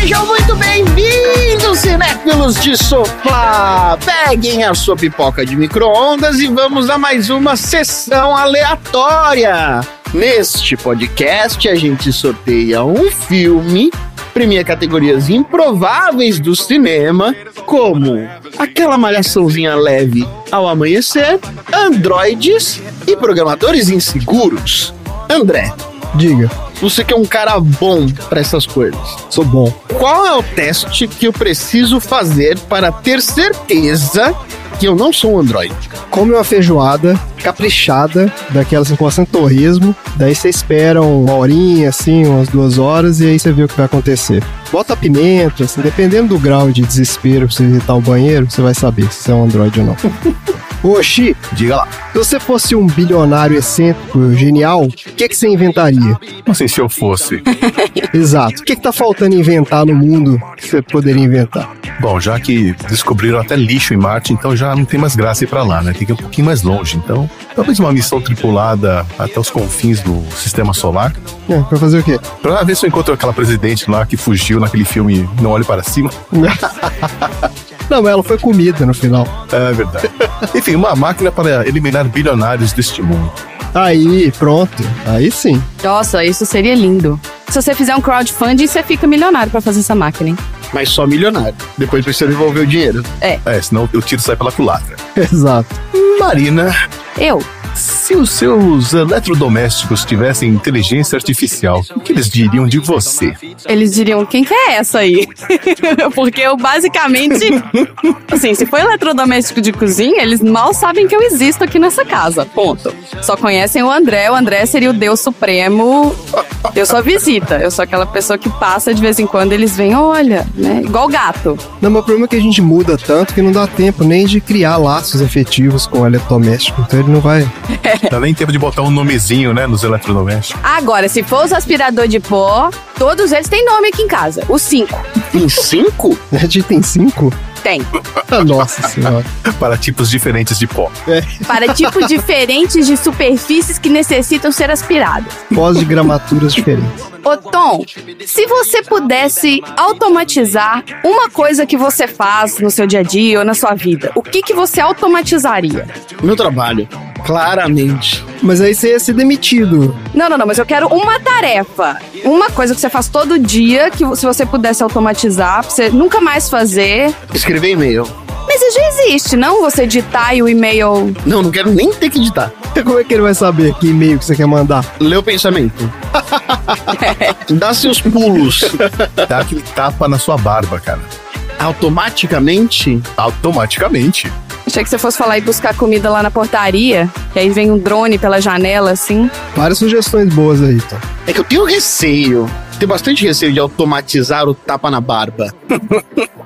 Sejam muito bem-vindos, cinéfilos de sofá! Peguem a sua pipoca de micro-ondas e vamos a mais uma sessão aleatória. Neste podcast, a gente sorteia um filme, premia categorias improváveis do cinema, como aquela malhaçãozinha leve ao amanhecer, androides e programadores inseguros. André, Diga, você que é um cara bom pra essas coisas. sou bom. Qual é o teste que eu preciso fazer para ter certeza que eu não sou um androide? Come uma feijoada caprichada, daquelas assim, com bastante torresmo. Daí você espera uma horinha, assim, umas duas horas, e aí você vê o que vai acontecer. Bota pimenta, assim, dependendo do grau de desespero pra você visitar o banheiro, você vai saber se é um androide ou não. Ô, Xi, Diga lá. se você fosse um bilionário excêntrico, genial, o que, que você inventaria? Assim, se eu fosse. Exato. O que, que tá faltando inventar no mundo que você poderia inventar? Bom, já que descobriram até lixo em Marte, então já não tem mais graça ir pra lá, né? Tem que ir um pouquinho mais longe. Então, talvez uma missão tripulada até os confins do sistema solar. É, pra fazer o quê? Pra ver se eu encontro aquela presidente lá que fugiu naquele filme Não Olhe Para Cima. Não, ela foi comida no final. É verdade. Enfim, uma máquina para eliminar bilionários deste mundo. Aí, pronto. Aí sim. Nossa, isso seria lindo. Se você fizer um crowdfunding, você fica milionário pra fazer essa máquina, hein? Mas só milionário. Depois precisa devolver o dinheiro. É, senão o tiro sai pela culatra. Exato. Marina, Eu? Se os seus eletrodomésticos tivessem inteligência artificial, o que eles diriam de você? Eles diriam, quem que é essa aí? Porque eu basicamente. Assim, se for eletrodoméstico de cozinha, eles mal sabem que eu existo aqui nessa casa. Ponto. Só conhecem o André. O André seria o Deus Supremo. Eu sou a visita. Eu sou aquela pessoa que passa de vez em quando, eles vêm, olha, né? Igual gato. Não, mas o problema é que a gente muda tanto que não dá tempo nem de criar laços afetivos com o eletrodoméstico. Então ele não vai. Dá nem tempo de botar um nomezinho, né, nos eletrodomésticos. Agora, se for os aspirador de pó, todos eles têm nome aqui em casa. Os cinco. Em cinco? A gente tem cinco? Tem. Ah, nossa senhora. Para tipos diferentes de pó. Para tipos diferentes de superfícies que necessitam ser aspiradas. Pós de gramaturas diferentes. Ô Tom, se você pudesse automatizar uma coisa que você faz no seu dia a dia ou na sua vida, o que, que você automatizaria? Meu trabalho. Claramente. Mas aí você ia ser demitido. Não, não, não, mas eu quero uma tarefa. Uma coisa que você faz todo dia, que se você pudesse automatizar, pra você nunca mais fazer. Escrever e-mail. Mas isso já existe, não? Você digitar e o e-mail. Não, não quero nem ter que editar. Como é que ele vai saber que e-mail que você quer mandar? Lê o pensamento. Dá seus pulos. Dá aquele tapa na sua barba, cara. Automaticamente. Automaticamente. Achei que você fosse falar e buscar comida lá na portaria, que aí vem um drone pela janela, assim. Várias sugestões boas aí, então. É que eu tenho receio. Tenho bastante receio de automatizar o tapa na barba.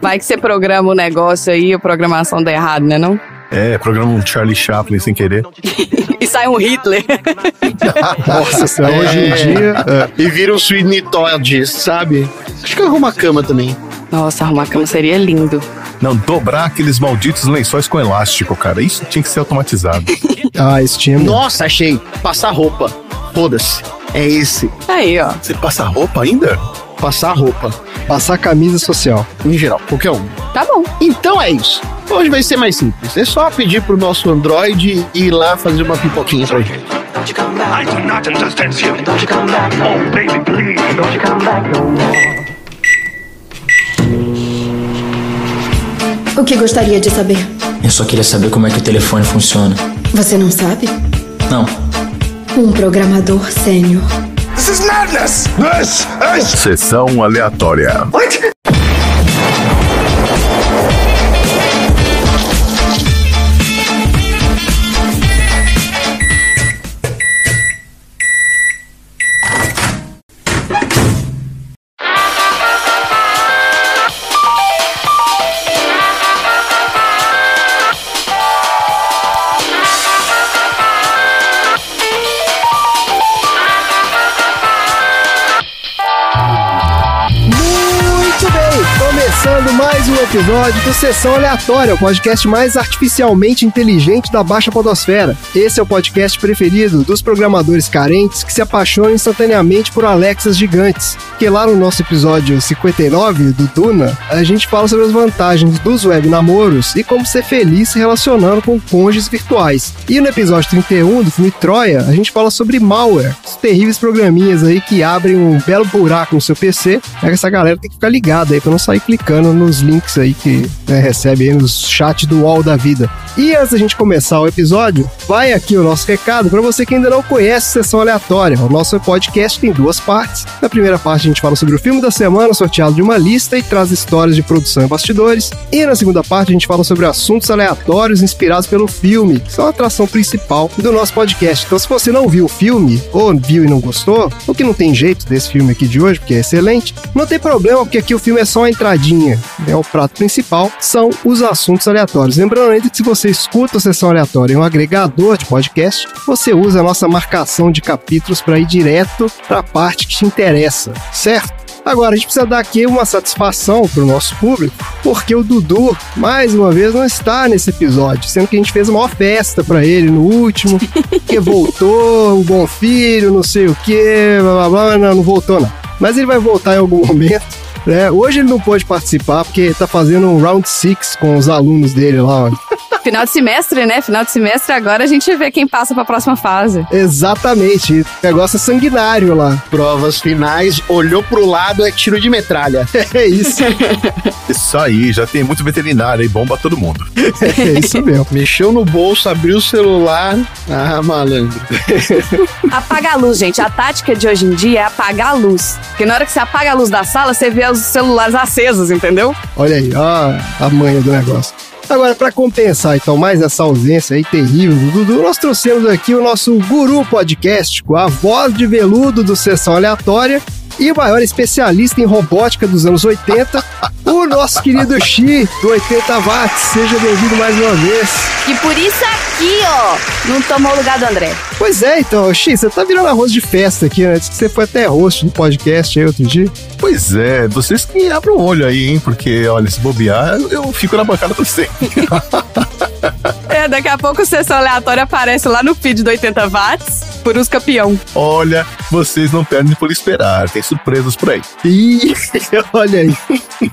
Vai que você programa o negócio aí, a programação dá errado, né não? É, programa um Charlie Chaplin sem querer. E sai um Hitler. Nossa senhora, hoje em É. dia. é, E vira um Sweeney Todd, sabe? Acho que eu arrumo a cama também. Nossa, arrumar a cama seria lindo. Não, dobrar aqueles malditos lençóis com elástico, cara. Isso tinha que ser automatizado. Ah, estima. Nossa, achei. Passar roupa. Foda-se. É esse. Aí, ó. Você passa roupa ainda? Passar roupa. Passar camisa social. Em geral, qualquer um. Tá bom. Então é isso. Hoje vai ser mais simples. É só pedir pro nosso Android ir lá fazer uma pipoquinha pra gente. I do not understand you. Don't you come back. Oh, baby, please. Don't you come back no more. O que gostaria de saber? Eu só queria saber como é que o telefone funciona. Você não sabe? Não, Um programador sênior. This is madness. This is. Sessão aleatória. What? Mais um episódio do Sessão Aleatória, o podcast mais artificialmente inteligente da Baixa Podosfera. Esse é o podcast preferido dos programadores carentes que se apaixonam instantaneamente por Alexas gigantes. Que lá no nosso episódio 59 do Duna, a gente fala sobre as vantagens dos web namoros e como ser feliz se relacionando com cônjuges virtuais. E no episódio 31 do filme Troia, a gente fala sobre malware, os terríveis programinhas aí que abrem um belo buraco no seu PC. Essa galera tem que ficar ligada aí pra não sair clicando nos links aí que né, recebe aí nos chats do UOL da vida. E antes da gente começar o episódio, vai aqui o nosso recado para você que ainda não conhece Sessão Aleatória. O nosso podcast tem duas partes. Na primeira parte a gente fala sobre o filme da semana, sorteado de uma lista e traz histórias de produção e bastidores. E na segunda parte a gente fala sobre assuntos aleatórios inspirados pelo filme, que são a atração principal do nosso podcast. Então se você não viu o filme, ou viu e não gostou, ou que não tem jeito desse filme aqui de hoje, porque é excelente, não tem problema, porque aqui o filme é só uma entradinha. É o prato principal, são os assuntos aleatórios. Lembrando ainda que se você escuta a sessão aleatória em um agregador de podcast, você usa a nossa marcação de capítulos para ir direto para a parte que te interessa, certo? Agora, a gente precisa dar aqui uma satisfação para o nosso público, porque o Dudu, mais uma vez, não está nesse episódio, sendo que a gente fez uma maior festa para ele no último, que voltou, um bom filho, não sei o que, blá blá blá, não, não voltou não. Mas ele vai voltar em algum momento. Né? hoje ele não pôde participar porque tá fazendo um round six com os alunos dele lá. Final de semestre, né? Final de semestre, agora a gente vê quem passa pra próxima fase. Exatamente. O negócio é sanguinário lá. Provas finais, olhou pro lado, é tiro de metralha. É isso. Isso aí, já tem muito veterinário aí, bomba todo mundo. É isso mesmo. Mexeu no bolso, abriu o celular. Ah, malandro. Apaga a luz, gente. A tática de hoje em dia é apagar a luz. Porque na hora que você apaga a luz da sala, você vê os celulares acesos, entendeu? Olha aí, ó a manha do negócio. Agora, para compensar então mais essa ausência aí terrível do Dudu, nós trouxemos aqui o nosso Guru Podcast, a voz de veludo do Sessão Aleatória e o maior especialista em robótica dos anos 80, o nosso querido Xi, do 80 Watts. Seja bem-vindo mais uma vez. E por isso aqui, ó, não tomou o lugar do André. Pois é, então, Xi, você tá virando arroz de festa aqui, né? Diz que você foi até host do podcast aí outro dia. Pois é, vocês que abrem o olho aí, hein? Porque, olha, se bobear, eu- eu fico na bancada pra sempre. É, daqui a pouco o sessão aleatória aparece lá no feed do 80 watts, por os campeão. Olha, vocês não perdem por esperar, tem surpresas por aí. Ih, olha aí.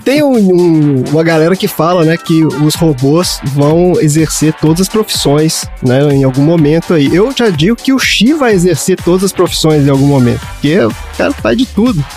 Tem um- um- uma galera que fala, né, que os robôs vão exercer todas as profissões, né, em algum momento aí. Eu já digo que o Xi vai exercer todas as profissões em algum momento, porque o cara faz de tudo.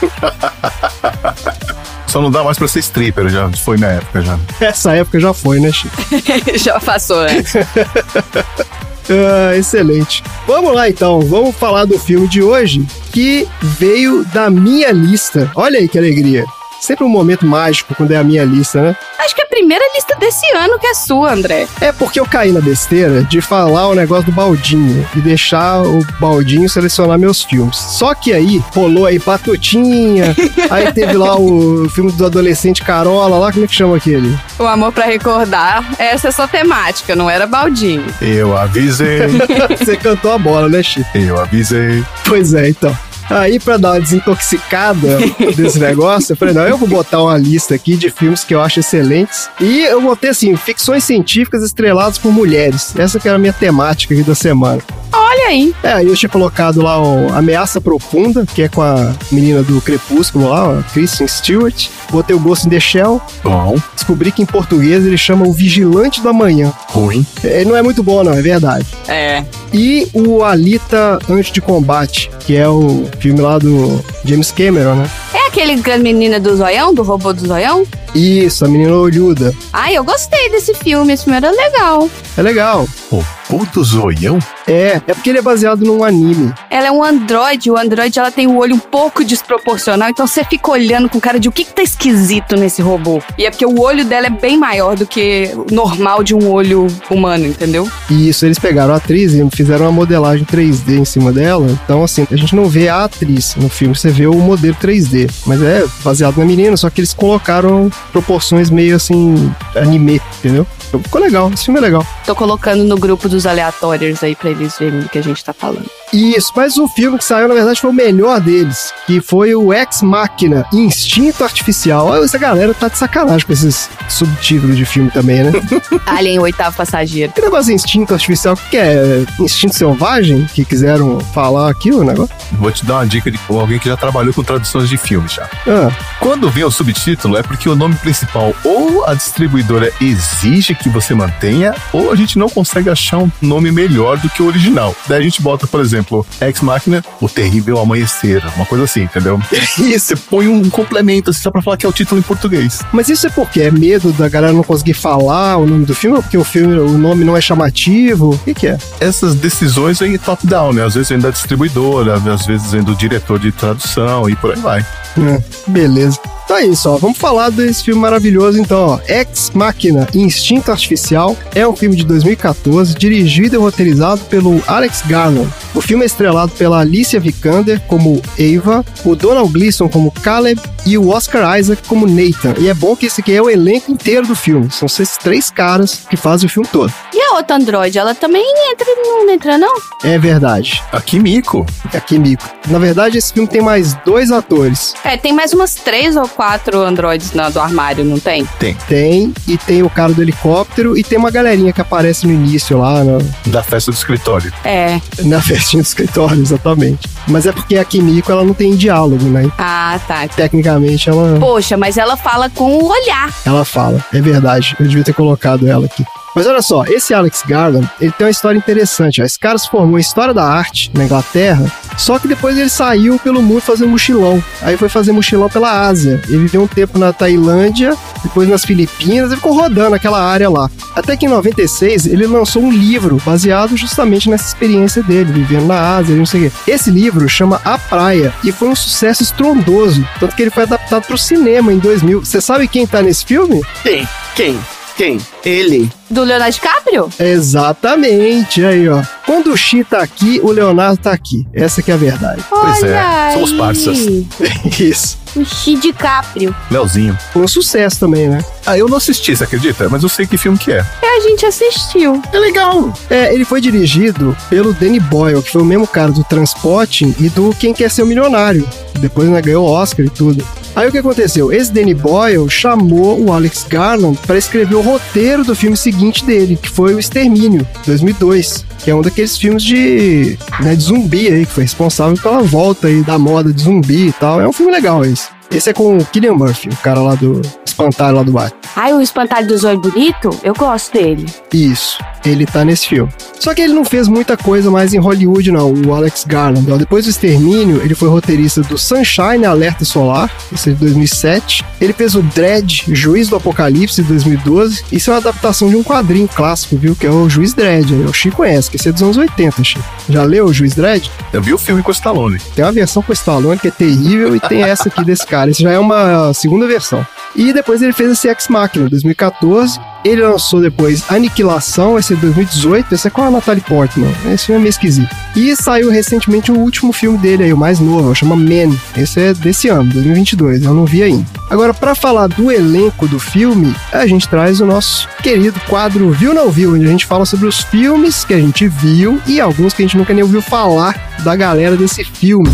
Só não dá mais pra ser stripper, já foi minha época já. Essa época já foi, né, Xi? Já passou, né? Ah, excelente. Vamos lá então, vamos falar do filme de hoje que veio da minha lista. Olha aí que alegria. Sempre um momento mágico quando é a minha lista, né? Acho que é a primeira lista desse ano que é sua, André. É porque eu caí na besteira de falar o negócio do baldinho e deixar o baldinho selecionar meus filmes. Só que aí rolou aí Patutinha, aí teve lá o filme do adolescente Carola, lá como é que chama aquele? O amor pra recordar, essa é sua temática, não era baldinho. Eu avisei, Você cantou a bola, né, Chico? eu avisei. Pois é, então. Aí, pra dar uma desintoxicada desse negócio, eu falei, não, eu vou botar uma lista aqui de filmes que eu acho excelentes. E eu botei, assim, ficções científicas estreladas por mulheres. Essa que era a minha temática aqui da semana. Olha aí. É, aí eu tinha colocado lá o Ameaça Profunda, que é com a menina do Crepúsculo lá, a Kristen Stewart. Botei o Ghost in the Shell. Bom, Descobri que em português ele chama o Vigilante do Amanhã. ruim. É, não é muito bom, não, é verdade. É. E o Alita Antes de Combate, que é o filme lá do James Cameron, né? É aquele menina do zoião, do robô do zoião? Isso, a menina olhuda. Ai, eu gostei desse filme, esse filme era legal. É legal. O puto zoião? É, é porque ele é baseado num anime. Ela é um androide, o androide ela tem o olho um pouco desproporcional, então você fica olhando com cara de o que, que tá esquisito nesse robô. E é porque o olho dela é bem maior do que o normal de um olho humano, entendeu? E isso, eles pegaram a atriz e fizeram uma modelagem 3D em cima dela. Então, assim, a gente não vê a atriz no filme, você vê o modelo 3D. Mas é baseado na menina, só que eles colocaram proporções meio assim, anime, entendeu? Ficou legal, esse filme é legal. Tô colocando no grupo dos aleatórios aí pra eles verem do que a gente tá falando. Isso, mas o filme que saiu, na verdade, foi o melhor deles, que foi o Ex Machina, Instinto Artificial. Olha, Essa galera tá de sacanagem com esses subtítulos de filme também, né? Alien, o oitavo passageiro. Que negócio de instinto artificial? O que é? Instinto selvagem? Que quiseram falar aqui o negócio? Vou te dar uma dica de alguém que já trabalhou com traduções de filmes já. Ah, Quando vem o subtítulo é porque o nome principal ou a distribuidora exige que você mantenha, ou a gente não consegue achar um nome melhor do que o original. Daí a gente bota, por exemplo, Ex Machina, O Terrível Amanhecer, uma coisa assim, entendeu? isso. Você põe um complemento assim, só pra falar que é o título em português. Mas isso é porque é medo da galera não conseguir falar o nome do filme, ou porque o filme, o nome não é chamativo? O que que é? Essas decisões vêm top-down, né? Às vezes vem da distribuidora, às vezes vem do diretor de tradução e por aí vai. É, beleza. Então é isso, ó. Vamos falar desse filme maravilhoso, então, ó. Ex Machina Instinto Artificial é um filme de 2014, dirigido e roteirizado pelo Alex Garland. O filme é estrelado pela Alicia Vikander como Ava, o Donald Gleason como Caleb e o Oscar Isaac como Nathan. E é bom que esse aqui é o elenco inteiro do filme. São esses três caras que fazem o filme todo. E a outra androide, ela também entra, não entra, não? É verdade. A Kimiko. É Kimiko. Na verdade, esse filme tem mais dois atores. É, tem mais umas três ou quatro androides na, do armário, não tem? Tem, e tem o cara do helicóptero, e tem uma galerinha que aparece no início lá, na, Da festa do escritório. É. na festinha do escritório, exatamente. Mas é porque a Kimiko, ela não tem diálogo, né? Ah, tá. Tecnicamente, ela, Poxa, mas ela fala com o olhar. ela fala. É verdade, eu devia ter colocado ela aqui. Mas olha só, esse Alex Garland, ele tem uma história interessante. Ó. Esse cara se formou em História da Arte na Inglaterra, só que depois ele saiu pelo mundo fazendo mochilão. Aí foi fazer mochilão pela Ásia. Ele viveu um tempo na Tailândia, depois nas Filipinas, e ficou rodando aquela área lá. Até que em 96 ele lançou um livro baseado justamente nessa experiência dele, vivendo na Ásia, não sei o quê. Esse livro chama A Praia e foi um sucesso estrondoso, tanto que ele foi adaptado para o cinema em 2000. Você sabe quem tá nesse filme? Quem? Quem? Quem? Ele. Do Leonardo DiCaprio? Exatamente, aí ó. Quando o Xi tá aqui, o Leonardo tá aqui. Essa que é a verdade. Pois é, Olha somos aí. parças. Isso. O Xi DiCaprio. Leozinho. Foi um sucesso também, né? Ah, eu não assisti, você acredita? Mas eu sei que filme que é. É, a gente assistiu. É legal. É, ele foi dirigido pelo Danny Boyle, que foi o mesmo cara do Transporting e do Quem Quer Ser o Milionário. Depois né, ganhou Oscar e tudo. Aí o que aconteceu? Esse Danny Boyle chamou o Alex Garland para escrever o roteiro do filme seguinte dele, que foi O Extermínio, 2002. Que é um daqueles filmes de, né, de zumbi aí, que foi responsável pela volta aí da moda de zumbi e tal. É um filme legal esse. Esse é com o Killian Murphy, o cara lá do Espantalho lá do bar. Ai, o espantalho dos olhos bonito? Eu gosto dele. Isso, ele tá nesse filme. Só que ele não fez muita coisa mais em Hollywood, não, o Alex Garland. ó. Depois do Extermínio, ele foi roteirista do Sunshine Alerta Solar, esse é de 2007. Ele fez o Dredd, Juiz do Apocalipse, de 2012. Isso é uma adaptação de um quadrinho clássico, viu? Que é o Juiz Dredd. aí O Chico conhece, que esse é dos anos 80, Chico. Já leu o Juiz Dredd? Eu vi o filme com o Stallone. Tem uma versão com o Stallone que é terrível e tem essa aqui desse cara. Esse já é uma segunda versão. E depois ele fez esse Ex Machina, 2014. Ele lançou depois Aniquilação, esse é 2018. Esse é com a Natalie Portman. Esse filme é meio esquisito. E saiu recentemente o último filme dele aí, o mais novo, chama Man. Esse é desse ano, 2022. Eu não vi ainda. Agora, pra falar do elenco do filme, a gente traz o nosso querido quadro Viu Não Viu, onde a gente fala sobre os filmes que a gente viu e alguns que a gente nunca nem ouviu falar da galera desse filme.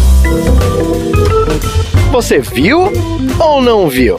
Você viu ou não viu?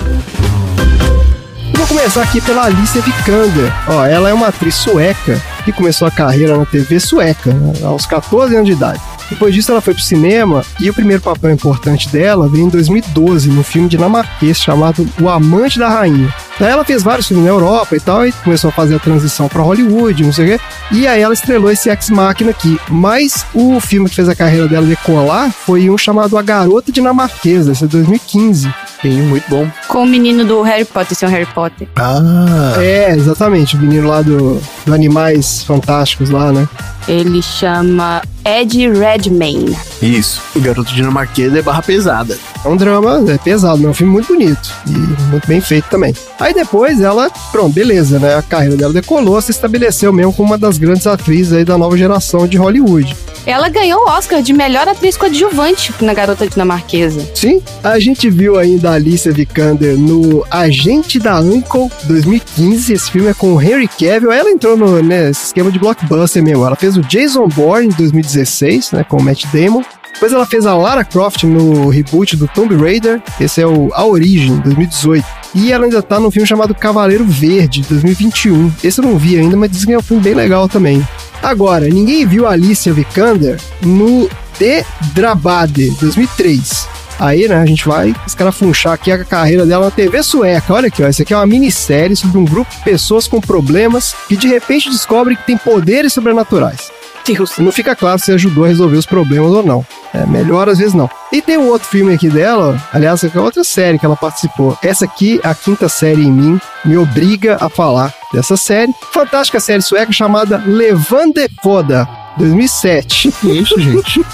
Vou começar aqui pela Alicia Vikander. Ó, ela é uma atriz sueca que começou a carreira na TV sueca, né, aos 14 anos de idade. Depois disso, ela foi pro cinema e o primeiro papel importante dela veio em 2012, no filme dinamarquês chamado O Amante da Rainha. Daí ela fez vários filmes na Europa e tal, e começou a fazer a transição para Hollywood, não sei o quê. E aí ela estrelou esse Ex Machina aqui. Mas o filme que fez a carreira dela decolar foi um chamado A Garota Dinamarquesa, esse é 2015. Sim, muito bom. Com o menino do Harry Potter, esse é o Harry Potter. Ah, É, exatamente, o menino lá do, do Animais Fantásticos lá, né? Ele chama Ed Redmayne. isso. O garoto dinamarquês é barra pesada. É um drama, é pesado, mas é um filme muito bonito e muito bem feito também. Aí depois ela, pronto, beleza, né? A carreira dela decolou, se estabeleceu mesmo como uma das grandes atrizes aí da nova geração de Hollywood. Ela ganhou o Oscar de melhor atriz coadjuvante na Garota Dinamarquesa. Sim, a gente viu ainda a Alicia Vikander no Agente da Uncle 2015. Esse filme é com o Henry Cavill. Ela entrou no né, esquema de blockbuster mesmo. Ela fez o Jason Bourne em 2016, né, com o Matt Damon. Depois ela fez a Lara Croft no reboot do Tomb Raider. Esse é o A Origem, 2018. E ela ainda tá num filme chamado Cavaleiro Verde, 2021. Esse eu não vi ainda, mas dizem que é um filme bem legal também. Agora, ninguém viu a Alicia Vikander no The Drabade, 2003. Aí, né, a gente vai escarafunchar aqui a carreira dela na TV sueca. Olha aqui, ó, isso aqui é uma minissérie sobre um grupo de pessoas com problemas que de repente descobrem que tem poderes sobrenaturais. Deus. Não fica claro se ajudou a resolver os problemas ou não. É melhor, às vezes não. E tem um outro filme aqui dela, aliás, é outra série que ela participou. Essa aqui, a quinta série em mim, me obriga a falar dessa série. Fantástica série sueca chamada Levande Foda, 2007. Que isso, gente?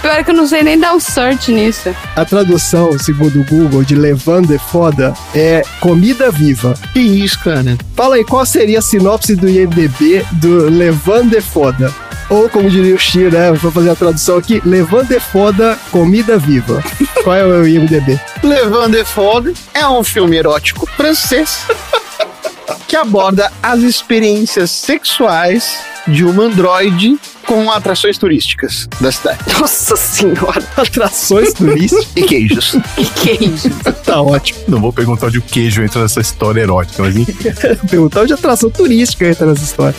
Pior que eu não sei nem dar um search nisso. A tradução, segundo o Google, de Levande Foda é comida viva. Que isso, cara? Fala aí, qual seria a sinopse do IMDB do Levande Foda? Ou, como diria o Xi, né? Vou fazer a tradução aqui: Levande Foda, comida viva. Qual é o IMDB? Levando é foda é um filme erótico francês que aborda as experiências sexuais de um androide com atrações turísticas da cidade. Nossa senhora, Atrações turísticas. E queijos. que queijo. tá ótimo. Não vou perguntar onde o queijo entra nessa história erótica, mas enfim. Perguntar onde a atração turística entra nessa história.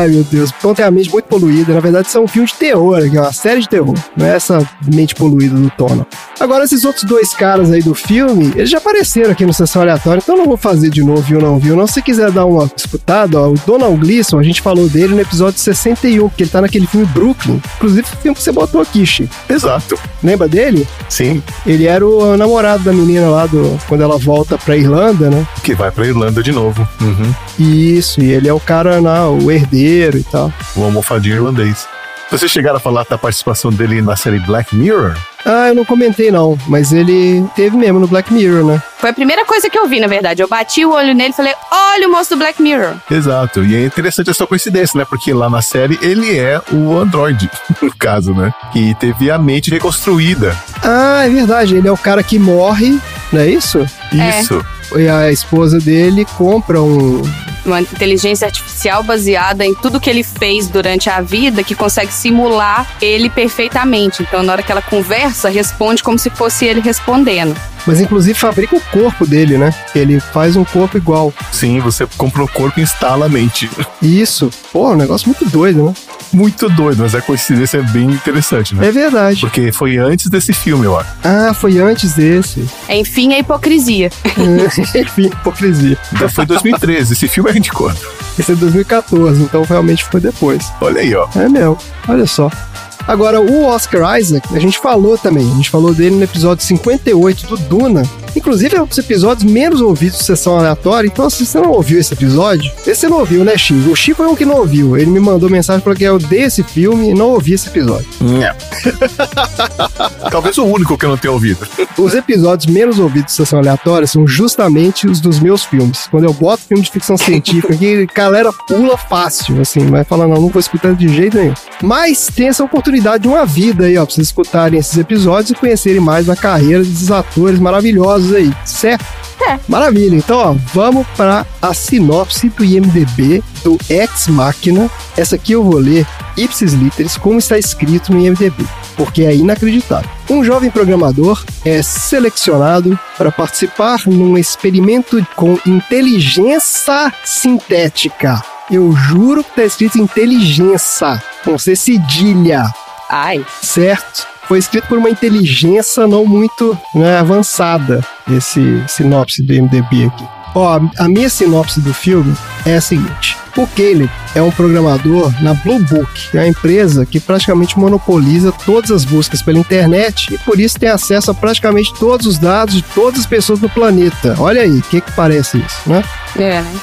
Ai, meu Deus. Então tem a mente muito poluída. Na verdade, isso é um filme de terror, aqui, é uma série de terror. Não é essa mente poluída do Tono. Agora, esses outros dois caras aí do filme, eles já apareceram aqui no Sessão Aleatória, então eu não vou fazer de novo, viu, não, viu? Não, se quiser dar uma escutada, ó, o Donald Gleason, a gente falou dele no episódio 61, que ele tá naquele filme Brooklyn. Inclusive, o filme que você botou aqui, Chi. Exato. Lembra dele? Sim, Ele era o namorado da menina lá do. Quando ela volta pra Irlanda, né? que vai pra Irlanda de novo. Uhum. Isso, e ele é o cara, né, o herdeiro e tal. O almofadinho irlandês. Vocês chegaram a falar da participação dele na série Black Mirror? Ah, eu não comentei não, mas ele teve mesmo no Black Mirror, né? Foi a primeira coisa que eu vi, na verdade. Eu bati o olho nele e falei: olha o moço do Black Mirror. Exato. E é interessante essa coincidência, né? Porque lá na série ele é o androide, no caso, né? Que teve a mente reconstruída. Ah, é verdade, ele é o cara que morre, não é isso? É. Isso. E a esposa dele compra um. Uma inteligência artificial baseada em tudo que ele fez durante a vida que consegue simular ele perfeitamente. Então, na hora que ela conversa, responde como se fosse ele respondendo. Mas inclusive fabrica o corpo dele, né? Ele faz um corpo igual. Sim, você compra o corpo e instala a mente. Isso. Pô, é um negócio muito doido, né? Muito doido, mas a coincidência é bem interessante, né? É verdade. Porque foi antes desse filme, eu acho. Ah, foi antes desse. Enfim, a hipocrisia. Enfim, hipocrisia. Então foi 2013. Esse filme é de quando? Esse é 2014, então realmente foi depois. Olha aí, ó. É mesmo, olha só. Agora, o Oscar Isaac, a gente falou também, a gente falou dele no episódio 58 do Duna. Inclusive, é um dos episódios menos ouvidos de sessão aleatória. Então, se você não ouviu esse episódio, esse você não ouviu, né, Chico? O Chico foi um que não ouviu. Ele me mandou mensagem falando que eu dei esse filme e não ouvi esse episódio. Talvez o único que eu não tenha ouvido. Os episódios menos ouvidos de sessão aleatória são justamente os dos meus filmes. Quando eu boto filme de ficção científica aqui, a galera pula fácil, assim, vai falar, não, não vou escutar de jeito nenhum. Mas tem essa oportunidade de uma vida aí, ó, pra vocês escutarem esses episódios e conhecerem mais a carreira desses atores maravilhosos aí, certo? É. Maravilha, então ó, vamos para a sinopse do IMDB do Ex Machina. Essa aqui eu vou ler ipsis literis como está escrito no IMDB, porque é inacreditável. Um jovem programador é selecionado para participar num experimento com inteligência sintética. Eu juro que está escrito inteligência, com C cedilha Ai. certo? Foi escrito por uma inteligência não muito né, avançada, esse sinopse do MDB aqui. Ó, a- minha sinopse do filme é a seguinte. O Caleb é um programador na Blue Book, que é empresa que praticamente monopoliza todas as buscas pela internet e por isso tem acesso a praticamente todos os dados de todas as pessoas do planeta. Olha aí, o que que parece isso, né? É, né?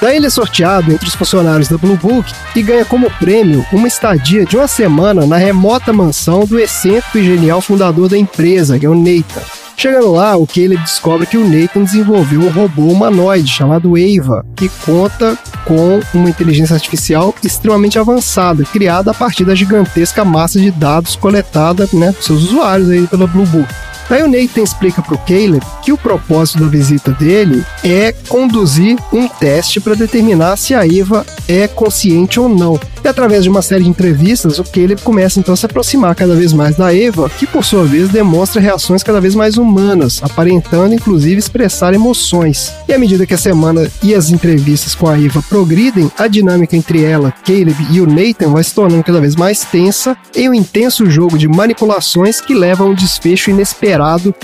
Daí ele é sorteado entre os funcionários da Blue Book e ganha como prêmio uma estadia de uma semana na remota mansão do excêntrico e genial fundador da empresa, que é o Nathan. Chegando lá, o Caleb descobre que o Nathan desenvolveu um robô humanoide chamado Ava, que conta com uma inteligência artificial extremamente avançada, criada a partir da gigantesca massa de dados coletada né, por seus usuários aí pela Blue Book. Aí o Nathan explica pro Caleb que o propósito da visita dele é conduzir um teste para determinar se a Eva é consciente ou não. E através de uma série de entrevistas, o Caleb começa então a se aproximar cada vez mais da Eva, que por sua vez demonstra reações cada vez mais humanas, aparentando inclusive expressar emoções. E à medida que a semana e as entrevistas com a Eva progridem, a dinâmica entre ela, Caleb e o Nathan vai se tornando cada vez mais tensa em um intenso jogo de manipulações que leva a um desfecho inesperado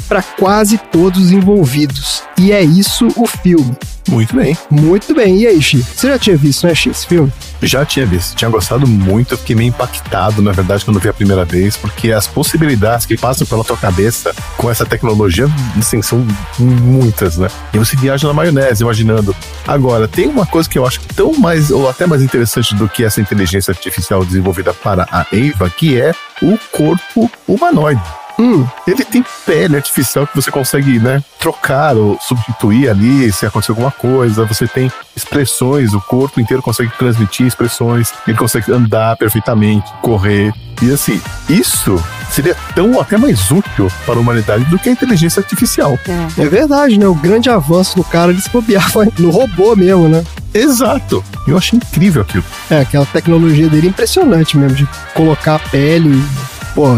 para quase todos os envolvidos. E é isso o filme. Muito bem. Muito bem. E aí, Xi? Você já tinha visto, né, Xi, esse filme? Já tinha visto, tinha gostado muito, eu fiquei meio impactado, na verdade, quando vi a primeira vez, porque as possibilidades que passam pela tua cabeça com essa tecnologia, assim, são muitas, né? E você viaja na maionese, imaginando. Agora, tem uma coisa que eu acho tão mais, ou até mais interessante do que essa inteligência artificial desenvolvida para a Eva, que é o corpo humanoide. Hum, Ele tem pele artificial que você consegue, né, trocar ou substituir ali se acontecer alguma coisa. Você tem expressões, o corpo inteiro consegue transmitir expressões, ele consegue andar perfeitamente, correr. E assim, isso seria tão até mais útil para a humanidade do que a inteligência artificial. é verdade, né? O grande avanço do cara de se bobear no robô mesmo, né? Exato. Eu achei incrível aquilo. É, aquela tecnologia dele é impressionante mesmo, de colocar a pele. Pô,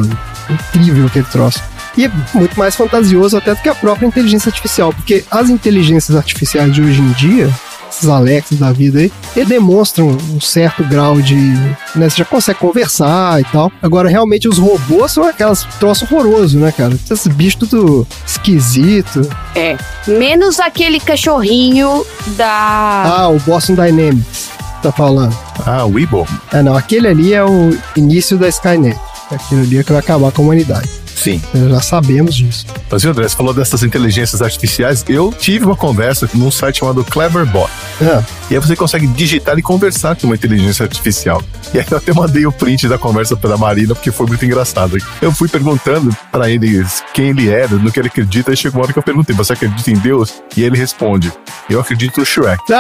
incrível aquele troço. E é muito mais fantasioso até do que a própria inteligência artificial, porque as inteligências artificiais de hoje em dia, esses Alexas da vida aí, eles demonstram um certo grau de. Né, você já consegue conversar e tal. Agora, realmente, os robôs são aquelas troço horroroso, né, cara? Esses bichos tudo esquisito. É. Menos aquele cachorrinho da. Ah, o Boston Dynamics, tá falando. Ah, o Weeble. É, não, aquele ali é o início da Skynet. Aquele ali é que vai acabar com a humanidade. Sim. Nós já sabemos disso. Mas, viu, André, você falou dessas inteligências artificiais. Eu tive uma conversa num site chamado Cleverbot. É. E aí você consegue digitar e conversar com uma inteligência artificial. E aí eu até mandei o print da conversa pra Marina, porque foi muito engraçado. Eu fui perguntando pra eles quem ele era, no que ele acredita, e chegou uma hora que eu perguntei, você acredita em Deus? E ele responde, eu acredito no Shrek.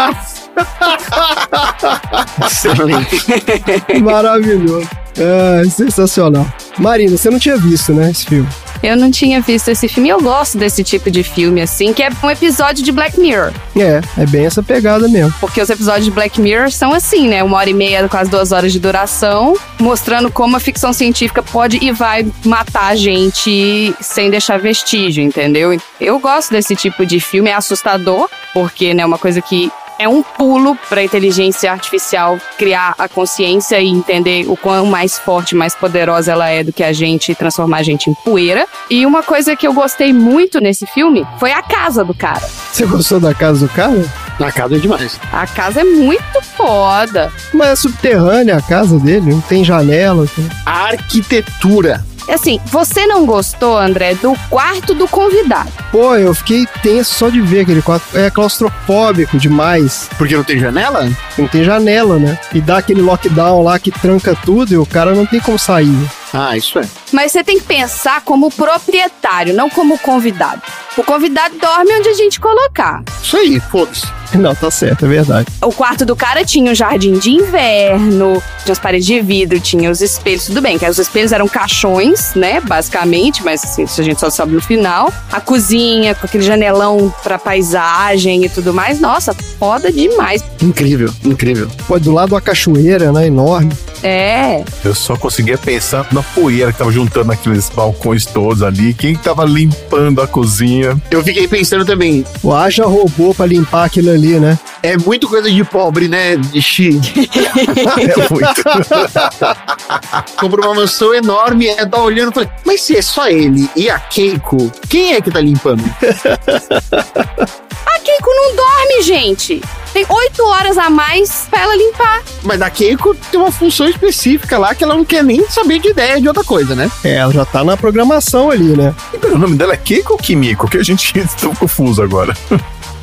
Excelente. Maravilhoso. É, sensacional. Marina, você não tinha visto, né, esse filme? Eu não tinha visto esse filme. Eu gosto desse tipo de filme, assim, que é um episódio de Black Mirror. É, é bem essa pegada mesmo. Porque os episódios de Black Mirror são assim, né? Uma hora e meia, quase duas horas de duração, mostrando como a ficção científica pode e vai matar a gente sem deixar vestígio, entendeu? Eu gosto desse tipo de filme, é assustador, porque né, é uma coisa que é um pulo para a inteligência artificial criar a consciência e entender o quão mais forte, mais poderosa ela é do que a gente e transformar a gente em poeira. E uma coisa que eu gostei muito nesse filme foi a casa do cara. Você gostou da casa do cara? Na casa é demais. A casa é muito foda. Mas é subterrânea a casa dele, não tem janela. assim. A arquitetura. Assim, você não gostou, André, do quarto do convidado. Pô, eu fiquei tenso só de ver aquele quarto. É claustrofóbico demais. Porque não tem janela? Não tem janela, né? E dá aquele lockdown lá que tranca tudo e o cara não tem como sair. Ah, isso é. Mas você tem que pensar como proprietário, não como convidado. O convidado dorme onde a gente colocar. Isso aí, foda-se. Não, tá certo, é verdade. O quarto do cara tinha um jardim de inverno, tinha as paredes de vidro, tinha os espelhos, tudo bem, que os espelhos eram caixões, né, basicamente, mas assim, isso a gente só sabe no final. A cozinha, com aquele janelão pra paisagem e tudo mais, nossa, foda demais. Incrível, incrível. Pô, do lado uma cachoeira, né? Enorme. É, Eu só conseguia pensar na poeira que tava juntando aqueles balcões todos ali. Quem que tava limpando a cozinha? Eu fiquei pensando também, O haja robô pra limpar aquilo ali, né? é muito coisa de pobre, né? De chi. É muito. Comprou uma mansão enorme, é tá olhando e falei, mas se é só ele e a Keiko, quem é que tá limpando? a Keiko não dorme, gente. Tem oito horas a mais pra ela limpar. Mas a Keiko tem uma função específica lá que ela não quer nem saber de ideia de outra coisa, né? É, ela já tá na programação ali, né? E pera, o nome dela é Keiko ou Kimiko? Que a gente tá confuso agora.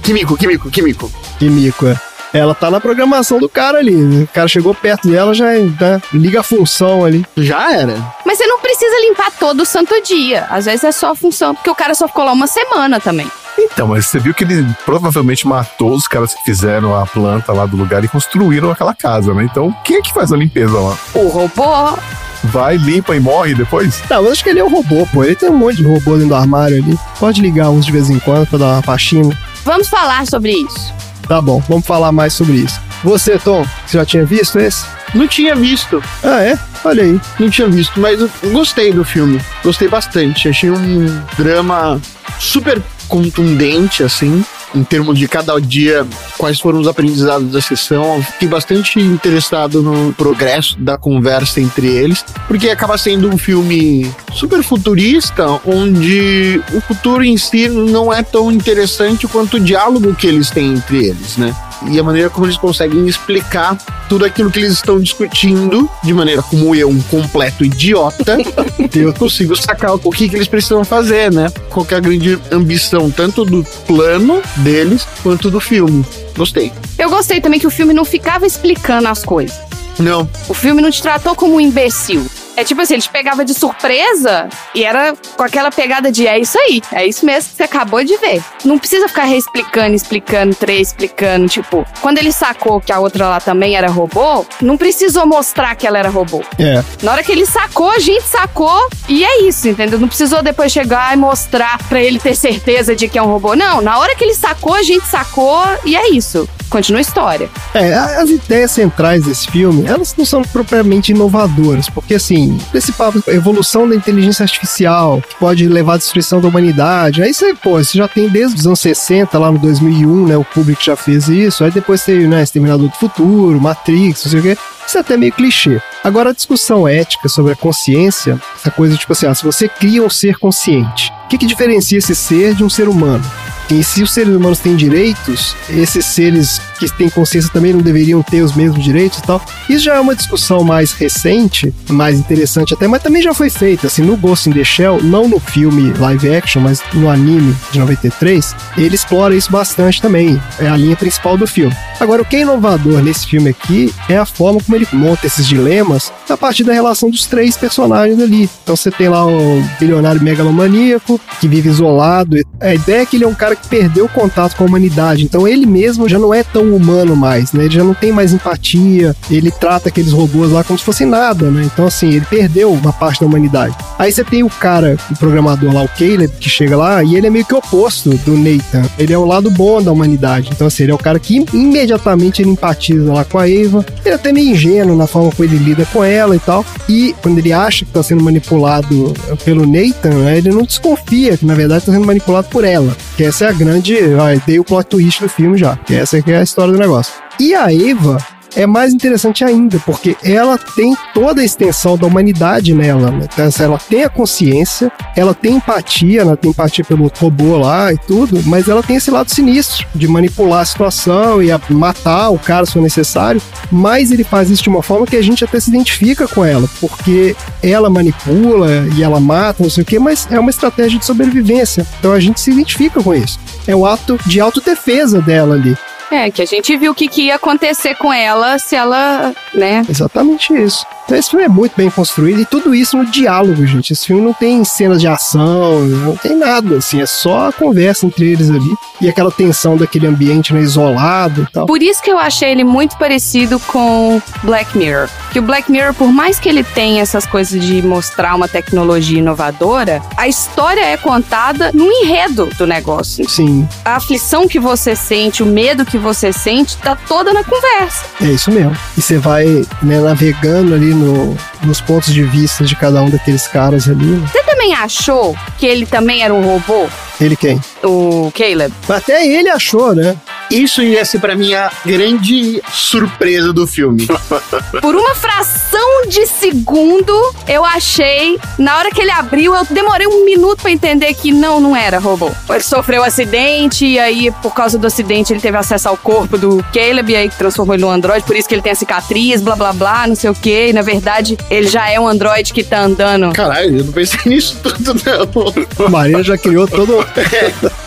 Kimiko, Kimiko, Kimiko. Que mico, é. Ela tá na programação do cara ali. né? O cara chegou perto dela, já né, liga a função ali. Já era. Mas você não precisa limpar todo santo dia. Às vezes é só a função, porque o cara só ficou lá uma semana também. Então, mas você viu que ele provavelmente matou os caras que fizeram a planta lá do lugar e construíram aquela casa, né? Então, quem é que faz a limpeza lá? O robô. Vai, limpa e morre depois? Não, eu acho que ele é um robô, pô. Ele tem um monte de robô dentro do armário ali. Pode ligar uns de vez em quando pra dar uma faxina. Vamos falar sobre isso. Tá bom, vamos falar mais sobre isso. Você, Tom, você já tinha visto esse? Não tinha visto. Ah, é? Olha aí. Não tinha visto, mas eu gostei do filme. Gostei bastante. Achei um drama super contundente, assim, em termos de cada dia, quais foram os aprendizados da sessão. Fiquei bastante interessado no progresso da conversa entre eles, porque acaba sendo um filme super futurista, onde o futuro em si não é tão interessante quanto o diálogo que eles têm entre eles, né? E a maneira como eles conseguem explicar tudo aquilo que eles estão discutindo, de maneira como eu, um completo idiota, eu consigo sacar o que, que eles precisam fazer, né? Qual que é a grande ambição, tanto do plano deles, quanto do filme. Gostei. Eu gostei também que o filme não ficava explicando as coisas. Não, O filme não te tratou como um imbecil. É tipo assim, ele te pegava de surpresa e era com aquela pegada de é isso aí, é isso mesmo que você acabou de ver. Não precisa ficar reexplicando, explicando, três explicando. Tipo, quando ele sacou que a outra lá também era robô, não precisou mostrar que ela era robô. É. Na hora que ele sacou, a gente sacou e é isso, entendeu? Não precisou depois chegar e mostrar pra ele ter certeza de que é um robô. Não, na hora que ele sacou, a gente sacou e é isso. Continua a história. É, as ideias centrais desse filme, elas não são propriamente inovadoras, porque assim, esse papo, evolução da inteligência artificial, que pode levar à destruição da humanidade, aí você, pô, você já tem desde os anos 60, lá no 2001, né, o Kubrick já fez isso, aí depois teve, né, Exterminador do Futuro, Matrix, não sei o quê, isso é até meio clichê. Agora, a discussão ética sobre a consciência, essa coisa tipo assim, ah, se você cria um ser consciente, o que, que diferencia esse ser de um ser humano? E se os seres humanos têm direitos, esses seres que têm consciência também não deveriam ter os mesmos direitos e tal. Isso já é uma discussão mais recente, mais interessante até, mas também já foi feita. Assim, no Ghost in the Shell, não no filme live action, mas no anime de 93, ele explora isso bastante também. É a linha principal do filme. Agora, o que é inovador nesse filme aqui é a forma como ele monta esses dilemas a partir da relação dos três personagens ali. Então você tem lá o bilionário megalomaníaco, que vive isolado. A ideia é que ele é um cara que perdeu o contato com a humanidade. Então ele mesmo já não é tão humano mais, né? Ele já não tem mais empatia. Ele trata aqueles robôs lá como se fossem nada, né? Então, assim, ele perdeu uma parte da humanidade. Aí você tem o cara, o programador lá, o Caleb, que chega lá e ele é meio que oposto do Nathan. Ele é o lado bom da humanidade. Então, assim, ele é o cara que imediatamente ele empatiza lá com a Eva. Ele é até meio ingênuo na forma como ele lida com ela e tal. E quando ele acha que tá sendo manipulado pelo Nathan, né, ele não desconfia que na verdade tá sendo manipulado por ela. Que essa é a grande. Ó, dei o plot twist do filme já. Que essa aqui é a história do negócio. E a Eva é mais interessante ainda, porque ela tem toda a extensão da humanidade nela. Né? Então, assim, ela tem a consciência, ela tem empatia, ela tem empatia pelo robô lá e tudo, mas ela tem esse lado sinistro de manipular a situação e a- matar o cara se for necessário. Mas ele faz isso de uma forma que a gente até se identifica com ela, porque ela manipula e ela mata, não sei o quê, mas é uma estratégia de sobrevivência. Então a gente se identifica com isso. É o ato de autodefesa dela ali. É, que a gente viu o que, que ia acontecer com ela se ela, né? Exatamente isso. Então esse filme é muito bem construído e tudo isso no diálogo, gente. Esse filme não tem cenas de ação, não tem nada, assim, é só a conversa entre eles ali e aquela tensão daquele ambiente né, isolado e tal. Por isso que eu achei ele muito parecido com Black Mirror. Que o Black Mirror, por mais que ele tenha essas coisas de mostrar uma tecnologia inovadora, a história é contada no enredo do negócio. Sim, A aflição que você sente, o medo que você sente, tá toda na conversa. é isso mesmo. E você vai né, navegando ali no- nos pontos de vista de cada um daqueles caras ali. né? Você também achou que ele também era um robô? Ele quem? O Caleb? Até ele achou, né? Isso ia ser pra mim a grande surpresa do filme. Por uma fração de segundo, eu achei. Na hora que ele abriu, eu demorei um minuto pra entender que não, não era robô. Ele sofreu um acidente, e aí, por causa do acidente, ele teve acesso ao corpo do Caleb, e aí que transformou ele num androide, por isso que ele tem a cicatriz, blá blá blá, não sei o quê. E na verdade, ele já é um androide que tá andando. Caralho, eu não pensei nisso tudo, não. A Marina já criou todo.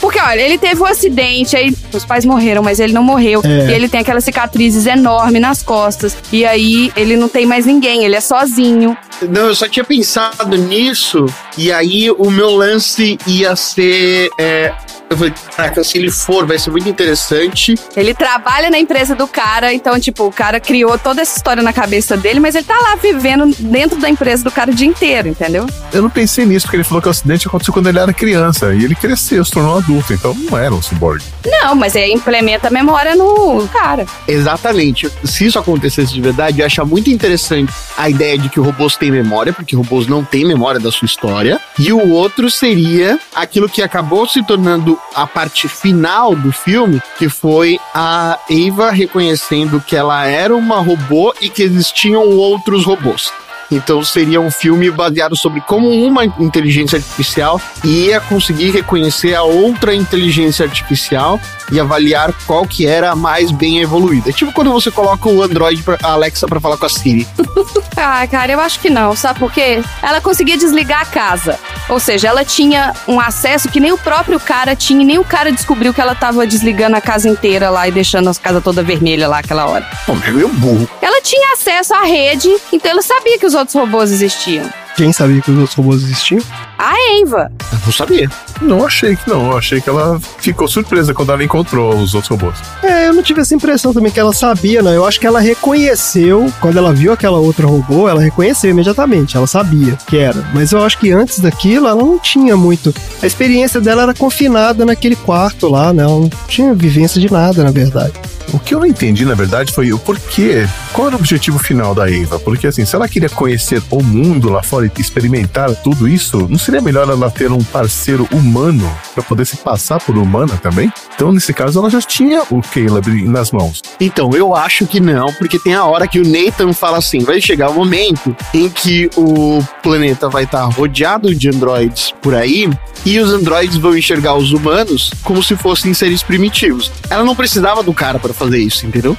Porque Porque, olha, ele teve um acidente, aí os pais morreram, mas ele não morreu. É. E ele tem aquelas cicatrizes enormes nas costas. E aí ele não tem mais ninguém, ele é sozinho. Não, eu só tinha pensado nisso, e aí o meu lance ia ser. é, eu falei, caraca, se ele for, vai ser muito interessante. Ele trabalha na empresa do cara, então, tipo, o cara criou toda essa história na cabeça dele, mas ele tá lá vivendo dentro da empresa do cara o dia inteiro, entendeu? Eu não pensei nisso, porque ele falou que o acidente aconteceu quando ele era criança. E ele cresceu, se tornou adulto. Então não era um cyborg. Não, mas aí implementa a memória no cara. Exatamente. Se isso acontecesse de verdade, eu acho muito interessante a ideia de que robôs têm memória, porque robôs não têm memória da sua história. E o outro seria aquilo que acabou se tornando a parte final do filme, que foi a Eva reconhecendo que ela era uma robô e que existiam outros robôs. Então seria um filme baseado sobre como uma inteligência artificial ia conseguir reconhecer a outra inteligência artificial e avaliar qual que era a mais bem evoluída. Tipo quando você coloca o Android, pra, Alexa para falar com a Siri. Ah, cara, eu acho que não. Sabe por quê? Ela conseguia desligar a casa. Ou seja, ela tinha um acesso que nem o próprio cara tinha, e nem o cara descobriu que ela tava desligando a casa inteira lá e deixando a casa toda vermelha lá aquela hora. Pô, é meio burro. Ela tinha acesso à rede, então ela sabia que os outros robôs existiam. Quem sabia que os outros robôs existiam? A Eva. Eu não sabia. Não achei que não. Eu achei que ela ficou surpresa quando ela encontrou os outros robôs. É, eu não tive essa impressão também que ela sabia, não. Eu acho que ela reconheceu, quando ela viu aquela outra robô, ela reconheceu imediatamente, ela sabia que era. Mas eu acho que antes daquilo, ela não tinha muito. A experiência dela era confinada naquele quarto lá, né? Ela não tinha vivência de nada, na verdade. O que eu não entendi, na verdade, foi o porquê. Qual era o objetivo final da Eva? Porque, assim, se ela queria conhecer o mundo lá fora e experimentar tudo isso, não seria melhor ela ter um parceiro humano para poder se passar por humana também? Então, nesse caso, ela já tinha o Caleb nas mãos. Então, eu acho que não, porque tem a hora que o Nathan fala assim: vai chegar o momento em que o planeta vai estar rodeado de androides por aí. E os androides vão enxergar os humanos como se fossem seres primitivos. Ela não precisava do cara para fazer isso, entendeu?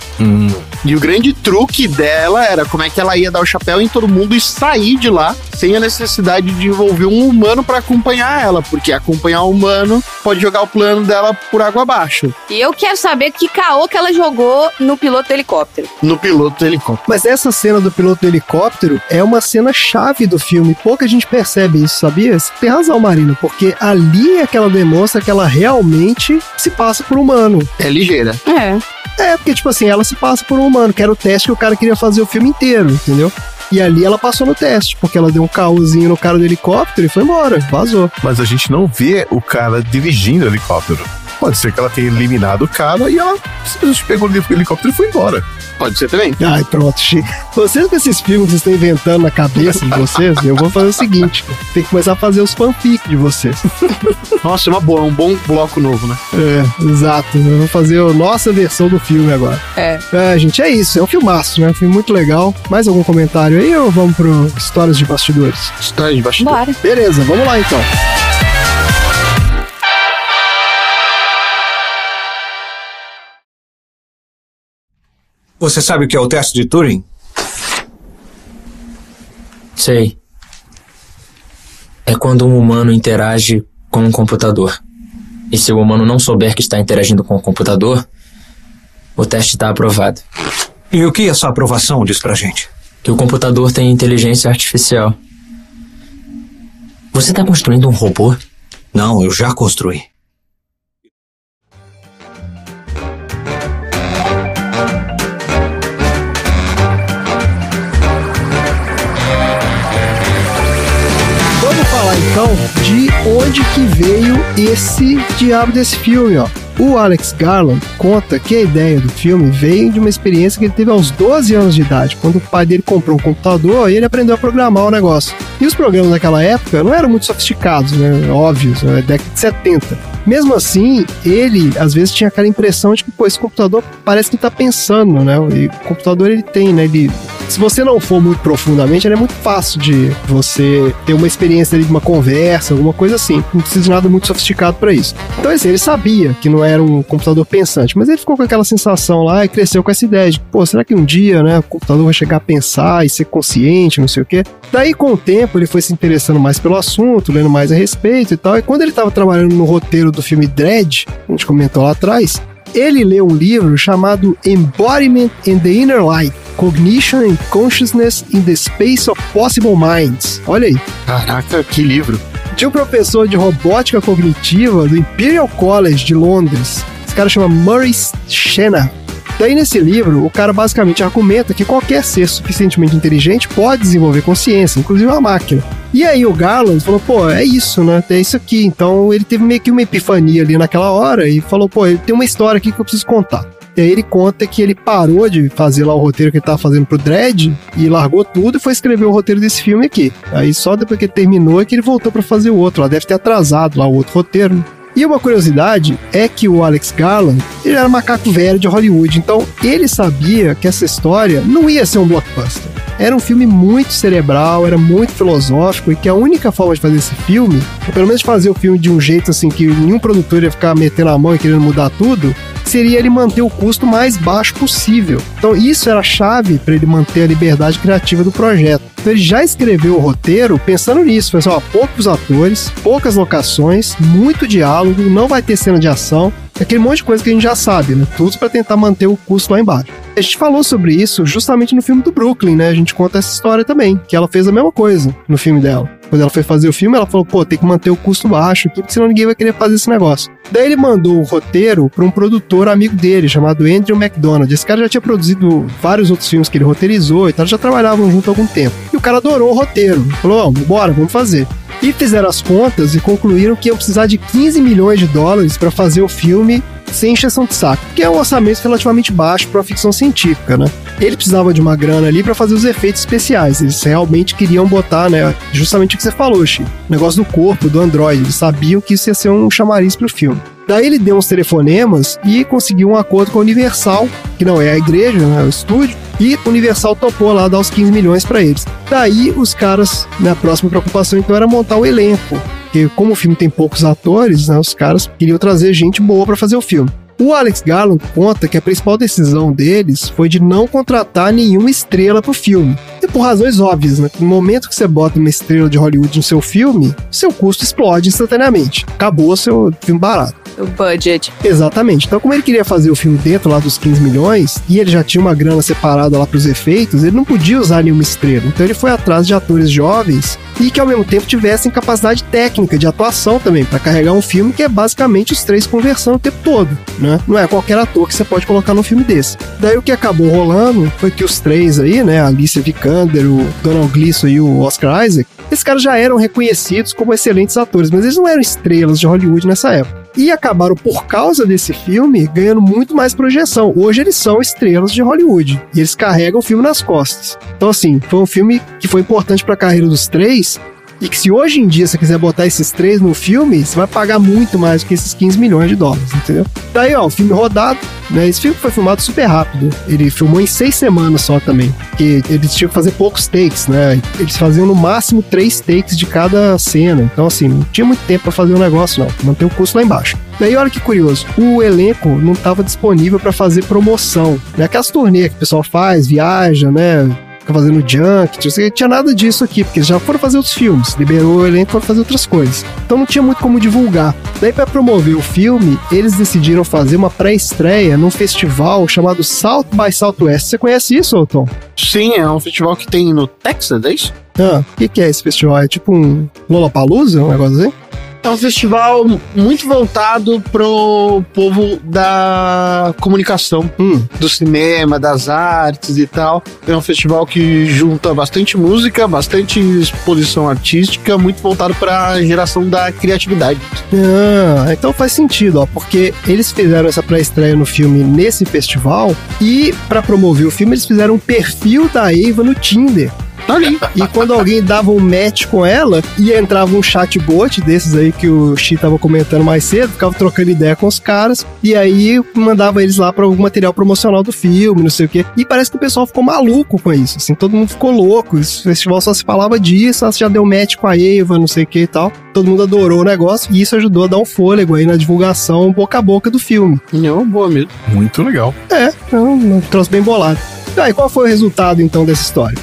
E o grande truque dela era como é que ela ia dar o chapéu em todo mundo e sair de lá sem a necessidade de envolver um humano para acompanhar ela, porque acompanhar o humano pode jogar o plano dela por água abaixo. E eu quero saber que caô que ela jogou no piloto do helicóptero. No piloto do helicóptero. Mas essa cena do piloto do helicóptero é uma cena chave do filme. Pouca gente percebe isso, sabia? Você tem razão, Marina, porque ali é que ela demonstra que ela realmente se passa por humano. É ligeira. É. É, porque, tipo assim, ela se passa por um humano, que era o teste que o cara queria fazer o filme inteiro, entendeu? E ali ela passou no teste, porque ela deu um caôzinho no cara do helicóptero e foi embora, vazou. Mas a gente não vê o cara dirigindo o helicóptero. Pode ser que ela tenha eliminado o cara e ela simplesmente pegou o helicóptero e foi embora. Pode ser também. Ai, pronto, Chico. Vocês com esses filmes que vocês estão inventando na cabeça de vocês, eu vou fazer o seguinte: tem que começar a fazer os fanfic de vocês. Nossa, é uma boa, é um bom bloco novo, né? É, exato. Eu vou fazer a nossa versão do filme agora. É. É, gente, é isso. É um filmaço, né? Um filme muito legal. Mais algum comentário aí ou vamos pro Histórias de Bastidores? História de bastidor. Bora. Beleza, vamos lá então. Você sabe o que é o teste de Turing? Sei. É quando um humano interage com um computador. E se o humano não souber que está interagindo com o computador, o teste está aprovado. E o que essa aprovação diz pra gente? Que o computador tem inteligência artificial. Você está construindo um robô? Não, eu já construí. Onde que veio esse diabo desse filme, ó. O Alex Garland conta que a ideia do filme veio de uma experiência que ele teve aos 12 anos de idade, quando o pai dele comprou um computador e ele aprendeu a programar o negócio. E os programas naquela época não eram muito sofisticados, né? Óbvios, né? década de 70. Mesmo assim, ele às vezes tinha aquela impressão de que, pô, esse computador parece que tá pensando, né? E o computador ele tem, né? Ele se você não for muito profundamente, ele é muito fácil de você ter uma experiência ali de uma conversa, alguma coisa assim. Não precisa de nada muito sofisticado para isso. Então, assim, ele sabia que não era um computador pensante, mas ele ficou com aquela sensação lá e cresceu com essa ideia de, pô, será que um dia, né, o computador vai chegar a pensar e ser consciente, não sei o quê. Daí, com o tempo, ele foi se interessando mais pelo assunto, lendo mais a respeito e tal. E quando ele estava trabalhando no roteiro do filme Dread, a gente comentou lá atrás, ele leu um livro chamado Embodiment in the Inner Light: Cognition and Consciousness in the Space of Possible Minds. Olha aí. Caraca, que livro. De um professor de robótica cognitiva do Imperial College de Londres. Esse cara chama Murray Shanna. Daí, nesse livro, o cara basicamente argumenta que qualquer ser suficientemente inteligente pode desenvolver consciência, inclusive uma máquina. E aí o Garland falou, pô, é isso, né? É isso aqui. Então ele teve meio que uma epifania ali naquela hora e falou, pô, tem uma história aqui que eu preciso contar. E aí ele conta que ele parou de fazer lá o roteiro que ele tava fazendo pro Dredd e largou tudo e foi escrever o roteiro desse filme aqui. Aí só depois que ele terminou é que ele voltou para fazer o outro. Lá deve ter atrasado lá o outro roteiro. Né? E uma curiosidade é que o Alex Garland, ele era macaco velho de Hollywood, então ele sabia que essa história não ia ser um blockbuster. Era um filme muito cerebral, era muito filosófico e que a única forma de fazer esse filme, pelo menos fazer o filme de um jeito assim que nenhum produtor ia ficar metendo a mão e querendo mudar tudo, seria ele manter o custo mais baixo possível. Então isso era a chave para ele manter a liberdade criativa do projeto. Então ele já escreveu o roteiro pensando nisso, pensou, ó, poucos atores, poucas locações, muito diálogo, não vai ter cena de ação, aquele monte de coisa que a gente já sabe, né? Tudo para tentar manter o custo lá embaixo. A gente falou sobre isso justamente no filme do Brooklyn, né? A gente conta essa história também, que ela fez a mesma coisa no filme dela. Quando ela foi fazer o filme, ela falou, pô, tem que manter o custo baixo aqui, porque senão ninguém vai querer fazer esse negócio. Daí ele mandou o roteiro para um produtor amigo dele, chamado Andrew McDonald. Esse cara já tinha produzido vários outros filmes que ele roteirizou e tal, já trabalhavam junto há algum tempo. E o cara adorou o roteiro. Falou, ó, bora, vamos fazer. E fizeram as contas e concluíram que iam precisar de 15 milhões de dólares para fazer o filme sem encheção de saco, que é um orçamento relativamente baixo para ficção científica, né? Ele precisava de uma grana ali para fazer os efeitos especiais. Eles realmente queriam botar, né, justamente o que você falou, Chi, o negócio do corpo do androide. Eles sabiam que isso ia ser um chamariz pro filme. Daí ele deu uns telefonemas e conseguiu um acordo com a Universal, que não é a igreja, né, é o estúdio, e Universal topou lá dar os 15 milhões para eles. Daí os caras, na né, próxima preocupação então era montar o elenco, porque como o filme tem poucos atores, né, os caras queriam trazer gente boa para fazer o filme. O Alex Garland conta que a principal decisão deles foi de não contratar nenhuma estrela pro filme. E por razões óbvias, né? No momento que você bota uma estrela de Hollywood no seu filme, seu custo explode instantaneamente. Acabou seu filme barato. O budget. Exatamente. Então, como ele queria fazer o filme dentro lá dos 15 milhões, e ele já tinha uma grana separada lá pros efeitos, ele não podia usar nenhuma estrela. Então ele foi atrás de atores jovens e que ao mesmo tempo tivessem capacidade técnica de atuação também, para carregar um filme que é basicamente os três conversando o tempo todo, né? Não é qualquer ator que você pode colocar num filme desse. Daí o que acabou rolando foi que os três aí, né, a Alicia Vikander, o Donald Gleason e o Oscar Isaac, esses caras já eram reconhecidos como excelentes atores, mas eles não eram estrelas de Hollywood nessa época. E acabaram, por causa desse filme, ganhando muito mais projeção. Hoje eles são estrelas de Hollywood. E eles carregam o filme nas costas. Então, assim, foi um filme que foi importante para a carreira dos três, e que se hoje em dia você quiser botar esses três no filme, você vai pagar muito mais que esses 15 milhões de dólares, entendeu? Daí, ó, o filme rodado, né? Esse filme foi filmado super rápido. Ele filmou em seis semanas só também. Porque eles tinham que fazer poucos takes, né? Eles faziam no máximo três takes de cada cena. Então, assim, não tinha muito tempo para fazer o um negócio, não. Manter o custo lá embaixo. Daí, olha que curioso, o elenco não estava disponível para fazer promoção. Né? Aquelas turnês que o pessoal faz, viaja, né? Fica fazendo junk, não tinha nada disso aqui, porque eles já foram fazer outros filmes, liberou o elenco para fazer outras coisas. Então não tinha muito como divulgar. Daí para promover o filme, eles decidiram fazer uma pré-estreia num festival chamado South by Southwest. Você conhece isso, Otton? Sim, é um festival que tem no Texas, é isso? Ah, o que, que é esse festival? É tipo um Lollapalooza, um negócio assim? É um festival muito voltado pro povo da comunicação, hum. do cinema, das artes e tal. É um festival que junta bastante música, bastante exposição artística, muito voltado para geração da criatividade. Ah, então faz sentido, ó, porque eles fizeram essa pré-estreia no filme nesse festival e para promover o filme eles fizeram um perfil da Eva no Tinder. Tá ali. E quando alguém dava um match com ela, e entrava um chatbot desses aí que o Xi tava comentando mais cedo, ficava trocando ideia com os caras, e aí mandava eles lá para algum material promocional do filme, não sei o quê. E parece que o pessoal ficou maluco com isso, assim, todo mundo ficou louco. Esse festival só se falava disso, ela já deu match com a Eva, não sei o que e tal. Todo mundo adorou o negócio, e isso ajudou a dar um fôlego aí na divulgação boca a boca do filme. Não, boa mesmo. Muito legal. É, um, um troço bem bolado. E qual foi o resultado então dessa história?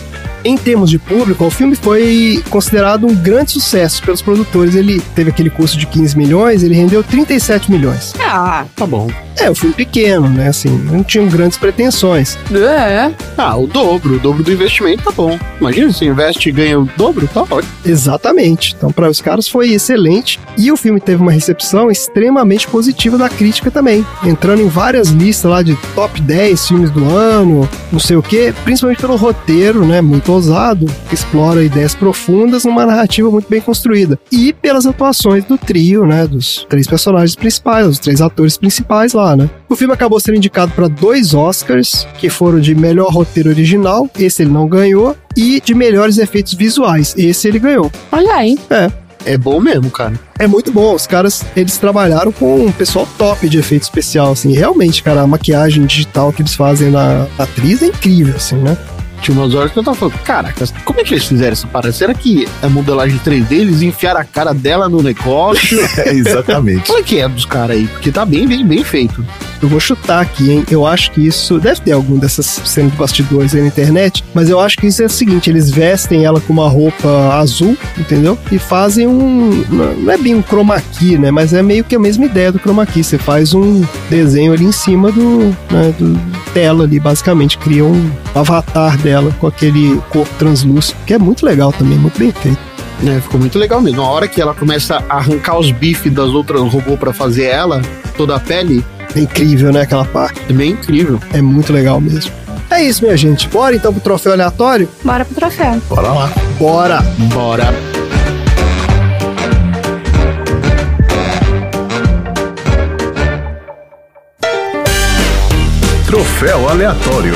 Em termos de público, o filme foi considerado um grande sucesso pelos produtores. Ele teve aquele custo de 15 milhões, ele rendeu 37 milhões. Ah, Tá bom. É, um filme pequeno, né? Assim, não tinham grandes pretensões. é. Ah, o dobro, o dobro do investimento tá bom. Imagina, se investe e ganha o dobro, tá ótimo. Exatamente. Então, para os caras foi excelente. E o filme teve uma recepção extremamente positiva da crítica também. Entrando em várias listas lá de top 10 filmes do ano, não sei o quê. Principalmente pelo roteiro, né? Muito ousado, que explora ideias profundas numa narrativa muito bem construída. E pelas atuações do trio, né? Dos três personagens principais, os três atores principais lá, né? O filme acabou sendo indicado para dois Oscars, que foram de melhor roteiro original, esse ele não ganhou, e de melhores efeitos visuais, esse ele ganhou. Olha aí. É bom mesmo, cara. É muito bom, os caras, eles trabalharam com um pessoal top de efeito especial, assim, realmente, cara, a maquiagem digital que eles fazem na na atriz é incrível, assim, né? Tinha umas horas que eu tava falando, caraca, como é que eles fizeram essa parada? Será que a modelagem 3D, eles enfiaram a cara dela no negócio? É, exatamente. Qual é que é dos caras aí? Porque tá bem, bem, bem feito. Eu vou chutar aqui, hein? Eu acho que isso. Deve ter algum dessas cenas de bastidores aí na internet, mas eu acho que isso é o seguinte: eles vestem ela com uma roupa azul, entendeu? E fazem um. Não é bem um chroma key, né? Mas é meio que a mesma ideia do chroma key. Você faz um desenho ali em cima do. Né, do tela ali, basicamente. Cria um avatar dela com aquele corpo translúcido, que é muito legal também, muito bem feito. É, ficou muito legal mesmo. A hora que ela começa a arrancar os bifes das outras robôs pra fazer ela, toda a pele, É incrível, né? Aquela parte. é bem incrível. É muito legal mesmo. É isso, minha gente. Bora então pro troféu aleatório? Bora pro troféu. Bora lá. Bora! Bora. Troféu aleatório.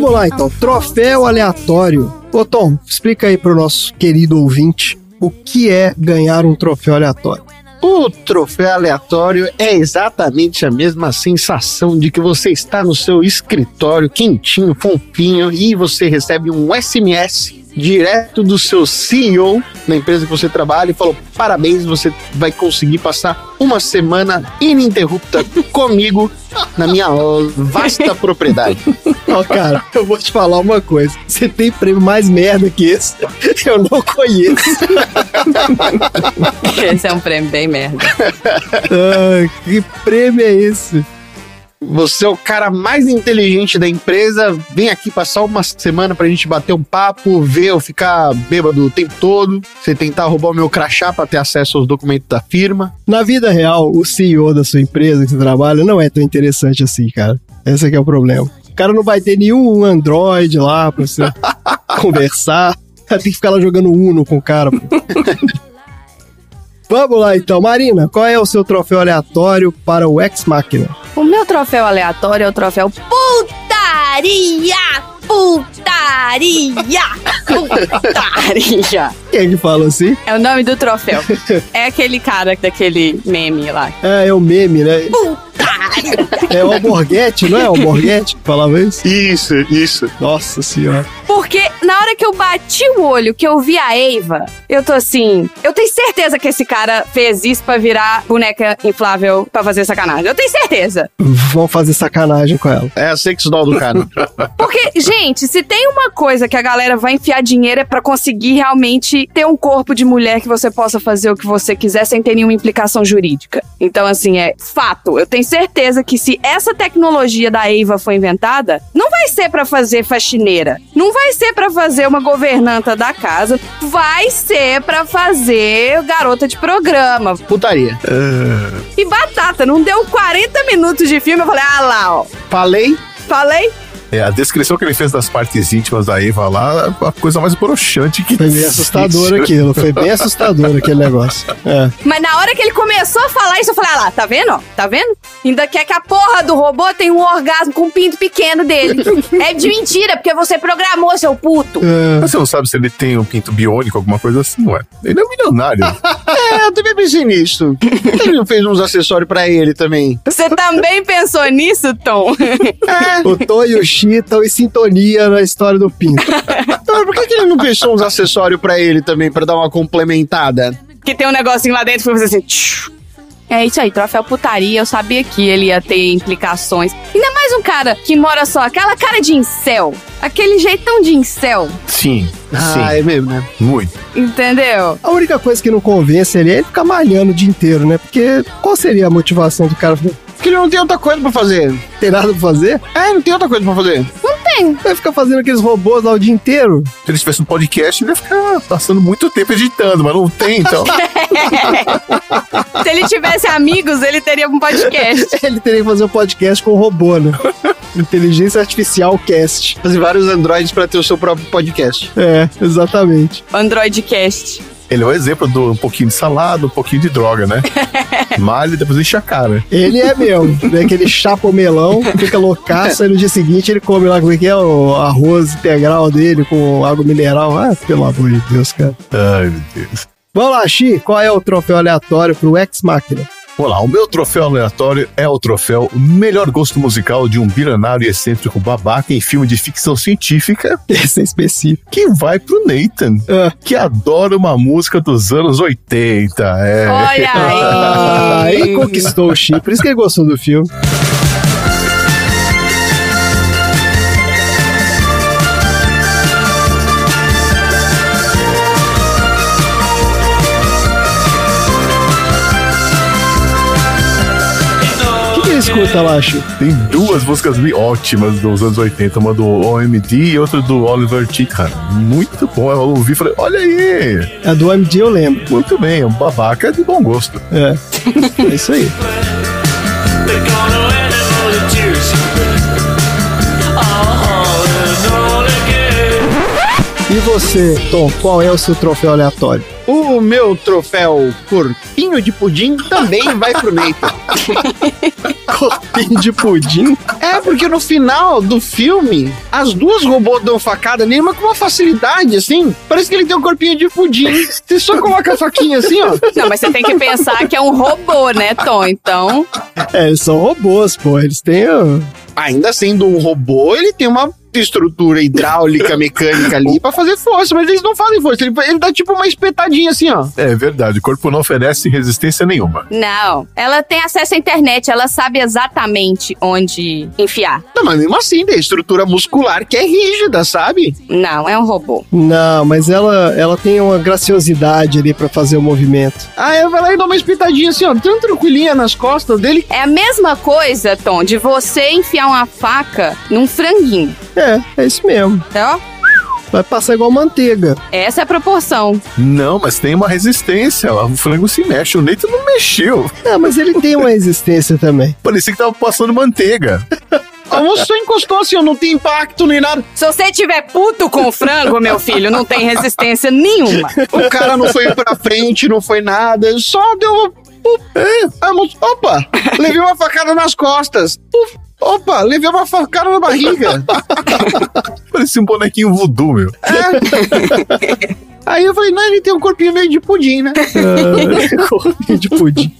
Vamos lá então, troféu aleatório. Ô Tom, explica aí pro nosso querido ouvinte o que é ganhar um troféu aleatório. O troféu aleatório é exatamente a mesma sensação de que você está no seu escritório quentinho, fofinho e você recebe um SMS direto do seu CEO na empresa que você trabalha e falou: parabéns, você vai conseguir passar uma semana ininterrupta comigo na minha vasta propriedade. Ó, cara, eu vou te falar uma coisa. Você tem prêmio mais merda que esse? Eu não conheço. Esse é um prêmio bem merda. Ah, que prêmio é esse? Você é o cara mais inteligente da empresa, vem aqui passar uma semana pra gente bater um papo, ver eu ficar bêbado o tempo todo, você tentar roubar o meu crachá pra ter acesso aos documentos da firma. Na vida real, o CEO da sua empresa que você trabalha não é tão interessante assim, cara. Esse aqui é o problema. O cara não vai ter nenhum Android lá pra você conversar. Tem que ficar lá jogando Uno com o cara. Vamos lá então, Marina, qual é o seu troféu aleatório para o Ex Machina? O meu troféu aleatório é o troféu Putaria! Putaria! Putaria! Quem é que fala assim? É o nome do troféu. É aquele cara daquele meme lá. É, é o meme, né? Putaria! É o Alborguete, não é o Alborguete que falava isso? Isso, isso. Nossa senhora. Porque na hora que eu bati o olho, que eu vi a Eva, eu tô assim. Eu tenho certeza que esse cara fez isso pra virar boneca inflável pra fazer sacanagem. Eu tenho certeza. Vão fazer sacanagem com ela. É a sex doll do cara. Porque, gente, se tem uma coisa que a galera vai enfiar dinheiro é pra conseguir realmente ter um corpo de mulher que você possa fazer o que você quiser sem ter nenhuma implicação jurídica. Então, assim, é fato. Eu tenho certeza que se essa tecnologia da Eva foi inventada, não vai ser pra fazer faxineira. Não vai ser pra fazer uma governanta da casa. Vai ser pra fazer garota de programa. Putaria. E batata, não deu 40 minutos de filme, eu falei, ah lá, ó. Falei, Falei? É, a descrição que ele fez das partes íntimas da Eva lá, a coisa mais broxante que Foi bem existe. assustador aquilo. Foi bem assustador aquele negócio. É. Mas na hora que ele começou a falar isso, eu falei, ah lá, tá vendo? ó? Tá vendo? Ainda quer que a porra do robô tenha um orgasmo com o pinto pequeno dele. é de mentira, porque você programou, seu puto. É. Mas você não sabe se ele tem um pinto biônico, alguma coisa assim, ué. Ele é um milionário. É, eu também pensei nisso. Ele não fez uns acessórios pra ele também. Você também pensou nisso, Tom? O Tom e o Estão em sintonia na história do Pinto. Então, por que, que ele não pensou uns acessórios pra ele também, pra dar uma complementada? que tem um negocinho lá dentro que você assim. tchiu. É isso aí, troféu putaria. Eu sabia que ele ia ter implicações. Ainda mais um cara que mora só, aquela cara de incel. Aquele jeitão de incel. sim, Ah, sim. é mesmo, né? Muito. Entendeu? A única coisa que não convence ele é ele ficar malhando o dia inteiro, né? Porque qual seria a motivação do cara? Não Porque ele não tem outra coisa pra fazer. tem nada pra fazer? É, não tem outra coisa pra fazer. Vai ficar fazendo aqueles robôs lá o dia inteiro? Se ele tivesse um podcast, ele ia ficar passando muito tempo editando, mas não tem, então. Se ele tivesse amigos, ele teria um podcast. Ele teria que fazer um podcast com o robô, né? Inteligência Artificial Cast. Fazer vários androides pra ter o seu próprio podcast. É, exatamente. Androidcast. Ele é o exemplo do um pouquinho de salada, um pouquinho de droga, né? Malha e depois enche a cara. Ele é mesmo, né? Aquele chapa o melão, fica loucaço, aí no dia seguinte ele come lá, como é que é, o arroz integral dele com água mineral. Ah, pelo amor de Deus, cara. Ai, meu Deus. Vamos lá, Xi, qual é o troféu aleatório pro Ex Machina? Vamos lá, o meu troféu aleatório é o troféu Melhor Gosto Musical de um bilionário e excêntrico babaca em filme de ficção científica, Esse é específico. que vai pro Nathan, Ah. que adora uma música dos anos 80. É. Olha Ah, aí. ele conquistou o Xi, por isso que ele gostou do filme. Escuta lá, Xi? Tem duas músicas bem ótimas dos anos 80, uma do OMD e outra do Oliver Chica. Muito bom. Eu ouvi e falei, olha aí, A do MD eu lembro. muito bem, um babaca de bom gosto. É. É isso aí. E você, Tom, qual é o seu troféu aleatório? O meu troféu Corpinho de Pudim também vai pro Nathan. Corpinho de pudim? É, porque no final do filme, as duas robôs dão facada nele, mas com uma facilidade, assim. Parece que ele tem um corpinho de pudim. Você só coloca a faquinha assim, ó. Não, mas você tem que pensar que é um robô, né, Tom? Então, É, eles são robôs, pô. Eles têm. ó, Ainda sendo um robô, ele tem uma estrutura hidráulica, mecânica ali pra fazer força, mas eles não fazem força. Ele, ele dá tipo uma espetadinha assim, ó. É verdade, o corpo não oferece resistência nenhuma. não. Ela tem acesso à internet, ela sabe exatamente onde enfiar. Não, mas mesmo assim, tem estrutura muscular que é rígida, sabe? Não, é um robô. Não, mas ela, ela tem uma graciosidade ali pra fazer o movimento. Aí eu vai lá e dá uma espetadinha assim, ó, tão tranquilinha nas costas dele. É a mesma coisa, Tom, de você enfiar uma faca num franguinho. É, é isso mesmo. Tá? Vai passar igual manteiga. Essa é a proporção. Não, mas tem uma resistência. O frango se mexe, o Nathan não mexeu. Ah, mas ele tem uma resistência também. Parecia que tava passando manteiga. A moça só encostou assim, ó, não tem impacto nem nada. Se você tiver puto com o frango, meu filho, não tem resistência nenhuma. O cara não foi pra frente, não foi nada, só deu uma. Puf. É, opa, levei uma facada nas costas. Puf. Opa, levei uma facada na barriga. Parecia um bonequinho voodoo, meu. Aí eu falei, não, ele tem um corpinho meio de pudim, né? Ah, corpinho de pudim.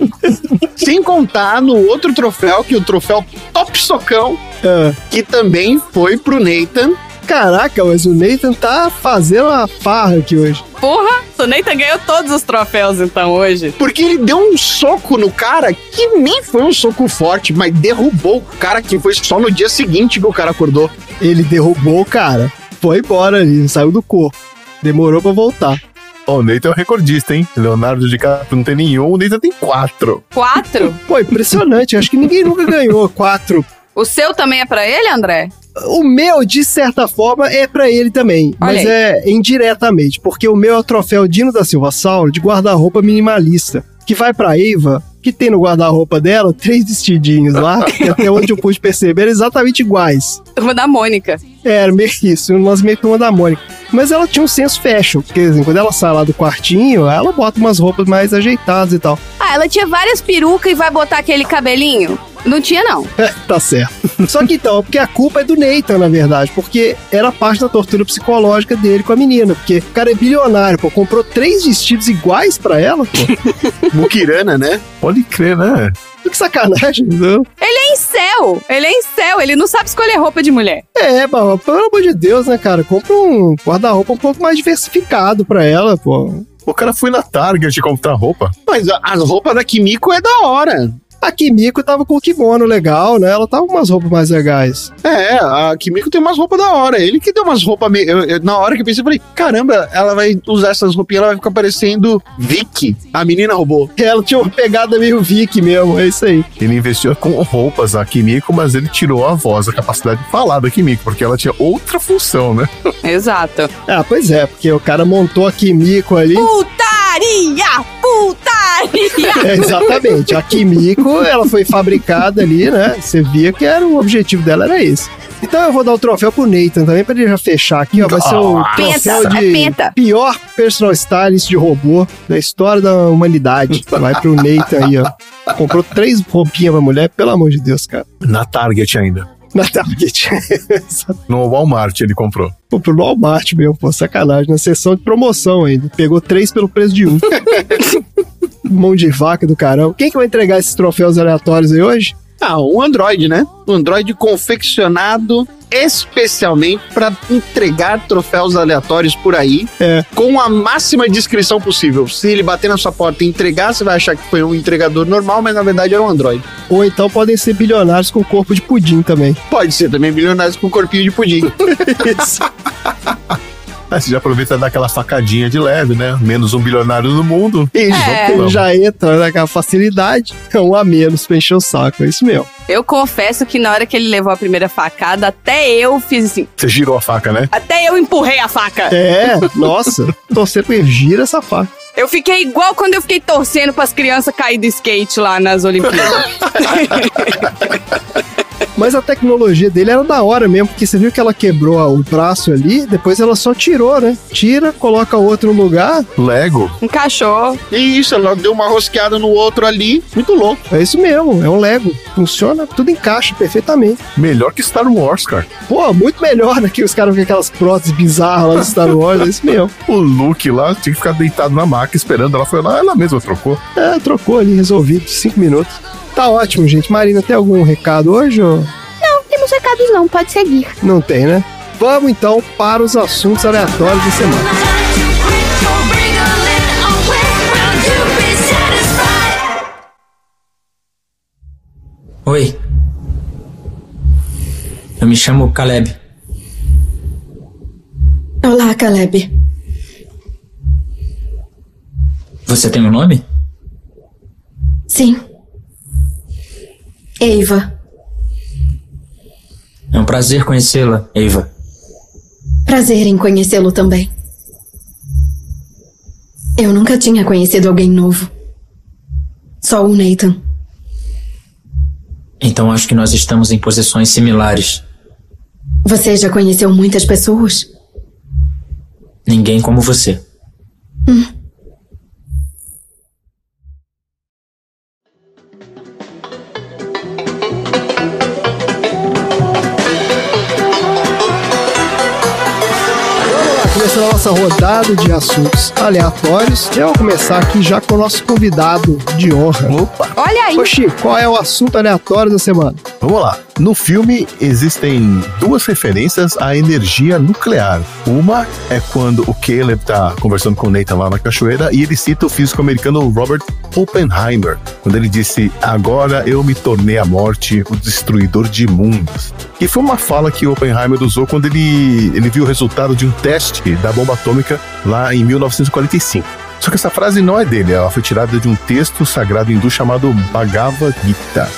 Sem contar no outro troféu, que é o troféu Top Socão, Ah, que também foi pro Nathan. caraca, mas o Nathan tá fazendo uma farra aqui hoje. Porra, o Nathan ganhou todos os troféus então hoje. Porque ele deu um soco no cara que nem foi um soco forte, mas derrubou o cara que foi só no dia seguinte que o cara acordou. Ele derrubou o cara. Foi embora ali, saiu do corpo. Demorou pra voltar. Ó, o Nathan é o recordista, hein? Leonardo DiCaprio não tem nenhum, o Nathan tem quatro. Quatro? Pô, impressionante. Acho que ninguém nunca ganhou quatro. O seu também é pra ele, André? O meu, de certa forma, é pra ele também. Olha mas aí. é indiretamente. Porque o meu é o troféu Dino da Silva Saulo de guarda-roupa minimalista. Que vai pra Eva que tem no guarda-roupa dela três vestidinhos lá, que até onde eu pude perceber, eram exatamente iguais. Turma da Mônica. Era meio que isso, umas meio que uma da Mônica. Mas ela tinha um senso fashion, porque assim, quando ela sai lá do quartinho, ela bota umas roupas mais ajeitadas e tal. Ah, ela tinha várias perucas e vai botar aquele cabelinho? Não tinha, não. É, tá certo. Só que então, porque a culpa é do Nathan, na verdade, porque era parte da tortura psicológica dele com a menina, porque o cara é bilionário, pô, comprou três vestidos iguais pra ela, pô. Mukirana, né? Pode crer, né? Que sacanagem, não? Ele é em céu. Ele é em céu. Ele não sabe escolher roupa de mulher. É, pô, pelo amor de Deus, né, cara? Compra um guarda-roupa um pouco mais diversificado pra ela, pô. O cara foi na Target comprar roupa. Mas as roupas da Kimiko é da hora. A Kimiko tava com o kimono legal, né? Ela tava com umas roupas mais legais. É, a Kimiko tem umas roupas da hora. Ele que deu umas roupas meio. eu- eu- na hora que eu pensei, eu falei: caramba, ela vai usar essas roupinhas, ela vai ficar parecendo Vicky, a menina robô. Ela tinha uma pegada meio Vicky mesmo, é isso aí. Ele investiu com roupas a Kimiko, mas ele tirou a voz, a capacidade de falar da Kimiko, porque ela tinha outra função, né? Exato. Ah, pois é, porque o cara montou a Kimiko ali. Putaria! Putaria! É, exatamente. A Kimiko, ela foi fabricada ali, né? Você via que era o objetivo dela era esse. Então eu vou dar o troféu pro Nathan também, pra ele já fechar aqui, ó. Vai ser o troféu é de pior personal stylist de robô da história da humanidade. Vai pro Nathan aí, ó. Comprou três roupinhas pra mulher, pelo amor de Deus, cara. Na Target ainda. Na Target. No Walmart ele comprou. Pô, pro Walmart mesmo, pô, sacanagem. Na sessão de promoção ainda. Pegou três pelo preço de um. Mão de vaca do caramba. Quem que vai entregar esses troféus aleatórios aí hoje? Ah, um Android, né? Um Android confeccionado especialmente para entregar troféus aleatórios por aí, É. com a máxima descrição possível. Se ele bater na sua porta e entregar, você vai achar que foi um entregador normal, mas na verdade era um Android. Ou então podem ser bilionários com corpo de pudim também. Pode ser também bilionários com corpinho de pudim. Isso. Aí você já aproveita e dá aquela facadinha de leve, né? Menos um bilionário no mundo. Isso, É. ele já entra naquela facilidade. É um a menos pra encher o saco, é isso mesmo. Eu confesso que na hora que ele levou a primeira facada, até eu fiz assim. Você girou a faca, né? Até eu empurrei a faca. É, nossa, torcer pra ele gira essa faca. Eu fiquei igual quando eu fiquei torcendo pras crianças cair do skate lá nas Olimpíadas. Mas a tecnologia dele era da hora mesmo, porque você viu que ela quebrou o braço ali, depois ela só tirou, né? Tira, coloca outro no lugar, Lego. Encaixou. E isso, ela deu uma rosqueada no outro ali, muito louco. é isso mesmo, é um Lego. Funciona, tudo encaixa perfeitamente. Melhor que Star Wars, cara. Pô, muito melhor, né? Que os caras com aquelas próteses bizarras lá do Star Wars, é isso mesmo. O Luke lá tinha que ficar deitado na maca esperando. Ela foi lá, ela mesma trocou. É, trocou ali, resolvido, cinco minutos. Tá ótimo, gente. Marina, tem algum recado hoje ou Não, temos recados não, pode seguir. não tem, né? Vamos então para os assuntos aleatórios da semana. Oi. Eu me chamo Caleb. Olá, Caleb. Você tem um nome? Sim. Eva. É um prazer conhecê-la, Eva. Prazer em conhecê-lo também. Eu nunca tinha conhecido alguém novo. Só o Nathan. Então acho que nós estamos em posições similares. Você já conheceu muitas pessoas? Ninguém como você. Começando nossa rodada de assuntos aleatórios. E eu vou começar aqui já com o nosso convidado de honra. Opa! Olha aí. Chico, qual é o assunto aleatório da semana? Vamos lá. No filme existem duas referências à energia nuclear. Uma é quando o Caleb tá conversando com o Nathan lá na cachoeira e ele cita o físico americano Robert Oppenheimer, quando ele disse: Agora eu me tornei a morte, o destruidor de mundos. E foi uma fala que Oppenheimer usou quando ele, ele viu o resultado de um teste da bomba atômica lá em 1945. Só que essa frase não é dele, ela foi tirada de um texto sagrado hindu chamado Bhagavad Gita.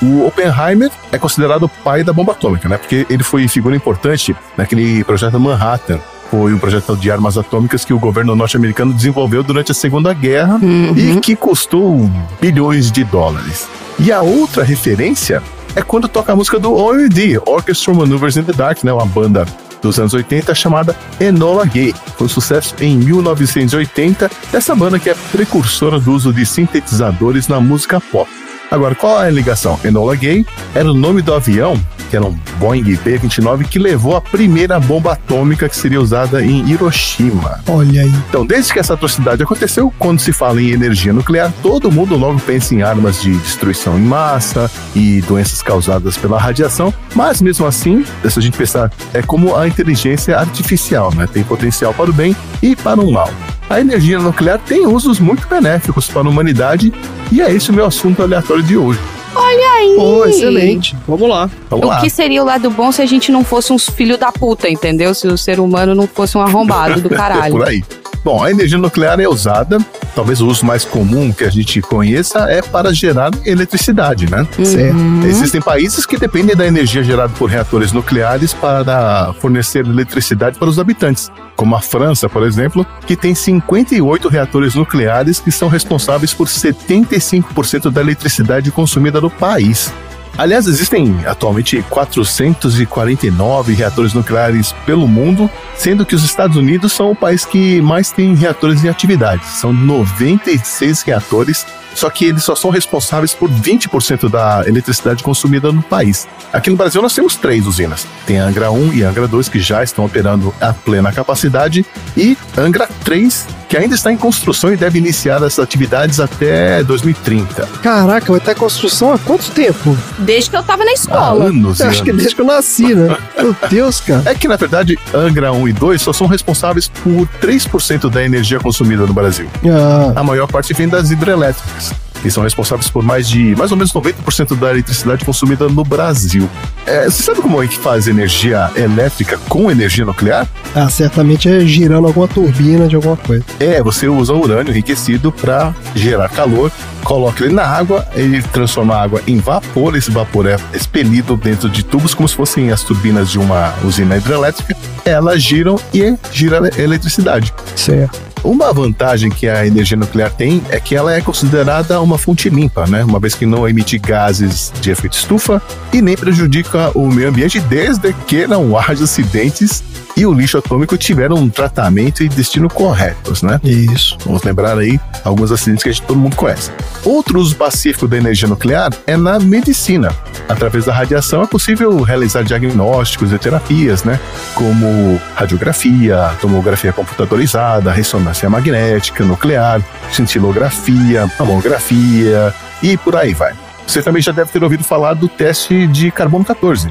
O Oppenheimer é considerado o pai da bomba atômica, né? Porque ele foi figura importante naquele projeto Manhattan, foi um projeto de armas atômicas que o governo norte-americano desenvolveu durante a Segunda Guerra e que custou bilhões de dólares. E a outra referência é quando toca a música do OMD, Orchestra Maneuvers in the Dark, né, uma banda dos anos 80 chamada Enola Gay. Foi um sucesso em 1980, essa banda que é precursora do uso de sintetizadores na música pop. Agora, qual é a ligação? Enola Gay era o nome do avião, que era um Boeing B-29, que levou a primeira bomba atômica que seria usada em Hiroshima. Olha aí. Então, desde que essa atrocidade aconteceu, quando se fala em energia nuclear, todo mundo logo pensa em armas de destruição em massa e doenças causadas pela radiação, mas mesmo assim, se a gente pensar, é como a inteligência artificial, né? Tem potencial para o bem e para o mal. A energia nuclear tem usos muito benéficos para a humanidade e é esse o meu assunto aleatório de hoje. Olha aí! Pô, excelente. Vamos lá. Vamos O lá. que seria o lado bom se a gente não fosse uns filho da puta, entendeu? Se o ser humano não fosse um arrombado do caralho. Por aí. Bom, a energia nuclear é usada, talvez o uso mais comum que a gente conheça é para gerar eletricidade, né? Certo. Existem países que dependem da energia gerada por reatores nucleares para fornecer eletricidade para os habitantes, como a França, por exemplo, que tem 58 reatores nucleares que são responsáveis por 75% da eletricidade consumida no país. Aliás, existem atualmente 449 reatores nucleares pelo mundo, sendo que os Estados Unidos são o país que mais tem reatores em atividade. São 96 reatores, só que eles só são responsáveis por 20% da eletricidade consumida no país. Aqui no Brasil nós temos três usinas. Tem a Angra 1 e a Angra 2 que já estão operando a plena capacidade e Angra 3 que ainda está em construção e deve iniciar as atividades até 2030. Caraca, vai estar em construção há quanto tempo? Desde que eu tava na Há escola. anos e Eu acho que anos. desde que eu nasci, né? Meu Deus, cara. É que, na verdade, Angra 1 e 2 só são responsáveis por 3% da energia consumida no Brasil. Ah, A maior parte vem das hidrelétricas, que são responsáveis por mais de mais ou menos 90% da eletricidade consumida no Brasil. É, você sabe como é que faz energia elétrica com energia nuclear? ah, certamente é girando alguma turbina de alguma coisa. É, você usa urânio enriquecido para gerar calor, coloca ele na água, ele transforma a água em vapor, esse vapor é expelido dentro de tubos como se fossem as turbinas de uma usina hidrelétrica, elas giram e gira a eletricidade. Certo. Uma vantagem que a energia nuclear tem é que ela é considerada uma fonte limpa, né? Uma vez que não emite gases de efeito estufa e nem prejudica o meio ambiente desde que não haja acidentes e o lixo atômico tiveram um tratamento e destino corretos, né? Isso. Vamos lembrar aí alguns acidentes que a gente, todo mundo conhece. Outro uso pacífico da energia nuclear é na medicina. Através da radiação é possível realizar diagnósticos e terapias, né? Como radiografia, tomografia computadorizada, ressonância magnética nuclear, cintilografia, mamografia e por aí vai. Você também já deve ter ouvido falar do teste de carbono 14,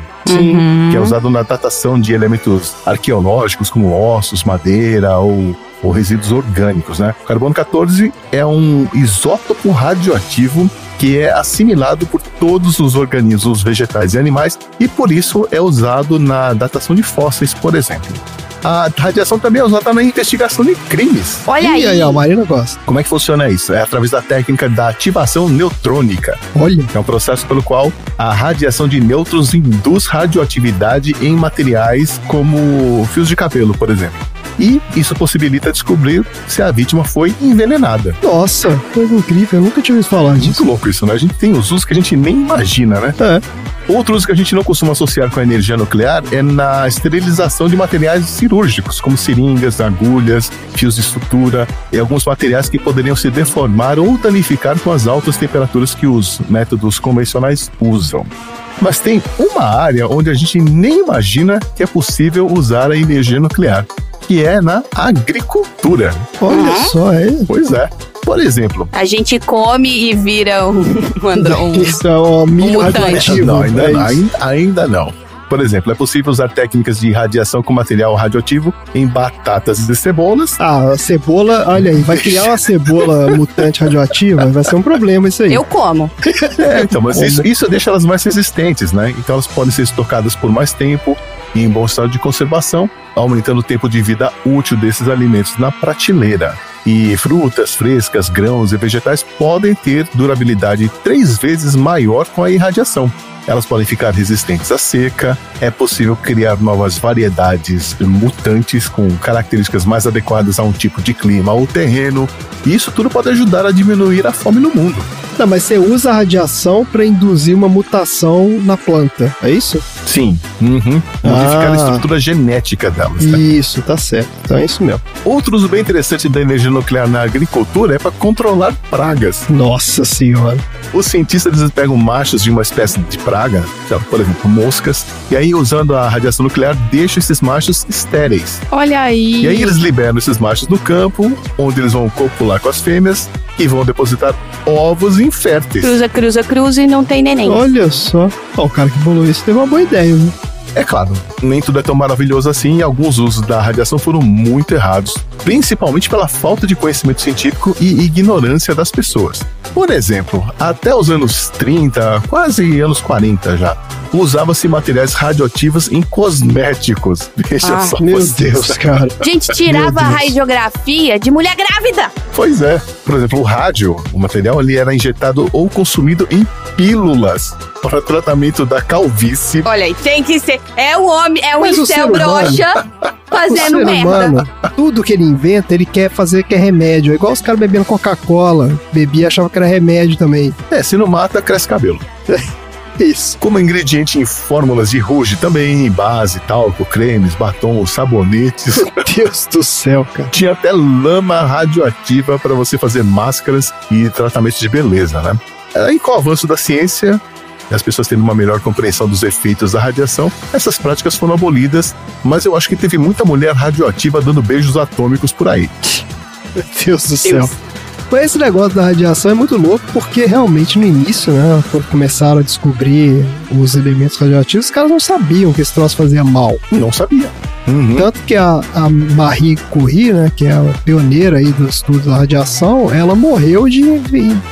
que é usado na datação de elementos arqueológicos como ossos, madeira ou, ou resíduos orgânicos. Né? O carbono 14 é um isótopo radioativo que é assimilado por todos os organismos vegetais e animais e por isso é usado na datação de fósseis, por exemplo. A radiação também é usada na investigação de crimes. Olha E aí. aí, ó, a Marina gosta. Como é que funciona isso? É através da técnica da ativação neutrônica. Olha. É um processo pelo qual a radiação de nêutrons induz radioatividade em materiais como fios de cabelo, por exemplo. E isso possibilita descobrir se a vítima foi envenenada. Nossa, coisa incrível. Eu nunca tinha ouvido falar disso. Muito louco isso, né? A gente tem os usos que a gente nem imagina, né? É. Outro uso que a gente não costuma associar com a energia nuclear é na esterilização de materiais cirúrgicos, como seringas, agulhas, fios de sutura e alguns materiais que poderiam se deformar ou danificar com as altas temperaturas que os métodos convencionais usam. Mas tem uma área onde a gente nem imagina que é possível usar a energia nuclear, que é na agricultura. Olha só, é. Pois é. Por exemplo, A gente come e vira um, um. Isso é um Um mutante. Não, ainda, é não, ainda, ainda não. Por exemplo, é possível usar técnicas de radiação com material radioativo em batatas e cebolas. Ah, a cebola, olha aí, vai criar uma cebola mutante radioativa, vai ser um problema isso aí. Eu como. É, então, mas Como? isso, isso deixa elas mais resistentes, né? Então elas podem ser estocadas por mais tempo e em bom estado de conservação, aumentando o tempo de vida útil desses alimentos na prateleira. E frutas frescas, grãos e vegetais podem ter durabilidade três vezes maior com a irradiação. Elas podem ficar resistentes à seca, é possível criar novas variedades mutantes com características mais adequadas a um tipo de clima ou terreno, e isso tudo pode ajudar a diminuir a fome no mundo. Não, mas você usa a radiação para induzir uma mutação na planta, é isso? Sim, uhum. modificar Ah. a estrutura genética delas. né? Isso, tá certo. Então é isso mesmo. Outro uso bem interessante da energia nuclear na agricultura é para controlar pragas. Nossa senhora. Os cientistas eles pegam machos de uma espécie de praga, por exemplo, moscas, e aí usando a radiação nuclear deixam esses machos estéreis. Olha aí. E aí eles liberam esses machos no campo, onde eles vão copular com as fêmeas e vão depositar ovos inférteis. Cruza, cruza, cruza e não tem neném. Olha só. Ó, o cara que bolou isso teve uma boa ideia, viu? É claro, nem tudo é tão maravilhoso assim e alguns usos da radiação foram muito errados, principalmente pela falta de conhecimento científico e ignorância das pessoas. Por exemplo, até os anos 30, quase anos 40 já, usava-se materiais radioativos em cosméticos. Veja Ah, só Meu vocês. Deus, cara. Gente, tirava a radiografia de mulher grávida. Pois é. Por exemplo, o rádio, o material ali era injetado ou consumido em pílulas para tratamento da calvície. Olha aí, tem que ser. É o homem, é o Mas o incel ser humano- broxa O fazendo ser merda. humano, tudo que ele inventa, ele quer fazer que é remédio. É igual os caras bebendo Coca-Cola. Bebia e achava que era remédio também. É, se não mata, cresce cabelo. Isso. Como ingrediente em fórmulas de rouge também, base, talco, cremes, batons, sabonetes. Meu Deus do céu, cara. Tinha até lama radioativa para você fazer máscaras e tratamentos de beleza, né? Aí com o avanço da ciência, e as pessoas tendo uma melhor compreensão dos efeitos da radiação, essas práticas foram abolidas, mas eu acho que teve muita mulher radioativa dando beijos atômicos por aí. Meu Deus do céu. Mas esse negócio da radiação é muito louco, porque realmente no início, né, quando começaram a descobrir os elementos radioativos, os caras não sabiam que esse troço fazia mal. Não sabia. Uhum. Tanto que a, a Marie Curie, né, que é a pioneira aí do estudo da radiação, ela morreu de...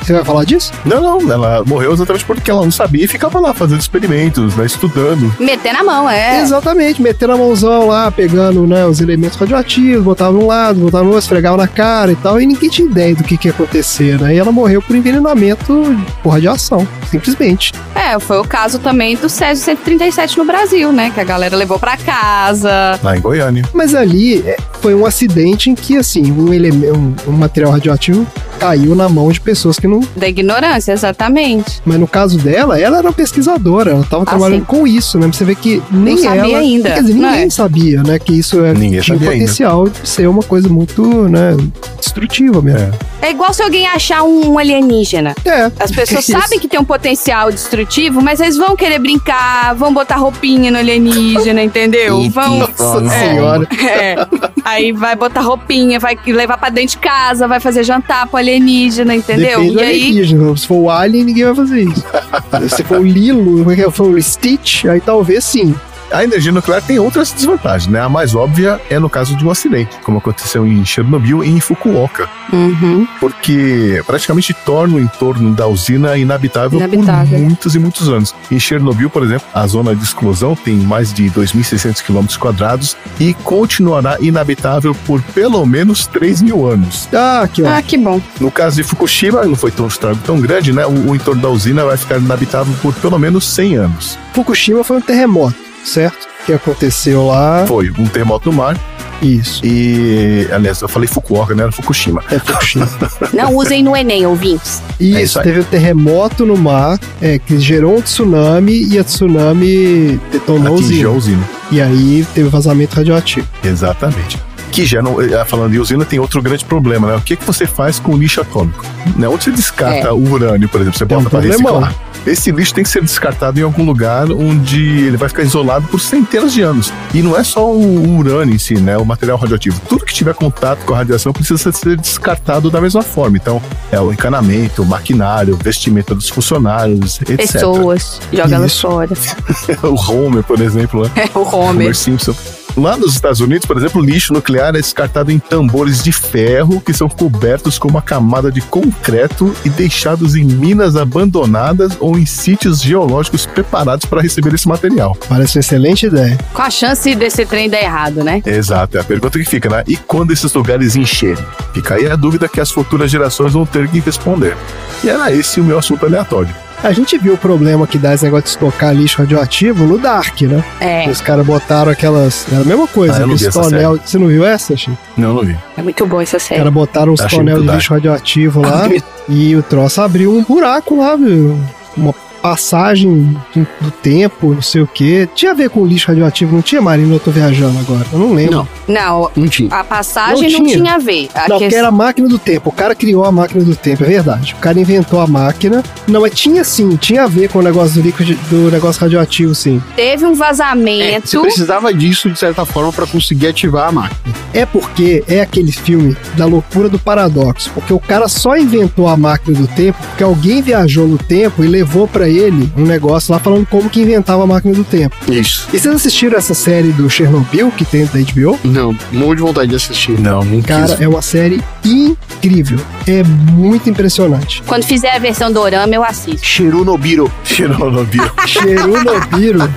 Você vai falar disso? Não, não, ela morreu exatamente porque ela não sabia e ficava lá fazendo experimentos, né, estudando. Meter na mão, é. Exatamente, metendo a mãozão lá, pegando né, os elementos radioativos, botava um lado, botava no outro, esfregava na cara e tal, e ninguém tinha ideia do que, que ia acontecer, né? E ela morreu por envenenamento por radiação, simplesmente. É, foi o caso também do Césio 137 no Brasil, né? Que a galera levou pra casa. Lá em Goiânia. Mas ali é, foi um acidente em que, assim, um, um, um material radioativo caiu na mão de pessoas que não. Da ignorância, exatamente. Mas no caso dela, ela era uma pesquisadora, ela estava Ah, trabalhando sim. com isso, né? Você vê que nem Não sabia ela. ainda, Quer dizer, não ninguém é? sabia, né? Que isso é, Ninguém tinha o sabia ainda. potencial de ser uma coisa muito, né? Destrutiva mesmo. É igual se alguém achar um alienígena. É. As pessoas Isso. sabem que tem um potencial destrutivo, mas eles vão querer brincar, vão botar roupinha no alienígena, entendeu? Vão. Nossa É. senhora. É. Aí vai botar roupinha, vai levar pra dentro de casa, vai fazer jantar pro alienígena, entendeu? Depende e aí. alienígena. Se for o Alien, ninguém vai fazer isso. Se for o Lilo, como é que é? Se for o Stitch, aí talvez sim. A energia nuclear tem outras desvantagens, né? A mais óbvia é no caso de um acidente, como aconteceu em Chernobyl e em Fukuoka, Uhum. porque praticamente torna o entorno da usina inabitável, Inabitável. por muitos e muitos anos. Em Chernobyl, por exemplo, a zona de explosão tem mais de 2.600 km quadrados e continuará inabitável por pelo menos 3 mil anos. Ah, ó. Ah, que bom. No caso de Fukushima, não foi tão estrago tão grande, né? O, o entorno da usina vai ficar inabitável por pelo menos 100 anos. Fukushima foi um terremoto, certo? Que aconteceu lá. Foi um terremoto no mar Isso. e, aliás, eu falei Fukuoka, né? Era Fukushima. É Fukushima. Não usem no Enem, ouvintes. Isso, É isso teve um terremoto no mar é, que gerou um tsunami e a tsunami detonou a Atingiu a usina. E aí teve vazamento radioativo. Exatamente. Que já não, eh, falando de usina, tem outro grande problema, né? O que, que você faz com o lixo atômico? Né? Onde você descarta É. o urânio, por exemplo, você Tem um bota para reciclar. Esse lixo tem que ser descartado em algum lugar onde ele vai ficar isolado por centenas de anos. E não é só o, o urânio em si, né? O material radioativo. Tudo que tiver contato com a radiação precisa ser descartado da mesma forma. Então, é o encanamento, o maquinário, vestimenta dos funcionários, etc. Pessoas. Joga elas fora. o Homer, por exemplo, né? É o Homer. Homer Simpson. Lá nos Estados Unidos, por exemplo, o lixo nuclear é descartado em tambores de ferro que são cobertos com uma camada de concreto e deixados em minas abandonadas ou em sítios geológicos preparados para receber esse material. Parece uma excelente ideia. Com a chance desse trem dar errado, né? Exato, é a pergunta que fica, né? E quando esses lugares encherem? Fica aí a dúvida que as futuras gerações vão ter que responder. E era esse o meu assunto aleatório. A gente viu o problema que dá esse negócio de estocar lixo radioativo no Dark, né? É, Os caras botaram aquelas. Era a mesma coisa, Ah, essa tonel. Você não viu essa, Chico? Não, não vi. é muito boa essa Os série. caras botaram uns Achei tonel de lixo radioativo lá e o troço abriu um buraco lá, viu? Uma passagem do do tempo, não sei o que. Tinha a ver com lixo radioativo, não tinha, Marina? Eu tô viajando agora. Eu não lembro. Não. Não, Não tinha. a passagem Não não tinha. tinha, a ver. A Não, que- porque era a máquina do tempo. O cara criou a máquina do tempo, é verdade. O cara inventou a máquina. Não, mas tinha sim, tinha a ver com o negócio do líquido, do negócio radioativo, sim. Teve um É, vazamento. você precisava disso, de certa forma, pra conseguir ativar a máquina. É porque é aquele filme da loucura do paradoxo. Porque o cara só inventou a máquina do tempo porque alguém viajou no tempo e levou pra ele um negócio lá falando como que inventava a máquina do tempo. Isso. E vocês assistiram essa série do Chernobyl que tem da HBO? Não, morro de vontade de assistir. Não, não Cara, quis. é uma série incrível. É muito impressionante. Quando fizer a versão dorama, eu assisto. Chernobyl. Chernobyl. Chernobyl.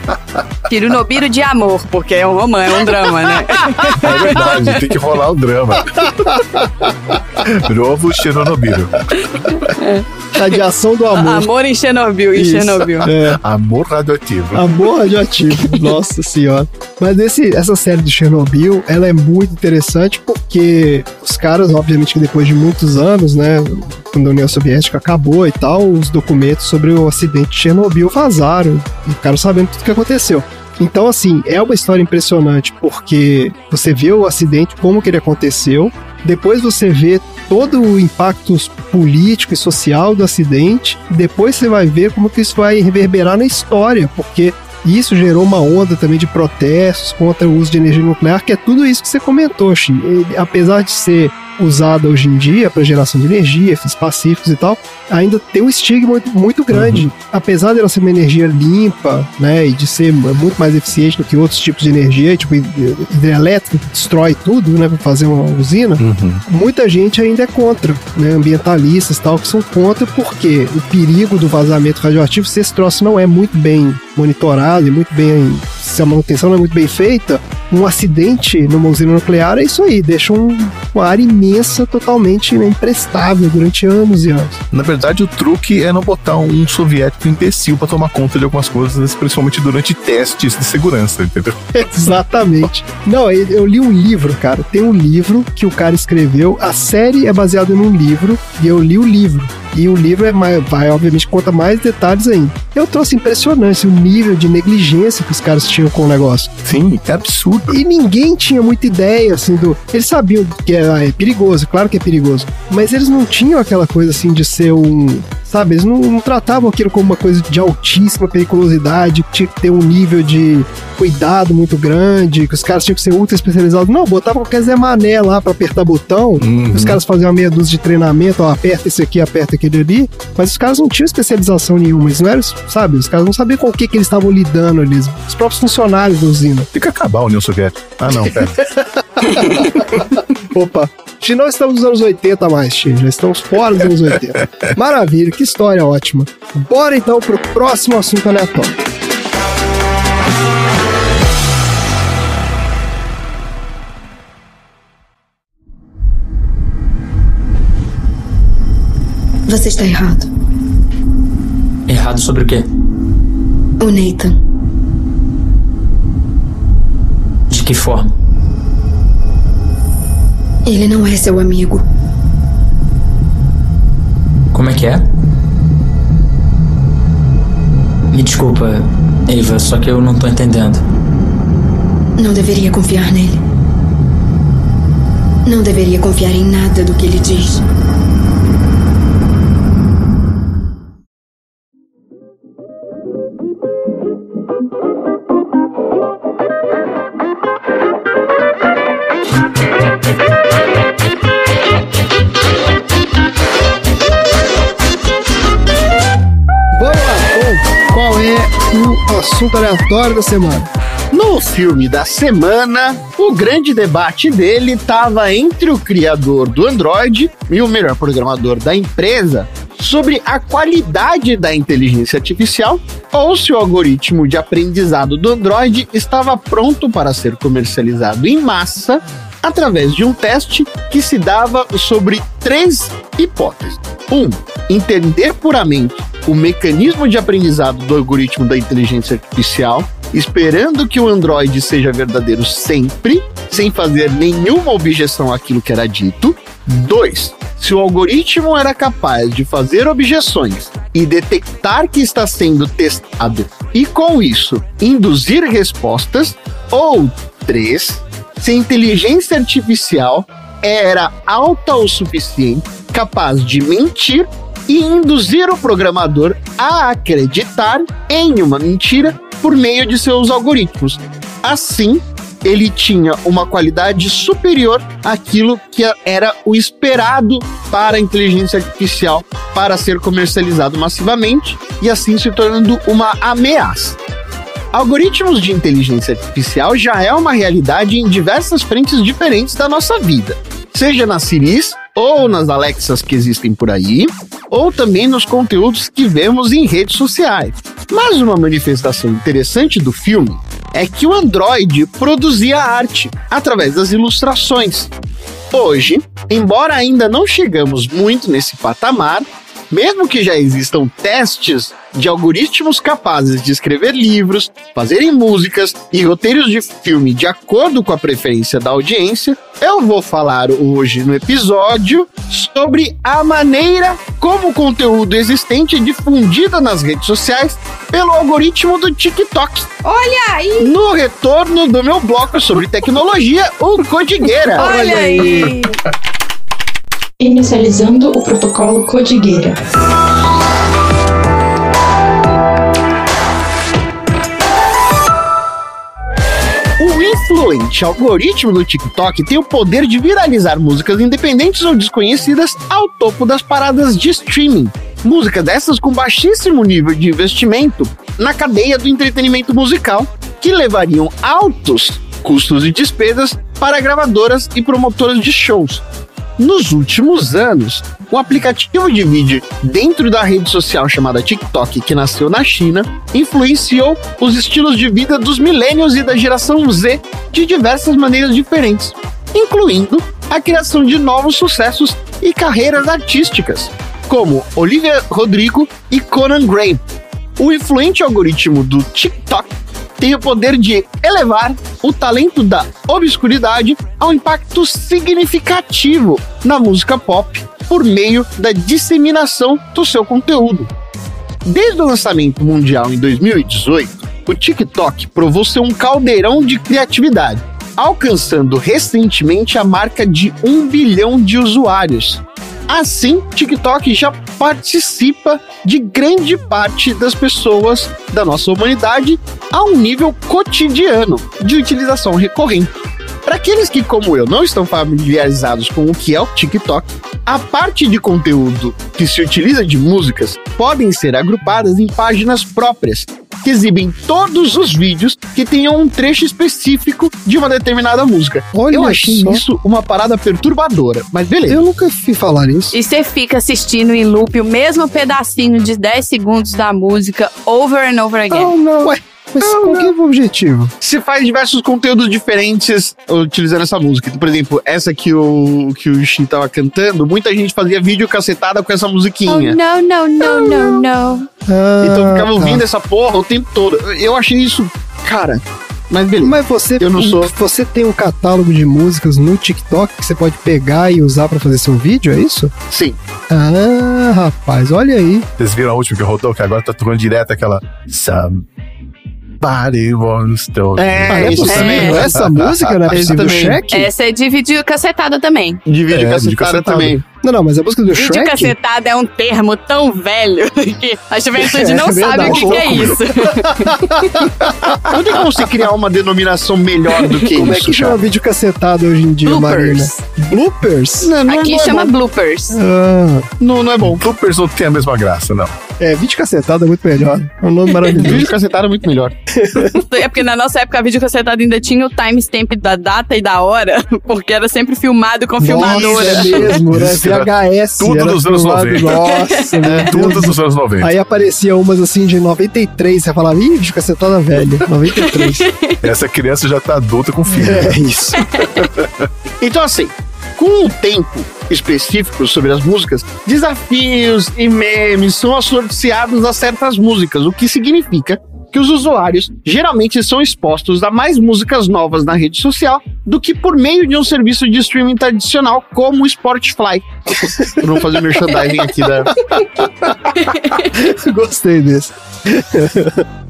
Tirunobiro de amor, porque é um romance, é um drama, né? É verdade, tem que rolar o drama. Novo Chernobyl. Radiação do amor. Amor em Chernobyl, Isso. Chernobyl. É. Amor radioativo. Amor radioativo, nossa senhora. Mas esse, essa série do Chernobyl, ela é muito interessante porque os caras, obviamente que depois de muitos anos, né, quando a União Soviética acabou e tal, os documentos sobre o acidente de Chernobyl vazaram e ficaram sabendo tudo o que aconteceu. Então, assim, é uma história impressionante porque você vê o acidente, como que ele aconteceu, depois você vê todo o impacto político e social do acidente, depois você vai ver como que isso vai reverberar na história, porque isso gerou uma onda também de protestos contra o uso de energia nuclear, que é tudo isso que você comentou. Ele, apesar de ser usada hoje em dia para geração de energia, fins pacíficos e tal, ainda tem um estigma muito, muito grande. Apesar dela ser uma energia limpa, né, e de ser muito mais eficiente do que outros tipos de energia, tipo hid- hidrelétrica, que destrói tudo, né, para fazer uma usina, Uhum. muita gente ainda é contra, né? Ambientalistas e tal, que são contra porque o perigo do vazamento radioativo, se esse troço não é muito bem monitorado e muito bem. se a manutenção não é muito bem feita, um acidente numa usina nuclear é isso aí, deixa um, uma área imensa totalmente né, imprestável durante anos e anos. Na verdade, o truque é não botar um soviético imbecil pra tomar conta de algumas coisas, principalmente durante testes de segurança, entendeu? Exatamente. Não, eu eu li um livro, cara. Tem um livro que o cara escreveu. A série é baseada num livro e eu li o livro. E o livro é mais, vai, obviamente, conta mais detalhes ainda. Eu trouxe impressionante o nível de negligência que os caras tinham com o negócio. Sim, é absurdo. E ninguém tinha muita ideia, assim, do. Eles sabiam que é, é perigoso, claro que é perigoso. Mas eles não tinham aquela coisa, assim, de ser um. Sabe, eles não, não tratavam aquilo como uma coisa de altíssima periculosidade, que tinha que ter um nível de cuidado muito grande, que os caras tinham que ser ultra especializados. Não, botava qualquer Zé Mané lá pra apertar botão. Uhum. Os caras faziam uma meia dúzia de treinamento, ó, aperta esse aqui, aperta aquele ali. Mas os caras não tinham especialização nenhuma. Eles não eram, sabe, os caras não sabiam com o que, que eles estavam lidando ali. Os próprios funcionários da usina. Tem que acabar a União Soviética. Ah, não, pera. Opa. Se não estamos nos anos 80 mais, Xi, já estamos fora dos anos 80. Maravilha, que história ótima. Bora então pro próximo assunto aleatório. Você está errado. Errado sobre o quê? O Nathan. De que forma? Ele não é seu amigo. Como é que é? Me desculpa, Eva, só que eu não tô entendendo. Não deveria confiar nele. Não deveria confiar em nada do que ele diz. Assunto aleatório da semana? No filme da semana, o grande debate dele estava entre o criador do Android e o melhor programador da empresa sobre a qualidade da inteligência artificial ou se o algoritmo de aprendizado do Android estava pronto para ser comercializado em massa através de um teste que se dava sobre três hipóteses. Um, entender puramente o mecanismo de aprendizado do algoritmo da inteligência artificial, esperando que o Android seja verdadeiro sempre, sem fazer nenhuma objeção àquilo que era dito. 2. Se o algoritmo era capaz de fazer objeções e detectar que está sendo testado e, com isso, induzir respostas. Ou 3. Se a inteligência artificial era alta o suficiente, capaz de mentir e induzir o programador a acreditar em uma mentira por meio de seus algoritmos. Assim, ele tinha uma qualidade superior àquilo que era o esperado para a inteligência artificial para ser comercializado massivamente e assim se tornando uma ameaça. Algoritmos de inteligência artificial já é uma realidade em diversas frentes diferentes da nossa vida, seja nas Siris ou nas Alexas que existem por aí, ou também nos conteúdos que vemos em redes sociais. Mas uma manifestação interessante do filme é que o Android produzia arte através das ilustrações. Hoje, embora ainda não chegamos muito nesse patamar, mesmo que já existam testes de algoritmos capazes de escrever livros, fazerem músicas e roteiros de filme de acordo com a preferência da audiência, eu vou falar hoje no episódio sobre a maneira como o conteúdo existente é difundido nas redes sociais pelo algoritmo do TikTok. Olha aí! No retorno do meu bloco sobre tecnologia, o Codigueira. Olha aí! Inicializando o protocolo Codigueira. O influente algoritmo do TikTok tem o poder de viralizar músicas independentes ou desconhecidas ao topo das paradas de streaming. Músicas dessas com baixíssimo nível de investimento na cadeia do entretenimento musical, que levariam altos custos e despesas para gravadoras e promotoras de shows. Nos últimos anos, o aplicativo de vídeo dentro da rede social chamada TikTok, que nasceu na China, influenciou os estilos de vida dos millennials e da geração Z de diversas maneiras diferentes, incluindo a criação de novos sucessos e carreiras artísticas, como Olivia Rodrigo e Conan Gray. O influente algoritmo do TikTok tem o poder de elevar o talento da obscuridade a um impacto significativo na música pop por meio da disseminação do seu conteúdo. Desde o lançamento mundial em 2018, o TikTok provou ser um caldeirão de criatividade, alcançando recentemente a marca de um bilhão de usuários. Assim, TikTok já participa de grande parte das pessoas da nossa humanidade a um nível cotidiano de utilização recorrente. Para aqueles que, como eu, não estão familiarizados com o que é o TikTok, a parte de conteúdo que se utiliza de músicas podem ser agrupadas em páginas próprias, que exibem todos os vídeos que tenham um trecho específico de uma determinada música. Olha eu achei só. isso uma parada perturbadora, mas beleza. Eu nunca fui falar isso. E você fica assistindo em loop o mesmo pedacinho de 10 segundos da música over and over again. Não, não. Ué, Mas qual que é o objetivo? se faz diversos conteúdos diferentes utilizando essa música. Por exemplo, essa que o, que o Shin tava cantando, muita gente fazia vídeo cacetada com essa Oh, musiquinha. não, não, não, não, não. Ah, Então ficava tá. ouvindo essa porra o tempo todo. Eu achei isso, cara, mas beleza. Mas você, Eu não sou. você tem um catálogo de músicas no TikTok que você pode pegar e usar pra fazer seu vídeo, é isso? Sim. Ah, rapaz, olha aí. Vocês viram a última que rodou, que agora tá tocando direto aquela. Somebody wants to. É, Ah, é isso possível. também. Essa música não é possível do também. Shrek? Essa é de vídeo cacetada também. Vídeo É, cacetada vídeo cacetada. também. Não, não, mas a música do Vídeo Shrek. cacetada é um termo tão velho que a juventude É não sabe verdade. o que, que é isso. Não tem como você criar uma denominação melhor do que Como é isso, que chama vídeo cacetado hoje em dia, Marina? Bloopers. Bloopers? Não, não, Aqui não é chama bom. bloopers. Ah, Não, não é bom. Bloopers não tem a mesma graça, não. é, vídeo cacetado é muito melhor. É um nome Vídeo maravilhoso. cacetada é muito melhor. É porque na nossa época, vídeo cacetada ainda tinha o timestamp da data e da hora, porque era sempre filmado com filmadora. Nossa, é mesmo, né? VHS. tudo era dos anos filmado- 90. Nossa, meu Tudo dos anos 90. Aí aparecia umas assim de 93, você falava, ih, vídeo cacetada velho, 93. Essa criança já tá adulta com filho. é isso. Então, assim, Com o tempo específico sobre as músicas, desafios e memes são associados a certas músicas, o que significa que os usuários geralmente são expostos a mais músicas novas na rede social do que por meio de um serviço de streaming tradicional como o Spotify. Não fazer merchandising aqui da. Gostei desse.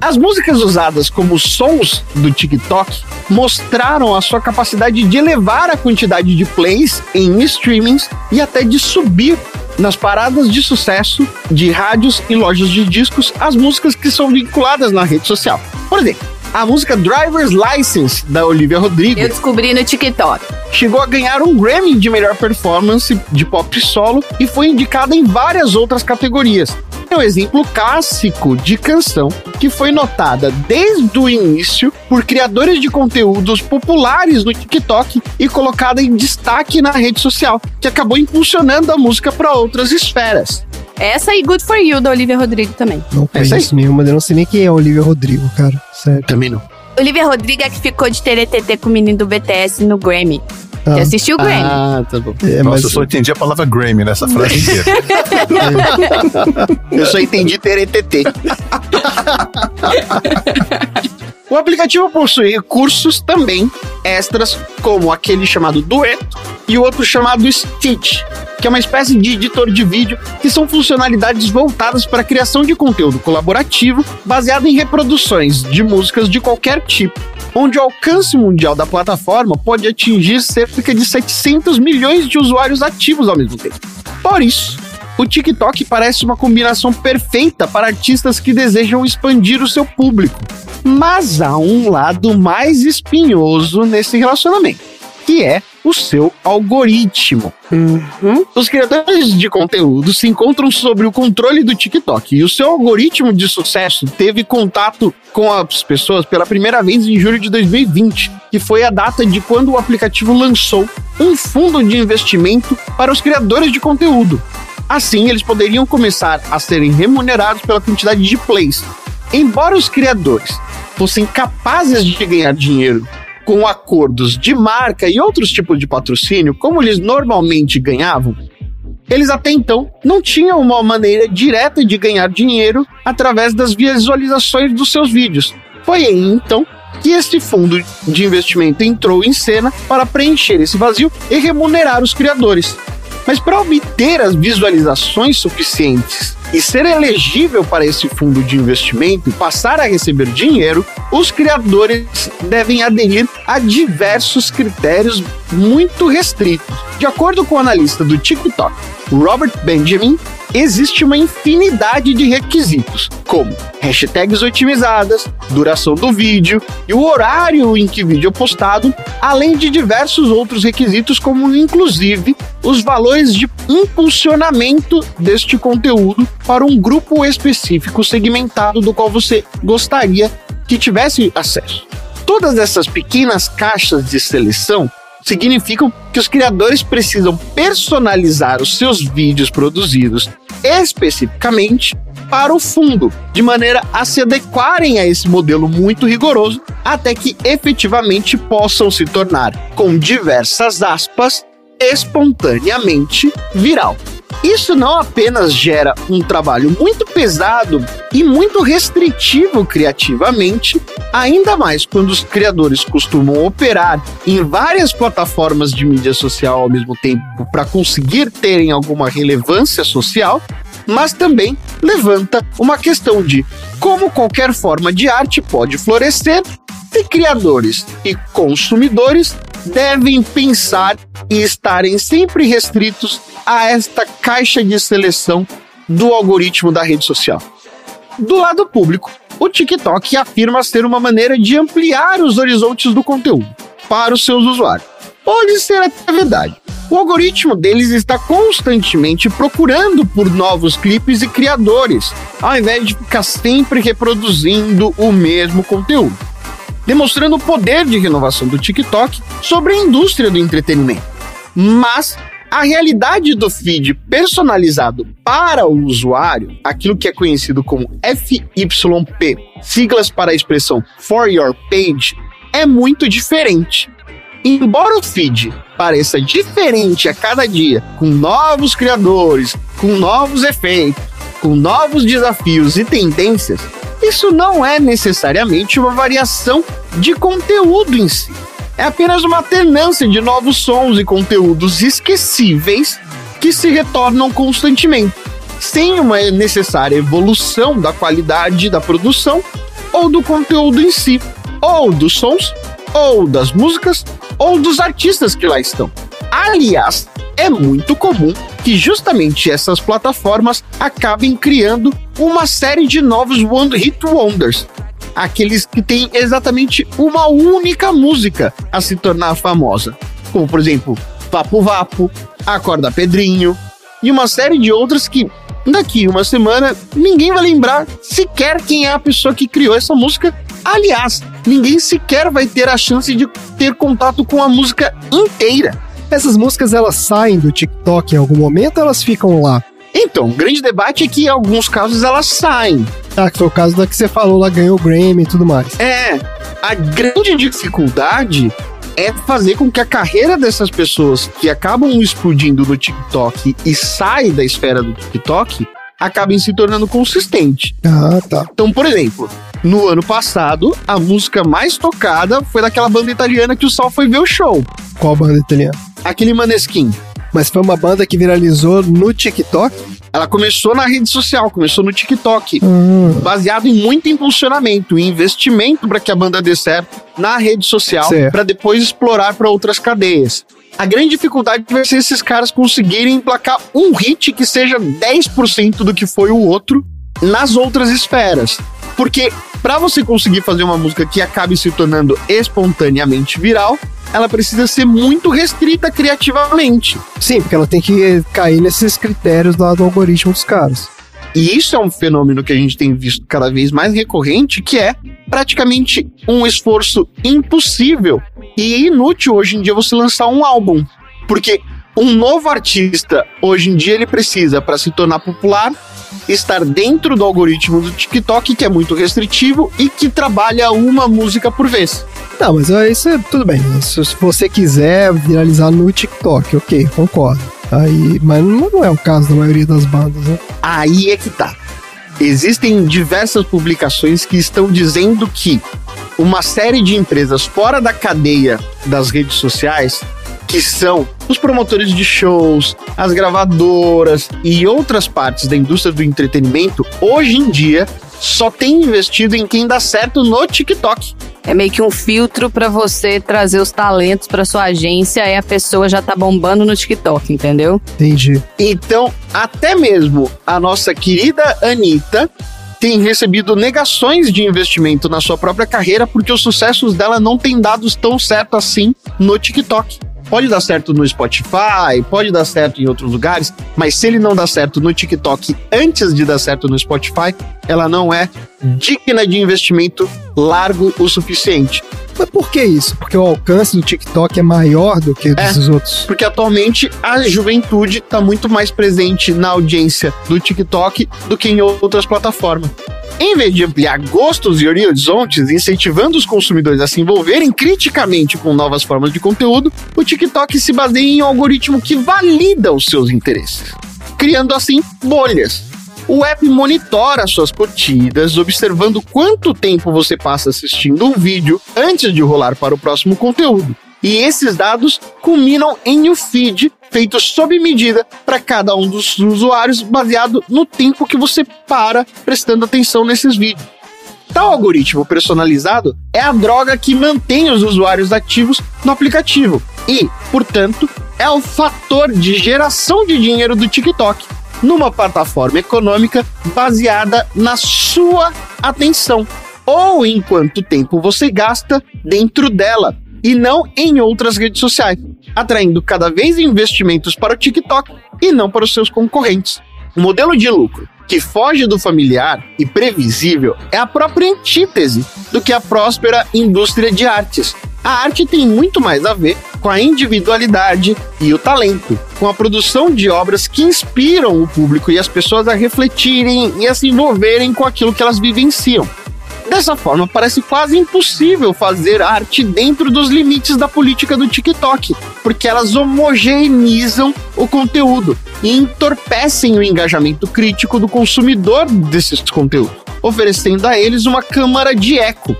As músicas usadas como sons do TikTok mostraram a sua capacidade de elevar a quantidade de plays em streamings e até de subir nas paradas de sucesso de rádios e lojas de discos as músicas que são vinculadas na rede social. Por exemplo, a música Driver's License da Olivia Rodrigo Eu descobri no TikTok. chegou a ganhar um Grammy de melhor performance de pop solo e foi indicada em várias outras categorias. É um exemplo clássico de canção que foi notada desde o início por criadores de conteúdos populares no TikTok e colocada em destaque na rede social, que acabou impulsionando a música para outras esferas. Essa e Good For You, da Olivia Rodrigo também. Não conheço nenhuma, eu não sei nem quem é Olivia Rodrigo, cara. Sério. Também não. Olivia Rodrigo é que ficou de TTT com o menino do BTS no Grammy. Ah. Você assistiu o Grammy? Ah, tá bom. É, Nossa, mas eu só entendi a palavra Grammy nessa frase inteira. Eu só entendi TRTT. o aplicativo possui recursos também extras, como aquele chamado Dueto e o outro chamado Stitch, que é uma espécie de editor de vídeo que são funcionalidades voltadas para a criação de conteúdo colaborativo baseado em reproduções de músicas de qualquer tipo, onde o alcance mundial da plataforma pode atingir cerca de 700 milhões de usuários ativos ao mesmo tempo. Por isso, o TikTok parece uma combinação perfeita para artistas que desejam expandir o seu público. Mas há um lado mais espinhoso nesse relacionamento, que é o seu algoritmo. Os criadores de conteúdo se encontram sobre o controle do TikTok e o seu algoritmo de sucesso teve contato com as pessoas pela primeira vez em julho de 2020, que foi a data de quando o aplicativo lançou um fundo de investimento para os criadores de conteúdo. Assim, eles poderiam começar a serem remunerados pela quantidade de plays. Embora os criadores fossem capazes de ganhar dinheiro com acordos de marca e outros tipos de patrocínio, como eles normalmente ganhavam, eles até então não tinham uma maneira direta de ganhar dinheiro através das visualizações dos seus vídeos. Foi aí então que este fundo de investimento entrou em cena para preencher esse vazio e remunerar os criadores. Mas para obter as visualizações suficientes e ser elegível para esse fundo de investimento e passar a receber dinheiro, os criadores devem aderir a diversos critérios muito restritos. De acordo com o analista do TikTok, Robert Benjamin, existe uma infinidade de requisitos, como hashtags otimizadas, duração do vídeo e o horário em que o vídeo é postado, além de diversos outros requisitos, como inclusive os valores de impulsionamento deste conteúdo para um grupo específico segmentado do qual você gostaria que tivesse acesso. Todas essas pequenas caixas de seleção significam que os criadores precisam personalizar os seus vídeos produzidos especificamente para o fundo, de maneira a se adequarem a esse modelo muito rigoroso, até que efetivamente possam se tornar, com diversas aspas, espontaneamente viral. Isso não apenas gera um trabalho muito pesado e muito restritivo criativamente, ainda mais quando os criadores costumam operar em várias plataformas de mídia social ao mesmo tempo para conseguir terem alguma relevância social, mas também levanta uma questão de como qualquer forma de arte pode florescer se criadores e consumidores devem pensar e estarem sempre restritos a esta caixa de seleção do algoritmo da rede social. Do lado público, o TikTok afirma ser uma maneira de ampliar os horizontes do conteúdo para os seus usuários. Pode ser até verdade. O algoritmo deles está constantemente procurando por novos clipes e criadores, ao invés de ficar sempre reproduzindo o mesmo conteúdo, demonstrando o poder de renovação do TikTok sobre a indústria do entretenimento. Mas a realidade do feed personalizado para o usuário, aquilo que é conhecido como FYP, siglas para a expressão For Your Page, é muito diferente. Embora o feed pareça diferente a cada dia, com novos criadores, com novos efeitos, com novos desafios e tendências, isso não é necessariamente uma variação de conteúdo em si. É apenas uma alternância de novos sons e conteúdos esquecíveis que se retornam constantemente, sem uma necessária evolução da qualidade da produção ou do conteúdo em si, ou dos sons, ou das músicas, ou dos artistas que lá estão. Aliás, é muito comum que justamente essas plataformas acabem criando uma série de novos One Hit Wonders. Aqueles que têm exatamente uma única música a se tornar famosa. Como, por exemplo, Papo Vapo, Acorda Pedrinho e uma série de outras que daqui uma semana ninguém vai lembrar sequer quem é a pessoa que criou essa música. Aliás, ninguém sequer vai ter a chance de ter contato com a música inteira. Essas músicas elas saem do TikTok em algum momento ou elas ficam lá? Então, o grande debate é que em alguns casos elas saem. Ah, que foi o caso da que você falou lá, ganhou o Grammy e tudo mais. É, a grande dificuldade é fazer com que a carreira dessas pessoas que acabam explodindo no TikTok e saem da esfera do TikTok acabem se tornando consistente. Ah, tá. Então, por exemplo, no ano passado, a música mais tocada foi daquela banda italiana que o Sol foi ver o show. Qual banda italiana? Aquele Maneskin. Mas foi uma banda que viralizou no TikTok? Ela começou na rede social, começou no TikTok, Hum. baseado em muito impulsionamento e investimento para que a banda dê certo na rede social, para depois explorar para outras cadeias. A grande dificuldade vai ser esses caras conseguirem emplacar um hit que seja 10% do que foi o outro nas outras esferas. Porque para você conseguir fazer uma música que acabe se tornando espontaneamente viral, ela precisa ser muito restrita criativamente. Sim, porque ela tem que cair nesses critérios lá do algoritmo dos caras. E isso é um fenômeno que a gente tem visto cada vez mais recorrente, que é praticamente um esforço impossível e inútil hoje em dia você lançar um álbum. Porque um novo artista, hoje em dia, ele precisa, para se tornar popular, estar dentro do algoritmo do TikTok, que é muito restritivo e que trabalha uma música por vez. Não, mas é, isso é tudo bem. Se você quiser viralizar no TikTok, ok, concordo. Aí, mas não, não é o caso da maioria das bandas, né? Aí é que tá. Existem diversas publicações que estão dizendo que uma série de empresas fora da cadeia das redes sociais, que são os promotores de shows, as gravadoras e outras partes da indústria do entretenimento, hoje em dia só tem investido em quem dá certo no TikTok. É meio que um filtro pra você trazer os talentos pra sua agência e a pessoa já tá bombando no TikTok, entendeu? Entendi. Então, até mesmo a nossa querida Anitta tem recebido negações de investimento na sua própria carreira porque os sucessos dela não têm dado tão certo assim no TikTok. Pode dar certo no Spotify, pode dar certo em outros lugares, mas se ele não dá certo no TikTok antes de dar certo no Spotify, ela não é digna de investimento largo o suficiente. Mas por que isso? Porque o alcance do TikTok é maior do que desses outros. Porque atualmente a juventude está muito mais presente na audiência do TikTok do que em outras plataformas. Em vez de ampliar gostos e horizontes, incentivando os consumidores a se envolverem criticamente com novas formas de conteúdo, o TikTok se baseia em um algoritmo que valida os seus interesses, criando assim bolhas. O app monitora suas curtidas, observando quanto tempo você passa assistindo um vídeo antes de rolar para o próximo conteúdo. E esses dados culminam em um feed feito sob medida para cada um dos usuários, baseado no tempo que você para prestando atenção nesses vídeos. Tal algoritmo personalizado é a droga que mantém os usuários ativos no aplicativo e, portanto, é o fator de geração de dinheiro do TikTok numa plataforma econômica baseada na sua atenção ou em quanto tempo você gasta dentro dela e não em outras redes sociais, atraindo cada vez investimentos para o TikTok e não para os seus concorrentes. O modelo de lucro que foge do familiar e previsível é a própria antítese do que a próspera indústria de artes. A arte tem muito mais a ver com a individualidade e o talento, com a produção de obras que inspiram o público e as pessoas a refletirem e a se envolverem com aquilo que elas vivenciam. Dessa forma, parece quase impossível fazer arte dentro dos limites da política do TikTok, porque elas homogeneizam o conteúdo e entorpecem o engajamento crítico do consumidor desses conteúdos, oferecendo a eles uma câmara de eco.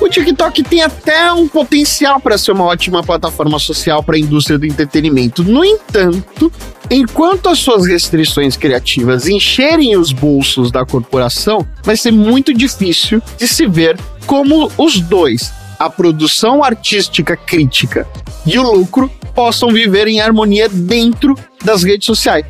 O TikTok tem até um potencial para ser uma ótima plataforma social para a indústria do entretenimento. No entanto, enquanto as suas restrições criativas encherem os bolsos da corporação, vai ser muito difícil de se ver como os dois, a produção artística crítica e o lucro, possam viver em harmonia dentro das redes sociais.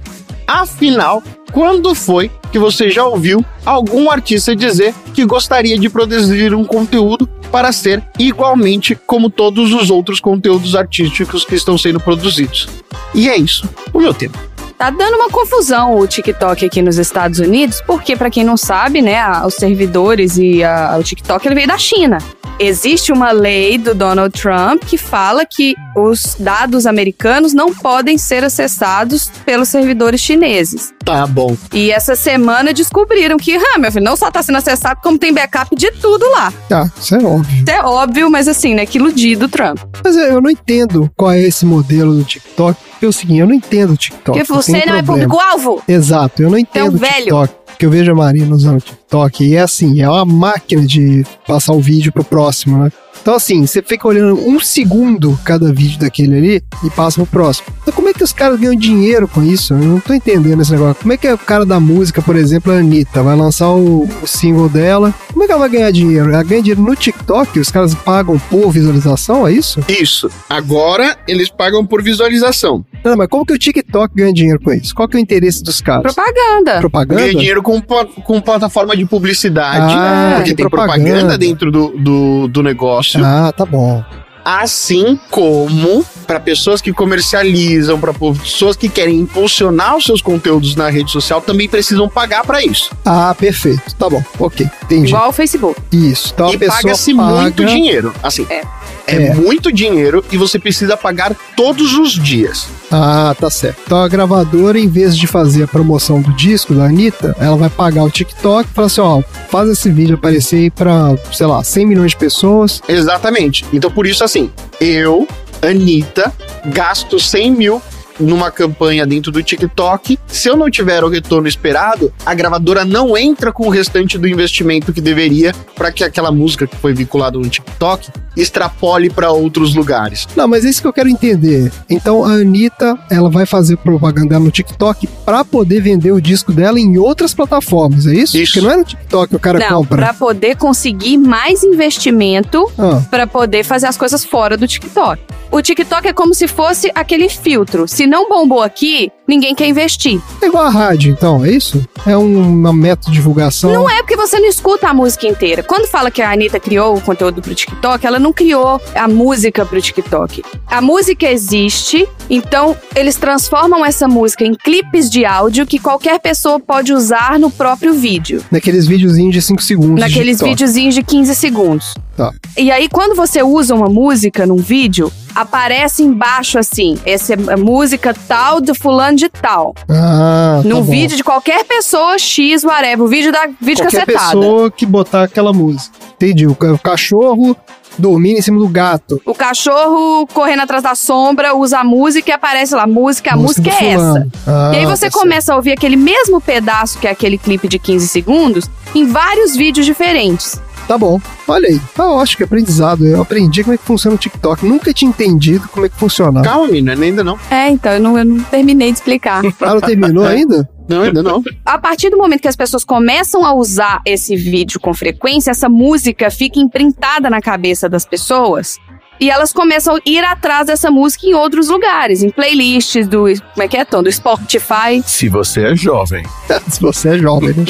Afinal, quando foi que você já ouviu algum artista dizer que gostaria de produzir um conteúdo para ser igualmente como todos os outros conteúdos artísticos que estão sendo produzidos? E é isso, o meu tema. Tá dando uma confusão o TikTok aqui nos Estados Unidos, porque para quem não sabe, né, os servidores e a- o TikTok ele veio da China. Existe uma lei do Donald Trump que fala que os dados americanos não podem ser acessados pelos servidores chineses. Tá bom. E essa semana descobriram que, ah, meu filho, não só tá sendo acessado, como tem backup de tudo lá. Ah, isso é óbvio. Isso é óbvio, mas assim, né, que iludido o Trump. Mas eu eu não entendo qual é esse modelo do TikTok. Porque é o seguinte, eu não entendo o TikTok. Porque você não é público-alvo. Exato, eu não entendo o velho. TikTok. Porque eu vejo a Marina usando o TikTok e é assim, é uma máquina de passar o vídeo pro próximo, né? Então assim, você fica olhando um segundo cada vídeo daquele ali e passa pro próximo. Então como é que os caras ganham dinheiro com isso? Eu não tô entendendo esse negócio. Como é que é o cara da música, por exemplo, a Anitta, vai lançar o, o single dela, como é que ela vai ganhar dinheiro? Ela ganha dinheiro no TikTok? Os caras pagam por visualização, é isso? Isso. Agora eles pagam por visualização. Não, mas como que o TikTok ganha dinheiro com isso? Qual que é o interesse dos caras? Propaganda. Propaganda? Ganha dinheiro com, com plataforma de publicidade, Ah, porque de tem propaganda, propaganda. dentro do, do, do negócio. Ah, tá bom. Assim como para pessoas que comercializam, para pessoas que querem impulsionar os seus conteúdos na rede social, também precisam pagar para isso. Ah, perfeito. Tá bom. Ok, entendi. Igual o Facebook. Isso. Então a e pessoa paga-se paga... muito dinheiro. Assim, É. é É. muito dinheiro e você precisa pagar todos os dias. Ah, tá certo. Então a gravadora, em vez de fazer a promoção do disco da Anitta, ela vai pagar o TikTok e falar assim: ó, faz esse vídeo aparecer aí pra, sei lá, 100 milhões de pessoas. Exatamente. Então, por isso, assim, eu, Anitta, gasto 100 mil numa campanha dentro do TikTok. Se eu não tiver o retorno esperado, a gravadora não entra com o restante do investimento que deveria para que aquela música que foi vinculada no TikTok extrapole para outros lugares. Não, mas é isso que eu quero entender. Então a Anitta, ela vai fazer propaganda no TikTok pra poder vender o disco dela em outras plataformas, é isso? Isso. Porque não é no TikTok que o cara Não, compra. pra poder conseguir mais investimento Ah, pra poder fazer as coisas fora do TikTok. O TikTok é como se fosse aquele filtro. Se não bombou aqui, ninguém quer investir. é igual a rádio, então, é isso? É um, uma método de divulgação. Não é porque você não escuta a música inteira. Quando fala que a Anitta criou o conteúdo pro TikTok, ela não criou a música pro TikTok. A música existe, então eles transformam essa música em clipes de áudio que qualquer pessoa pode usar no próprio vídeo. Naqueles videozinhos de 5 segundos. Naqueles videozinhos de 15 segundos. Tá. E aí, quando você usa uma música num vídeo, aparece embaixo assim: essa é música tal de fulano de tal. Ah, tá no bom. vídeo de qualquer pessoa, X, whatever. O vídeo da vídeo Qualquer cacetada. pessoa que botar aquela música. Entendi. O ca- o cachorro dormindo em cima do gato. O cachorro correndo atrás da sombra, usa a música e aparece lá, música, a música, do é essa. Ah, e aí você tá certo. começa a ouvir aquele mesmo pedaço que é aquele clipe de 15 segundos em vários vídeos diferentes. Tá bom. Olha aí. Tá ótimo, que aprendizado. Eu aprendi como é que funciona o TikTok. Nunca tinha entendido como é que funcionava. Calma, menina, ainda não. É, então, eu não, eu não terminei de explicar. Ah, não terminou ainda? Não, ainda não. a partir do momento que as pessoas começam a usar esse vídeo com frequência, essa música fica imprintada na cabeça das pessoas. E elas começam a ir atrás dessa música em outros lugares, em playlists do. Como é que é, Tom? Do Spotify. Se você é jovem. Se você é jovem, né?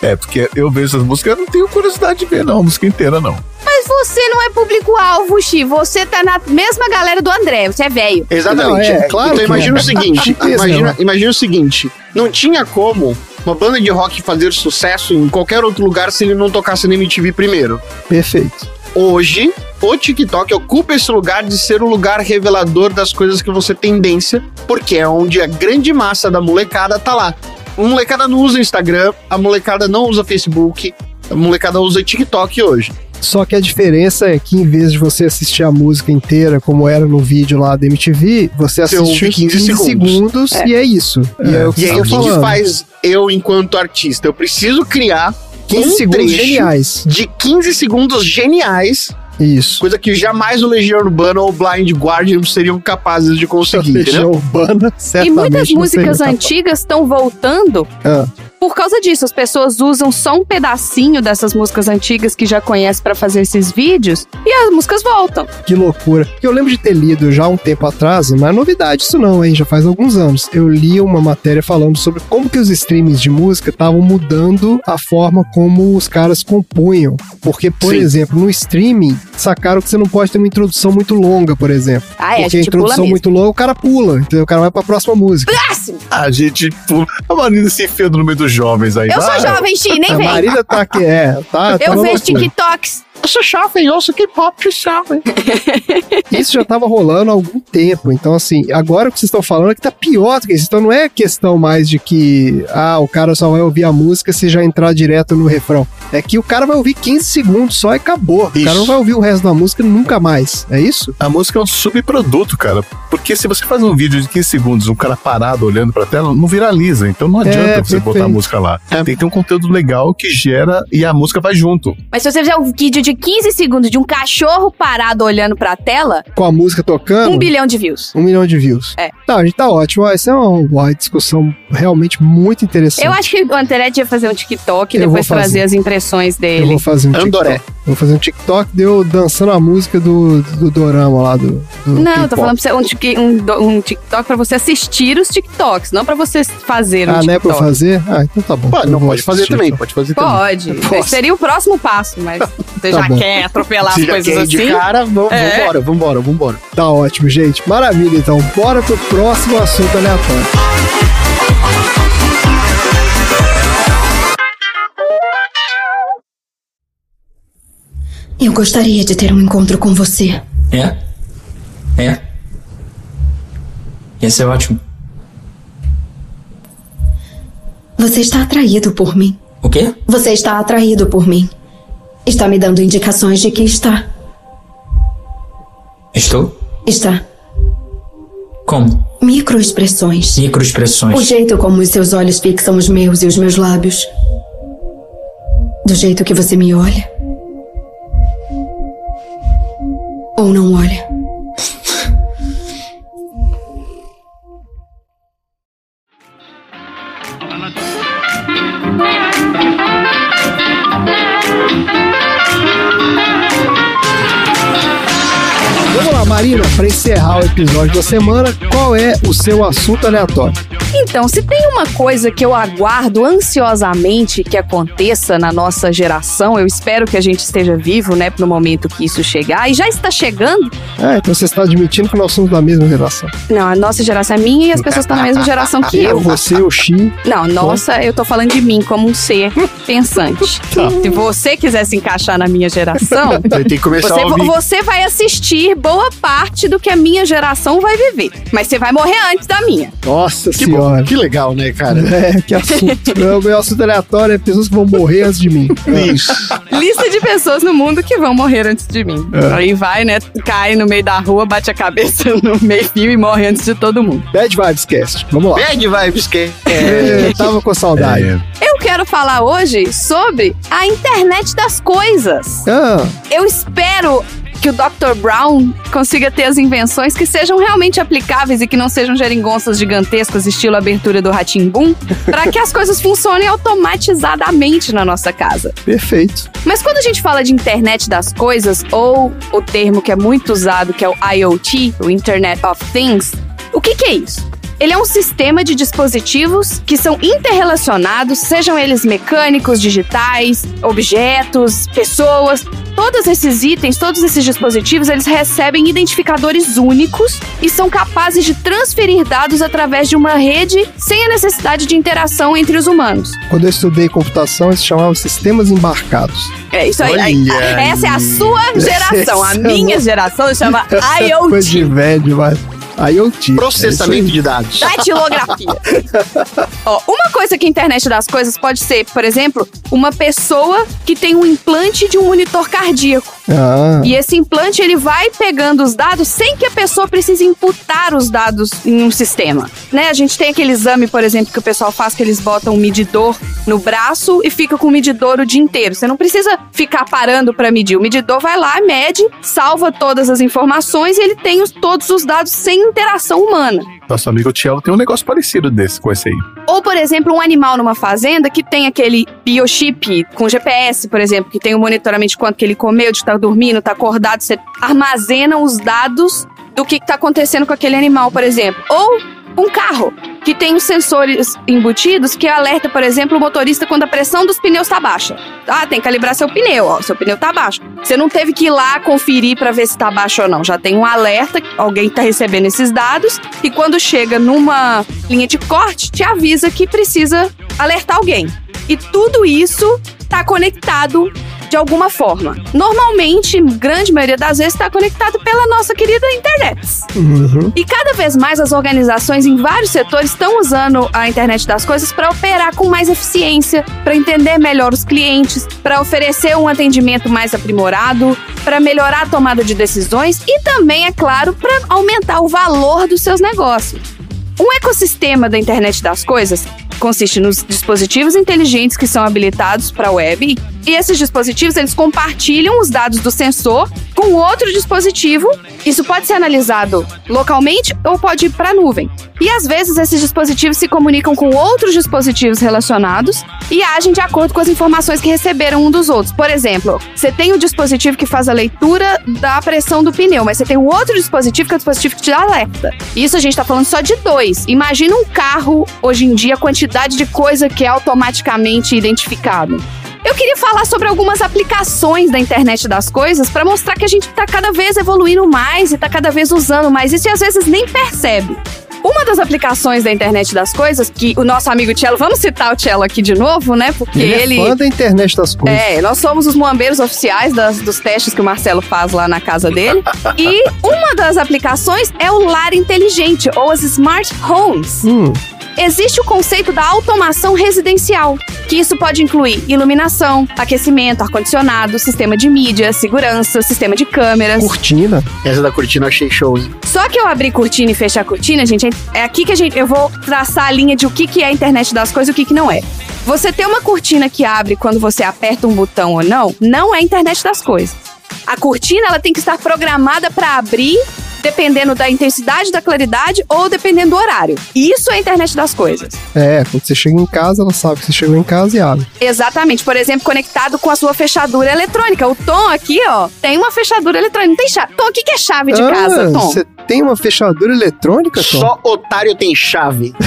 É, porque eu vejo essas músicas, eu não tenho curiosidade de ver, não, a música inteira, não. Mas você não é público-alvo, Xi. Você tá na mesma galera do André. Você é velho. Exatamente. Não, é, claro então imagina é. o seguinte, imagina, imagina o seguinte, não tinha como uma banda de rock fazer sucesso em qualquer outro lugar se ele não tocasse na MTV primeiro. Perfeito. Hoje, o TikTok ocupa esse lugar de ser o lugar revelador das coisas que você tendência, porque é onde a grande massa da molecada tá lá. A molecada não usa Instagram, a molecada não usa Facebook, A molecada usa TikTok hoje. Só que a diferença é que em vez de você assistir a música inteira, como era no vídeo lá da MTV, você assiste ouve 15 segundos, segundos. e é isso. E é, o que E aí, eu o que, faz eu, enquanto artista? Eu preciso criar 15 um segundos geniais. de 15 segundos geniais, Isso. coisa que jamais o Legião Urbana ou o Blind Guardian seriam capazes de conseguir, Legião entendeu? Urbana, E certamente muitas não músicas antigas estão voltando Ah. Por causa disso. As pessoas usam só um pedacinho dessas músicas antigas que já conhecem pra fazer esses vídeos e as músicas voltam. Que loucura. Eu lembro de ter lido já um tempo atrás, não é novidade isso não, hein? Já faz alguns anos. Eu li uma matéria falando sobre como que os streamings de música estavam mudando a forma como os caras compunham. Porque, por Sim. exemplo, no streaming, sacaram que você não pode ter uma introdução muito longa, por exemplo. Ah, é, a Porque a gente pula introdução mesmo. muito longa, o cara pula, entendeu? O cara vai pra próxima música. Próximo! A gente. pula. A Marina se enfiando no meio dos jovens aí. Eu sou jovem, Xi, nem A vem. Marina tá aqui, é, tá, tá Eu vejo. TikToks. Eu sou jovem, eu ouço K-pop, jovem. Isso já tava rolando há algum tempo. Então, assim, agora o que vocês estão falando é que tá pior do que isso. Então não é questão mais de que, ah, o cara só vai ouvir a música se já entrar direto no refrão. É que o cara vai ouvir 15 segundos só e acabou. O Isso. cara não vai ouvir o resto da música nunca mais. É isso? A música é um subproduto, cara. Porque se você faz um vídeo de 15 segundos, um cara parado olhando pra tela, não viraliza. Então não adianta É, você botar a música lá. Tem que ter um conteúdo legal que gera e a música vai junto. Mas se você fizer um vídeo de 15 segundos de um cachorro parado olhando pra tela, Com a música tocando. um bilhão de views. um milhão de views. É. Tá, a gente tá ótimo. Essa é uma, uma discussão realmente muito interessante. Eu acho que o Anterete ia fazer um TikTok e Eu depois trazer as impressões Eu dele. vou fazer um Andoré. TikTok. Vou fazer um TikTok de eu dançando a música do, do Dorama lá, do, do Não, eu tô falando pra você um, um, um TikTok pra você assistir os TikToks, não pra você fazer um Ah, né, pra eu TikTok. fazer? Ah, então tá bom. Pô, Eu não, pode fazer também, pode fazer também. Pode. Seria o próximo passo, mas você já bom. quer atropelar Se as coisas ir de assim? cara, vamos, É. vambora, vambora, vambora. Tá ótimo, gente. Maravilha, então. Bora pro próximo assunto aleatório. Eu gostaria de ter um encontro com você. É? É? Ia ser ótimo. Você está atraído por mim. O quê? Você está atraído por mim. Está me dando indicações de que está. Estou? Está. Como? Microexpressões. O Microexpressões. jeito como os seus olhos fixam os meus e os meus lábios. Do jeito que você me olha. Ou não olha. Marina, pra encerrar o episódio da semana, qual é o seu assunto aleatório? Então, se tem uma coisa que eu aguardo ansiosamente que aconteça na nossa geração, eu espero que a gente esteja vivo, né, no momento que isso chegar, e já está chegando. É, então você está admitindo que nós somos da mesma geração. Não, a nossa geração é minha e as pessoas estão na mesma geração que Eu, eu. você, o Xi. Não, nossa, eu tô falando de mim como um ser pensante. Se você quiser se encaixar na minha geração, Vai ter que começar você, a ouvir. você vai assistir boa parte do que a minha geração vai viver. Mas você vai morrer antes da minha. Nossa Que, bom, que legal, né, cara? É, que assunto. meu, meu assunto aleatório é pessoas que vão morrer antes de mim. Isso. Lista de pessoas no mundo que vão morrer antes de mim. Aí vai, né? Cai no meio da rua, bate a cabeça no meio-fio e morre antes de todo mundo. Bad Vibes Cast. Vamos lá. Bad vibes que É, tava com saudade. É, Eu quero falar hoje sobre a internet das coisas. Ah, Eu espero que o Dr. Brown consiga ter as invenções que sejam realmente aplicáveis e que não sejam geringonças gigantescas, estilo abertura do Ratimbum, para que as coisas funcionem automatizadamente na nossa casa. perfeito. Mas quando a gente fala de internet das coisas, ou o termo que é muito usado, que é o IoT, o Internet of Things, o que, que é isso? Ele é um sistema de dispositivos que são interrelacionados, sejam eles mecânicos, digitais, objetos, pessoas. Todos esses itens, todos esses dispositivos, eles recebem identificadores únicos e são capazes de transferir dados através de uma rede sem a necessidade de interação entre os humanos. Quando eu estudei computação, eles chamavam sistemas embarcados. É isso aí. Olha Essa é a sua geração. A Essa é minha geração chama é coisa de IoT. velho, mas. IoT. Processamento de dados. Datilografia. Ó, uma coisa que a internet das coisas pode ser, por exemplo, uma pessoa que tem um implante de um monitor cardíaco. Ah, E esse implante ele vai pegando os dados sem que a pessoa precise imputar os dados em um sistema. Né? A gente tem aquele exame, por exemplo, que o pessoal faz que eles botam um medidor no braço e fica com o medidor o dia inteiro. Você não precisa ficar parando para medir. O medidor vai lá, mede, salva todas as informações e ele tem os- todos os dados sem interação humana. Nosso amigo Tielo tem um negócio parecido desse com esse aí. Ou, por exemplo, um animal numa fazenda que tem aquele biochip com GPS, por exemplo, que tem o monitoramento de quanto que ele comeu, de estar dormindo, tá acordado, você armazena os dados do que está acontecendo com aquele animal, por exemplo. Ou um carro que tem os sensores embutidos que alerta, por exemplo, o motorista quando a pressão dos pneus está baixa. Ah, tem que calibrar seu pneu, ó, seu pneu tá baixo. Você não teve que ir lá conferir para ver se tá baixo ou não. Já tem um alerta, alguém tá recebendo esses dados e quando chega numa linha de corte, te avisa que precisa alertar alguém. E tudo isso tá conectado de alguma forma. Normalmente, grande maioria das vezes, está conectado pela nossa querida internet. uhum. E cada vez mais as organizações em vários setores estão usando a internet das coisas para operar com mais eficiência, para entender melhor os clientes, para oferecer um atendimento mais aprimorado, para melhorar a tomada de decisões e também, é claro, para aumentar o valor dos seus negócios. Um ecossistema da internet das coisas consiste nos dispositivos inteligentes que são habilitados para a web e esses dispositivos eles compartilham os dados do sensor com outro dispositivo. Isso pode ser analisado localmente ou pode ir para a nuvem. E às vezes esses dispositivos se comunicam com outros dispositivos relacionados e agem de acordo com as informações que receberam um dos outros. Por exemplo, você tem o dispositivo que faz a leitura da pressão do pneu, mas você tem um outro dispositivo que é o dispositivo que te alerta. Isso a gente tá falando só de dois. Imagina um carro hoje em dia, a quantidade de coisa que é automaticamente identificado. Eu queria falar sobre algumas aplicações da internet das coisas para mostrar que a gente tá cada vez evoluindo mais e tá cada vez usando mais isso e às vezes nem percebe. Uma das aplicações da internet das coisas, que o nosso amigo Cello, vamos citar o Cello aqui de novo, né? Porque Ele, ele. é fã da internet das coisas. É, nós somos os moambeiros oficiais das- dos testes que o Marcelo faz lá na casa dele. e uma das aplicações é o lar inteligente, ou as smart homes. Hum, Existe o conceito da automação residencial, que isso pode incluir iluminação, aquecimento, ar-condicionado, sistema de mídia, segurança, sistema de câmeras. cortina. Essa da cortina eu achei show. hein? Só que eu abrir cortina e fechar cortina, gente, é aqui que a gente, eu vou traçar a linha de o que, que é a internet das coisas e o que, que não é. Você ter uma cortina que abre quando você aperta um botão ou não, não é a internet das coisas. A cortina ela tem que estar programada para abrir dependendo da intensidade da claridade ou dependendo do horário. Isso é a internet das coisas. É, quando você chega em casa, ela sabe que você chegou em casa e abre. Exatamente. Por exemplo, conectado com a sua fechadura eletrônica. O Tom aqui, ó, tem uma fechadura eletrônica. Não tem chave. Tom, o que que é chave de Ah, casa, Tom? Você tem uma fechadura eletrônica, Tom? Só otário tem chave.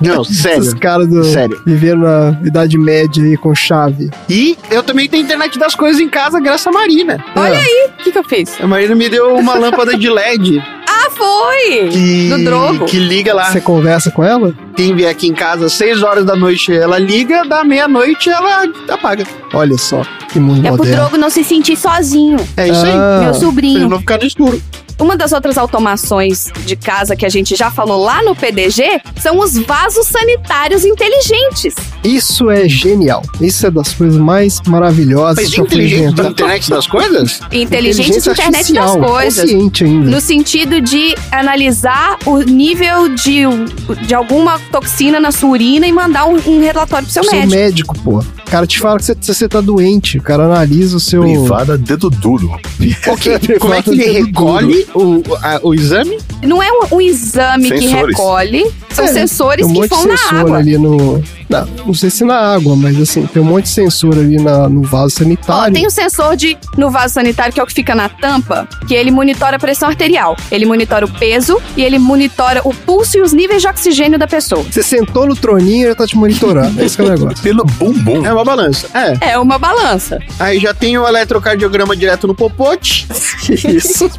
Não, Esses sério. caras do Sério. vivendo na Idade Média aí com chave. E eu também tenho internet das coisas em casa, graças a Marina. Olha aí, o que que eu fiz? A Marina me deu uma lâmpada de LED Ah, foi! que, Do Drogo. que liga lá. Você conversa com ela? Quem vier aqui em casa às 6 horas da noite, ela liga, da meia-noite ela apaga. Olha só, que mundo É pro moderno. Drogo não se sentir sozinho. É isso aí. Ah, Meu Pra ele sobrinho. não ficar no escuro. Uma das outras automações de casa que a gente já falou lá no PDG são os vasos sanitários inteligentes. Isso é genial. Isso é das coisas mais maravilhosas Mas que inteligente inventado. internet das coisas? Inteligentes de internet das coisas. Consciente ainda. No sentido de analisar o nível de, de alguma toxina na sua urina e mandar um, um relatório pro seu seu médico. médico, pô. O cara te fala que você, você tá doente. O cara analisa o seu. Privada dedo duro. Ok, como é que ele recolhe o, a- o exame? Não é um, um exame que Sensores. recolhe, são É, sensores um que vão na água. ali no. Não, não sei se na água, mas assim, tem um monte de sensor ali na, no vaso Ó, sanitário. tem um sensor de, no vaso sanitário, que é o que fica na tampa, que ele monitora a pressão arterial. Ele monitora o peso e ele monitora o pulso e os níveis de oxigênio da pessoa. Você sentou no troninho e ele tá te monitorando. Esse que é o negócio. Pelo bumbum. É uma balança. É. É uma balança. Aí já tem o eletrocardiograma direto no popote. Isso.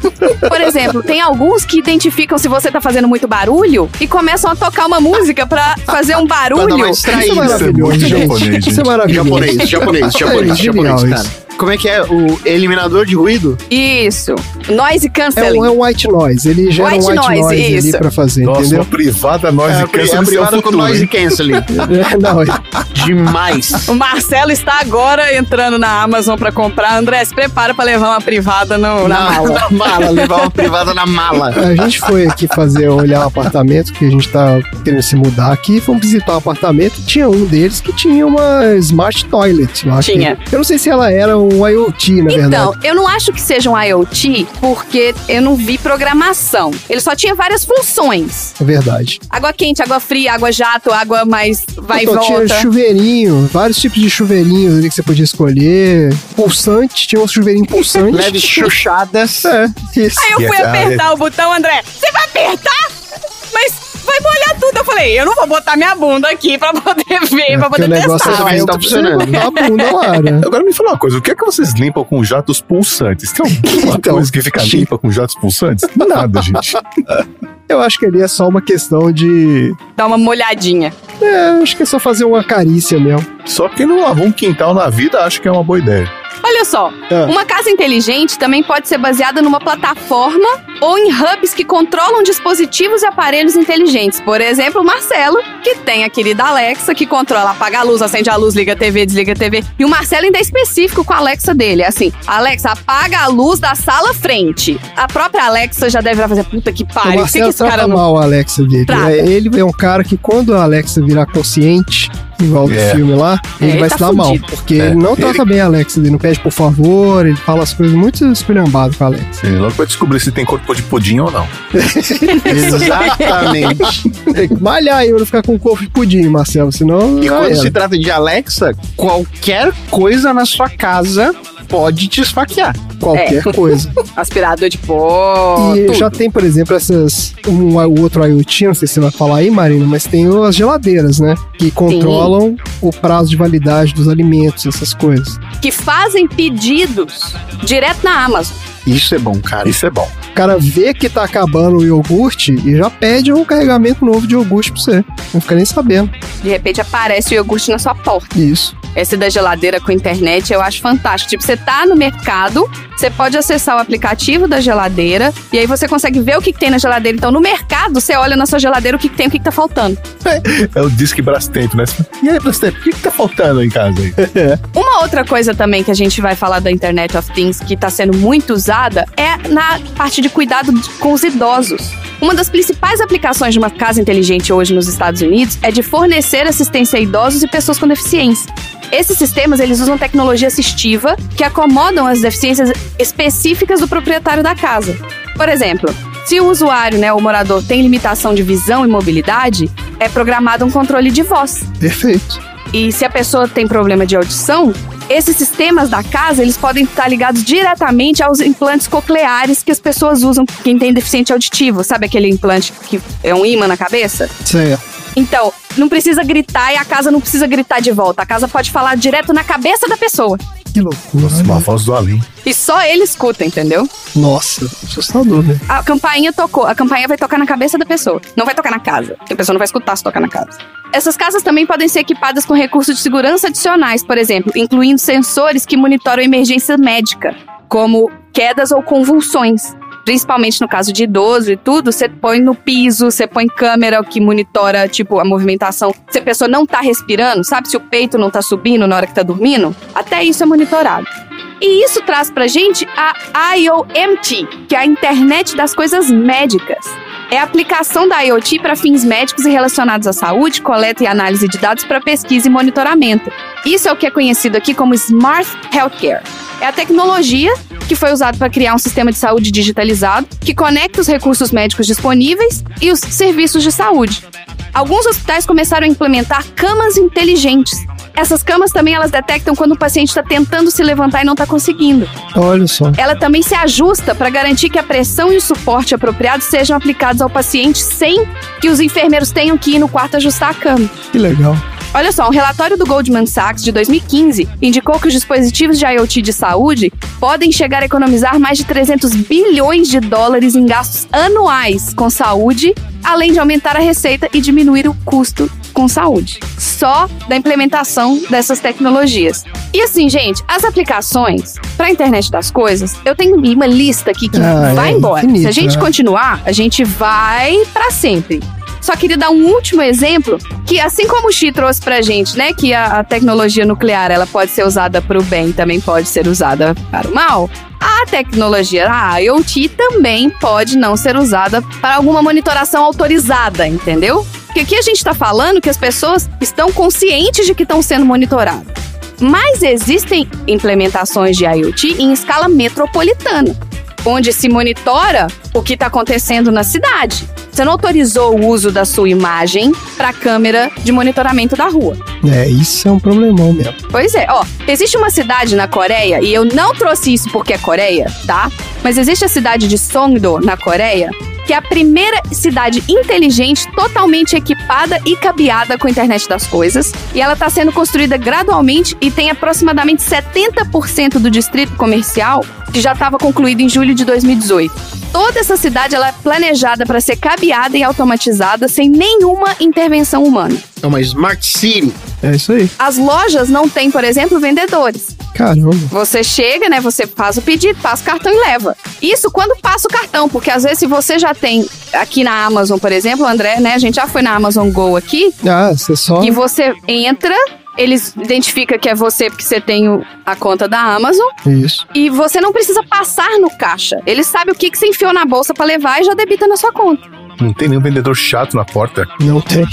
Por exemplo, tem alguns que identificam se você tá fazendo muito barulho e começam a tocar uma música pra fazer um Pra dar barulho. Mais Isso é maravilhoso, japonês, Isso é maravilhoso. Japonês, japonês, japonês, É genial japonês, isso. cara. Como é que é? O eliminador de ruído? Isso. Noise É canceling. um, é um white noise. Ele gera White um white noise, noise, ali isso. pra fazer, Nossa, entendeu? uma privada nós É, e Cancer é privada com noise canceling. É, não, é- Demais. O Marcelo está agora entrando na Amazon pra comprar. André, se prepara pra levar uma privada no, na mala. Na mala, levar uma privada na mala. a gente foi aqui fazer, olhar o apartamento, que a gente tá querendo se mudar aqui. Fomos visitar o apartamento. Tinha um deles que tinha uma smart toilet lá. que- Tinha. eu não sei se ela era um IoT, na verdade. Então, eu não acho que seja um IoT porque eu não vi programação. Ele só tinha várias funções. É verdade. Água quente, água fria, água jato, água mais vai Então, e tinha volta. chuveirinho, vários tipos de chuveirinhos ali que você podia escolher. Pulsante, tinha um chuveirinho pulsante. Leves chuchadas. É, isso. Aí eu fui apertar o botão, André. Você vai apertar? Mas vai molhar tudo. Eu falei, eu não vou botar minha bunda aqui pra poder ver, pra Porque poder testar. é mas feito tá pra você funcionando. a bunda lá, né? Agora me fala uma coisa, o que é que vocês limpam com jatos pulsantes? Tem alguma Então, coisa que fica limpa com jatos pulsantes? Nada, gente. Eu acho que ali é só uma questão de. Dá uma molhadinha. É, acho que é só fazer uma carícia mesmo. Só quem não lavou um quintal na vida acha que é uma boa ideia. Olha só, Ah. uma casa inteligente também pode ser baseada numa plataforma ou em hubs que controlam dispositivos e aparelhos inteligentes. Por exemplo, o Marcelo, que tem a querida Alexa, que controla, apaga a luz, acende a luz, liga a TV, desliga a TV. E o Marcelo ainda é específico com a Alexa dele. É assim, Alexa, apaga a luz da sala frente. A própria Alexa já deve fazer, puta que o pariu, por que, que Marcelo esse cara trata não... mal a Alexa dele. Trata. É, ele é um cara que quando a Alexa virar consciente, igual do É. filme lá, ele ele vai tá se dar mal. fudido. Porque É. ele não Ele- trata bem a Alexa, ele não pede por favor, ele fala as coisas muito esculhambadas com a Alexa. Ele logo vai descobrir se tem corpo de pudim ou não. Exatamente. Tem que malhar aí pra não ficar com o corpo de pudim, Marcelo, senão. E quando era. se trata de Alexa, qualquer coisa na sua casa pode te esfaquear. Qualquer coisa. Aspirador de pó, E tudo. já tem, por exemplo, essas. Um, o outro IoT, não sei se você vai falar aí, Marina, mas tem as geladeiras, né? Que controlam o prazo de validade dos alimentos, essas coisas. Que fazem pedidos direto na Amazon. Isso é bom, cara. Isso é bom. O cara vê que tá acabando o iogurte e já pede um carregamento novo de iogurte pra você. Não fica nem sabendo. De repente aparece o iogurte na sua porta. Isso. Esse da geladeira com internet eu acho fantástico. Tipo, você tá no mercado, você pode acessar o aplicativo da geladeira e aí você consegue ver o que, que tem na geladeira. Então, no mercado, você olha na sua geladeira o que, que tem, o que, que tá faltando. É o Disque Brastemp, né? E aí, Brastemp, o que, que tá faltando em casa aí? Uma outra coisa também que a gente vai falar da Internet of Things que está sendo muito usada é na parte de cuidado com os idosos. Uma das principais aplicações de uma casa inteligente hoje nos Estados Unidos é de fornecer assistência a idosos e pessoas com deficiência. Esses sistemas eles usam tecnologia assistiva que acomodam as deficiências específicas do proprietário da casa. Por exemplo, se o usuário, né, o morador, tem limitação de visão e mobilidade, é programado um controle de voz. Perfeito. E se a pessoa tem problema de audição, esses sistemas da casa, eles podem estar ligados diretamente aos implantes cocleares que as pessoas usam, quem tem deficiente auditivo. Sabe aquele implante que é um imã na cabeça? Certo. Então, não precisa gritar e a casa não precisa gritar de volta. A casa pode falar direto na cabeça da pessoa. Que loucura. Nossa, uma voz do além. E só ele escuta, entendeu? Nossa, assustador, né? A campainha tocou. A campainha vai tocar na cabeça da pessoa. Não vai tocar na casa. Porque a pessoa não vai escutar se tocar na casa. Essas casas também podem ser equipadas com recursos de segurança adicionais, por exemplo, incluindo sensores que monitoram emergência médica, como quedas ou convulsões. Principalmente no caso de idoso e tudo, você põe no piso, você põe câmera que monitora, tipo, a movimentação. Se a pessoa não tá respirando, sabe? Se o peito não tá subindo na hora que tá dormindo, até isso é monitorado. E isso traz pra gente a IoMT, que é a Internet das Coisas Médicas. É a aplicação da IoT para fins médicos e relacionados à saúde, coleta e análise de dados para pesquisa e monitoramento. Isso é o que é conhecido aqui como Smart Healthcare. É a tecnologia que foi usada para criar um sistema de saúde digitalizado que conecta os recursos médicos disponíveis e os serviços de saúde. Alguns hospitais começaram a implementar camas inteligentes. Essas camas também elas detectam quando o paciente está tentando se levantar e não está conseguindo. Olha só. Ela também se ajusta para garantir que a pressão e o suporte apropriados sejam aplicados ao paciente sem que os enfermeiros tenham que ir no quarto ajustar a cama. Que legal. Olha só, um relatório do Goldman Sachs de 2015 indicou que os dispositivos de IoT de saúde podem chegar a economizar mais de 300 bilhões de dólares em gastos anuais com saúde, além de aumentar a receita e diminuir o custo com saúde. Só da implementação dessas tecnologias. E assim, gente, as aplicações para a internet das coisas, eu tenho uma lista aqui que Ah, vai é embora. infinito, Se a gente né? continuar, a gente vai para sempre. Só queria dar um último exemplo, que assim como o Xi trouxe pra gente, né, que a, a tecnologia nuclear ela pode ser usada para o bem, também pode ser usada para o mal. A tecnologia a IoT também pode não ser usada para alguma monitoração autorizada, entendeu? Porque aqui a gente está falando que as pessoas estão conscientes de que estão sendo monitoradas. Mas existem implementações de IoT em escala metropolitana, onde se monitora o que está acontecendo na cidade. Você não autorizou o uso da sua imagem para câmera de monitoramento da rua. É, isso é um problemão mesmo. Pois é, ó, existe uma cidade na Coreia, e eu não trouxe isso porque é Coreia, tá? Mas existe a cidade de Songdo, na Coreia, que é a primeira cidade inteligente, totalmente equipada e cabeada com a internet das coisas. E ela está sendo construída gradualmente e tem aproximadamente 70% do distrito comercial que já estava concluído em julho de 2018. Toda essa cidade ela é planejada para ser cabeada e automatizada sem nenhuma intervenção humana. É uma Smart City. É isso aí. As lojas não têm, por exemplo, vendedores. Caramba. Você chega, né? Você faz o pedido, passa o cartão e leva. Isso quando passa o cartão, porque às vezes se você já tem aqui na Amazon, por exemplo, André, né? A gente já foi na Amazon Go aqui, Ah, você só. que você entra, eles identificam que é você porque você tem o- a conta da Amazon Isso. e você não precisa passar no caixa. Eles sabem o que, que você enfiou na bolsa pra levar e já debita na sua conta. Não tem nenhum vendedor chato na porta. Não tem.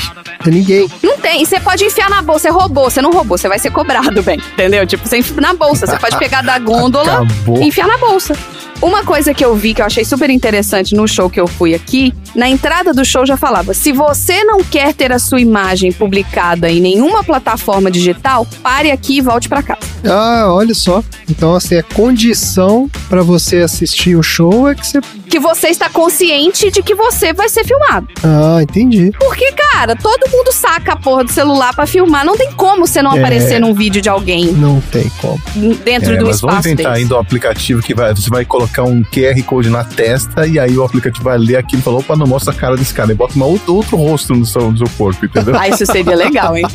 Tem ninguém. Não tem. E você pode enfiar na bolsa. Você roubou, você não roubou, você vai ser cobrado, bem. Entendeu? Tipo, você enfia na bolsa. Você pode pegar da gôndola Acabou. e enfiar na bolsa. Uma coisa que eu vi que eu achei super interessante no show que eu fui aqui, na entrada do show já falava: se você não quer ter a sua imagem publicada em nenhuma plataforma digital, pare aqui e volte pra casa. Ah, olha só. Então, assim, a condição pra você assistir o show é que você. Que você está consciente de que você vai ser filmado. Ah, entendi. Porque, cara, todo mundo saca a porra do celular pra filmar. Não tem como você não É. aparecer num vídeo de alguém Não tem como. dentro É, do mas vamos espaço inventar desse. ainda um aplicativo que vai, você vai colocar um QR Code na testa e aí o aplicativo vai ler aquilo e falar, opa, não mostra a cara desse cara. E bota uma outro, outro rosto no seu, no seu corpo, entendeu? Ah, isso seria legal, hein?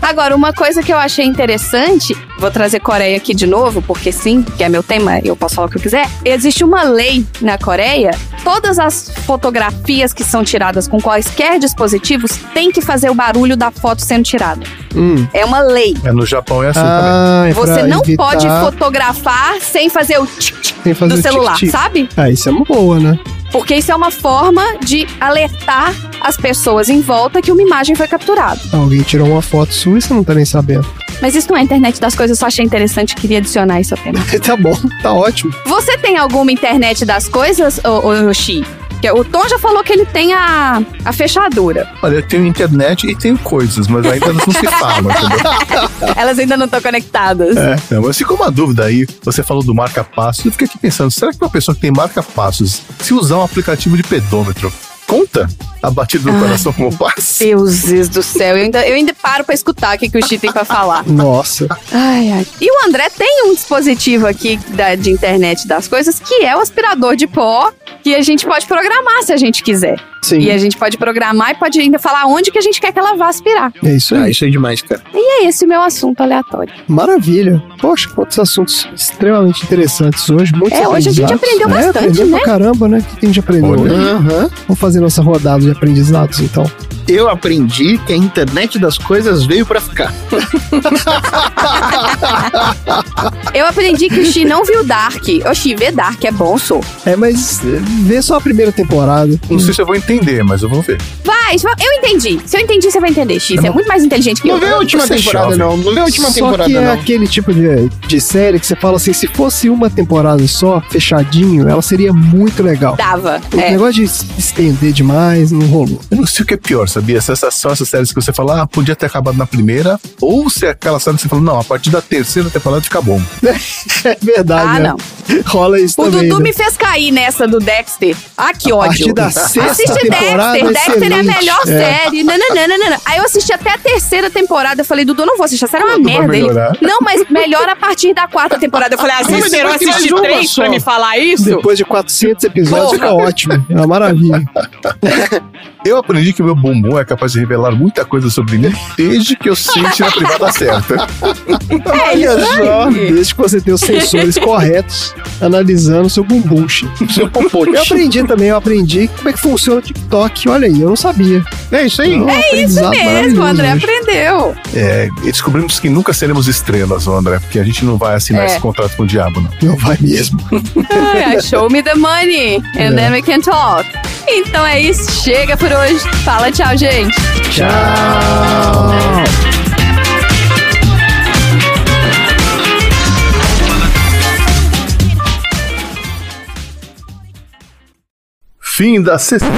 Agora, uma coisa que eu achei interessante, vou trazer Coreia aqui de novo, porque sim, que é meu tema, eu posso falar o que eu quiser. Existe uma lei na Coreia, todas as fotografias que são tiradas com quaisquer dispositivos têm que fazer o barulho da foto sendo tirada. Hum. É uma lei. É, no Japão é assim também. Ah, é Você não evitar pode fotografar sem fazer o tic-tic sem fazer do o celular, sabe? Ah, isso é uma boa, né? Porque isso é uma forma de alertar as pessoas em volta que uma imagem foi capturada. Alguém tirou uma foto sua e você não tá nem sabendo. Mas isso não é internet das coisas, eu só achei interessante, queria adicionar isso apenas. tá bom, tá ótimo. Você tem alguma internet das coisas, ô, ô, Xi? Que O Tom já falou que ele tem a, a fechadura. Olha, eu tenho internet e tenho coisas, mas ainda não se falam, entendeu? Elas ainda não estão conectadas. É, não, mas ficou uma dúvida aí. Você falou do marca-passos. Eu fiquei aqui pensando, será que uma pessoa que tem marca-passos, se usar um aplicativo de pedômetro, conta a batida do Ai. coração como passe? Deuses do céu, eu ainda, eu ainda paro pra escutar o que, que o Xi tem pra falar. Nossa. Ai, ai. E o André tem um dispositivo aqui da, de internet das coisas que é o aspirador de pó que a gente pode programar se a gente quiser. Sim. E a gente pode programar e pode ainda falar onde que a gente quer que ela vá aspirar. É isso Ah, aí. isso é demais, cara. E é esse o meu assunto aleatório. Maravilha. Poxa, quantos assuntos extremamente interessantes hoje. Muitos É, hoje a gente aprendeu É, bastante, aprendeu né? pra caramba, né? O que a gente aprendeu Olha. hoje? Aham. Vamos fazer nossa rodada de aprendizados, então. Eu aprendi que a internet das coisas veio pra ficar. Eu aprendi que o Xi não viu Dark. O Xi, vê Dark é bom, sou. É, mas é, vê só a primeira temporada. Não sei se eu vou entender, mas eu vou ver. Vai, eu entendi. Se eu entendi, você vai entender, Xi. Você é muito mais inteligente que Não eu. vê a última Você é temporada, não. Não vê a última Só temporada, que é não. aquele tipo de, de série que você fala assim, se fosse uma temporada só, fechadinho, ela seria muito legal. Dava. O É. negócio de es- estender demais não rolou. Eu não sei o que é pior, sabia? Se essas, são essas séries que você fala, ah, podia ter acabado na primeira, ou se é aquela série que você fala, não, a partir da terceira temporada fica bom. É verdade, Ah, né? não. Rola isso O também. Dudu né? me fez cair nessa do Dexter. Ah, que A ódio. partir da sexta Assiste temporada, Dexter. Dexter é a excelente. melhor É. série. Não, não, não, não, não. Aí eu assisti até a terceira temporada. Eu falei, Dudu, não vou assistir. A série é uma merda. Ele, não, mas melhora a partir da quarta temporada. Eu falei, ah, você uma três só. pra me falar isso? Depois de 400 episódios, Porra. fica ótimo. É uma maravilha. Eu aprendi que o meu bumbum é capaz de revelar muita coisa sobre mim desde que eu sente na privada certa. Olha só, desde que você tenha os sensores corretos analisando o seu bumbum. Seu popote. Eu aprendi também, eu aprendi como é que funciona o TikTok. Olha aí, eu não sabia. É isso aí. Então, É isso mesmo, maravilhoso André hoje. aprendeu. É, e descobrimos que nunca seremos estrelas, André, porque a gente não vai assinar É. esse contrato com o diabo, não. Não vai mesmo. Ai, show me the money. And then we can talk. Então é isso. Chega por hoje. Fala tchau, gente. Tchau. Fim da sessão.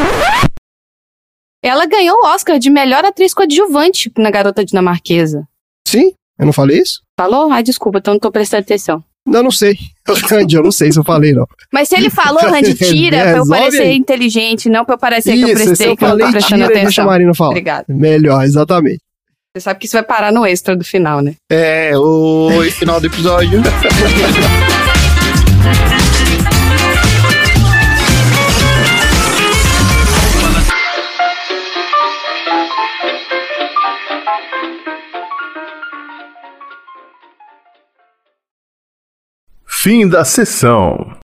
Ela ganhou o Oscar de melhor atriz coadjuvante na Garota Dinamarquesa. Sim? Eu não falei isso? Falou? Ai, desculpa, então não tô prestando atenção. Não, não sei. Randy, eu não sei se eu falei, não. Mas se ele falou, Randy, tira pra eu parecer aí. inteligente, não pra eu parecer que eu Isso, se prestei, eu que eu não tô falei, prestando tira e deixa a atenção. Marina falar. Obrigada. Melhor, exatamente. Você sabe que isso vai parar no extra do final, né? É, o final do episódio. Fim da sessão.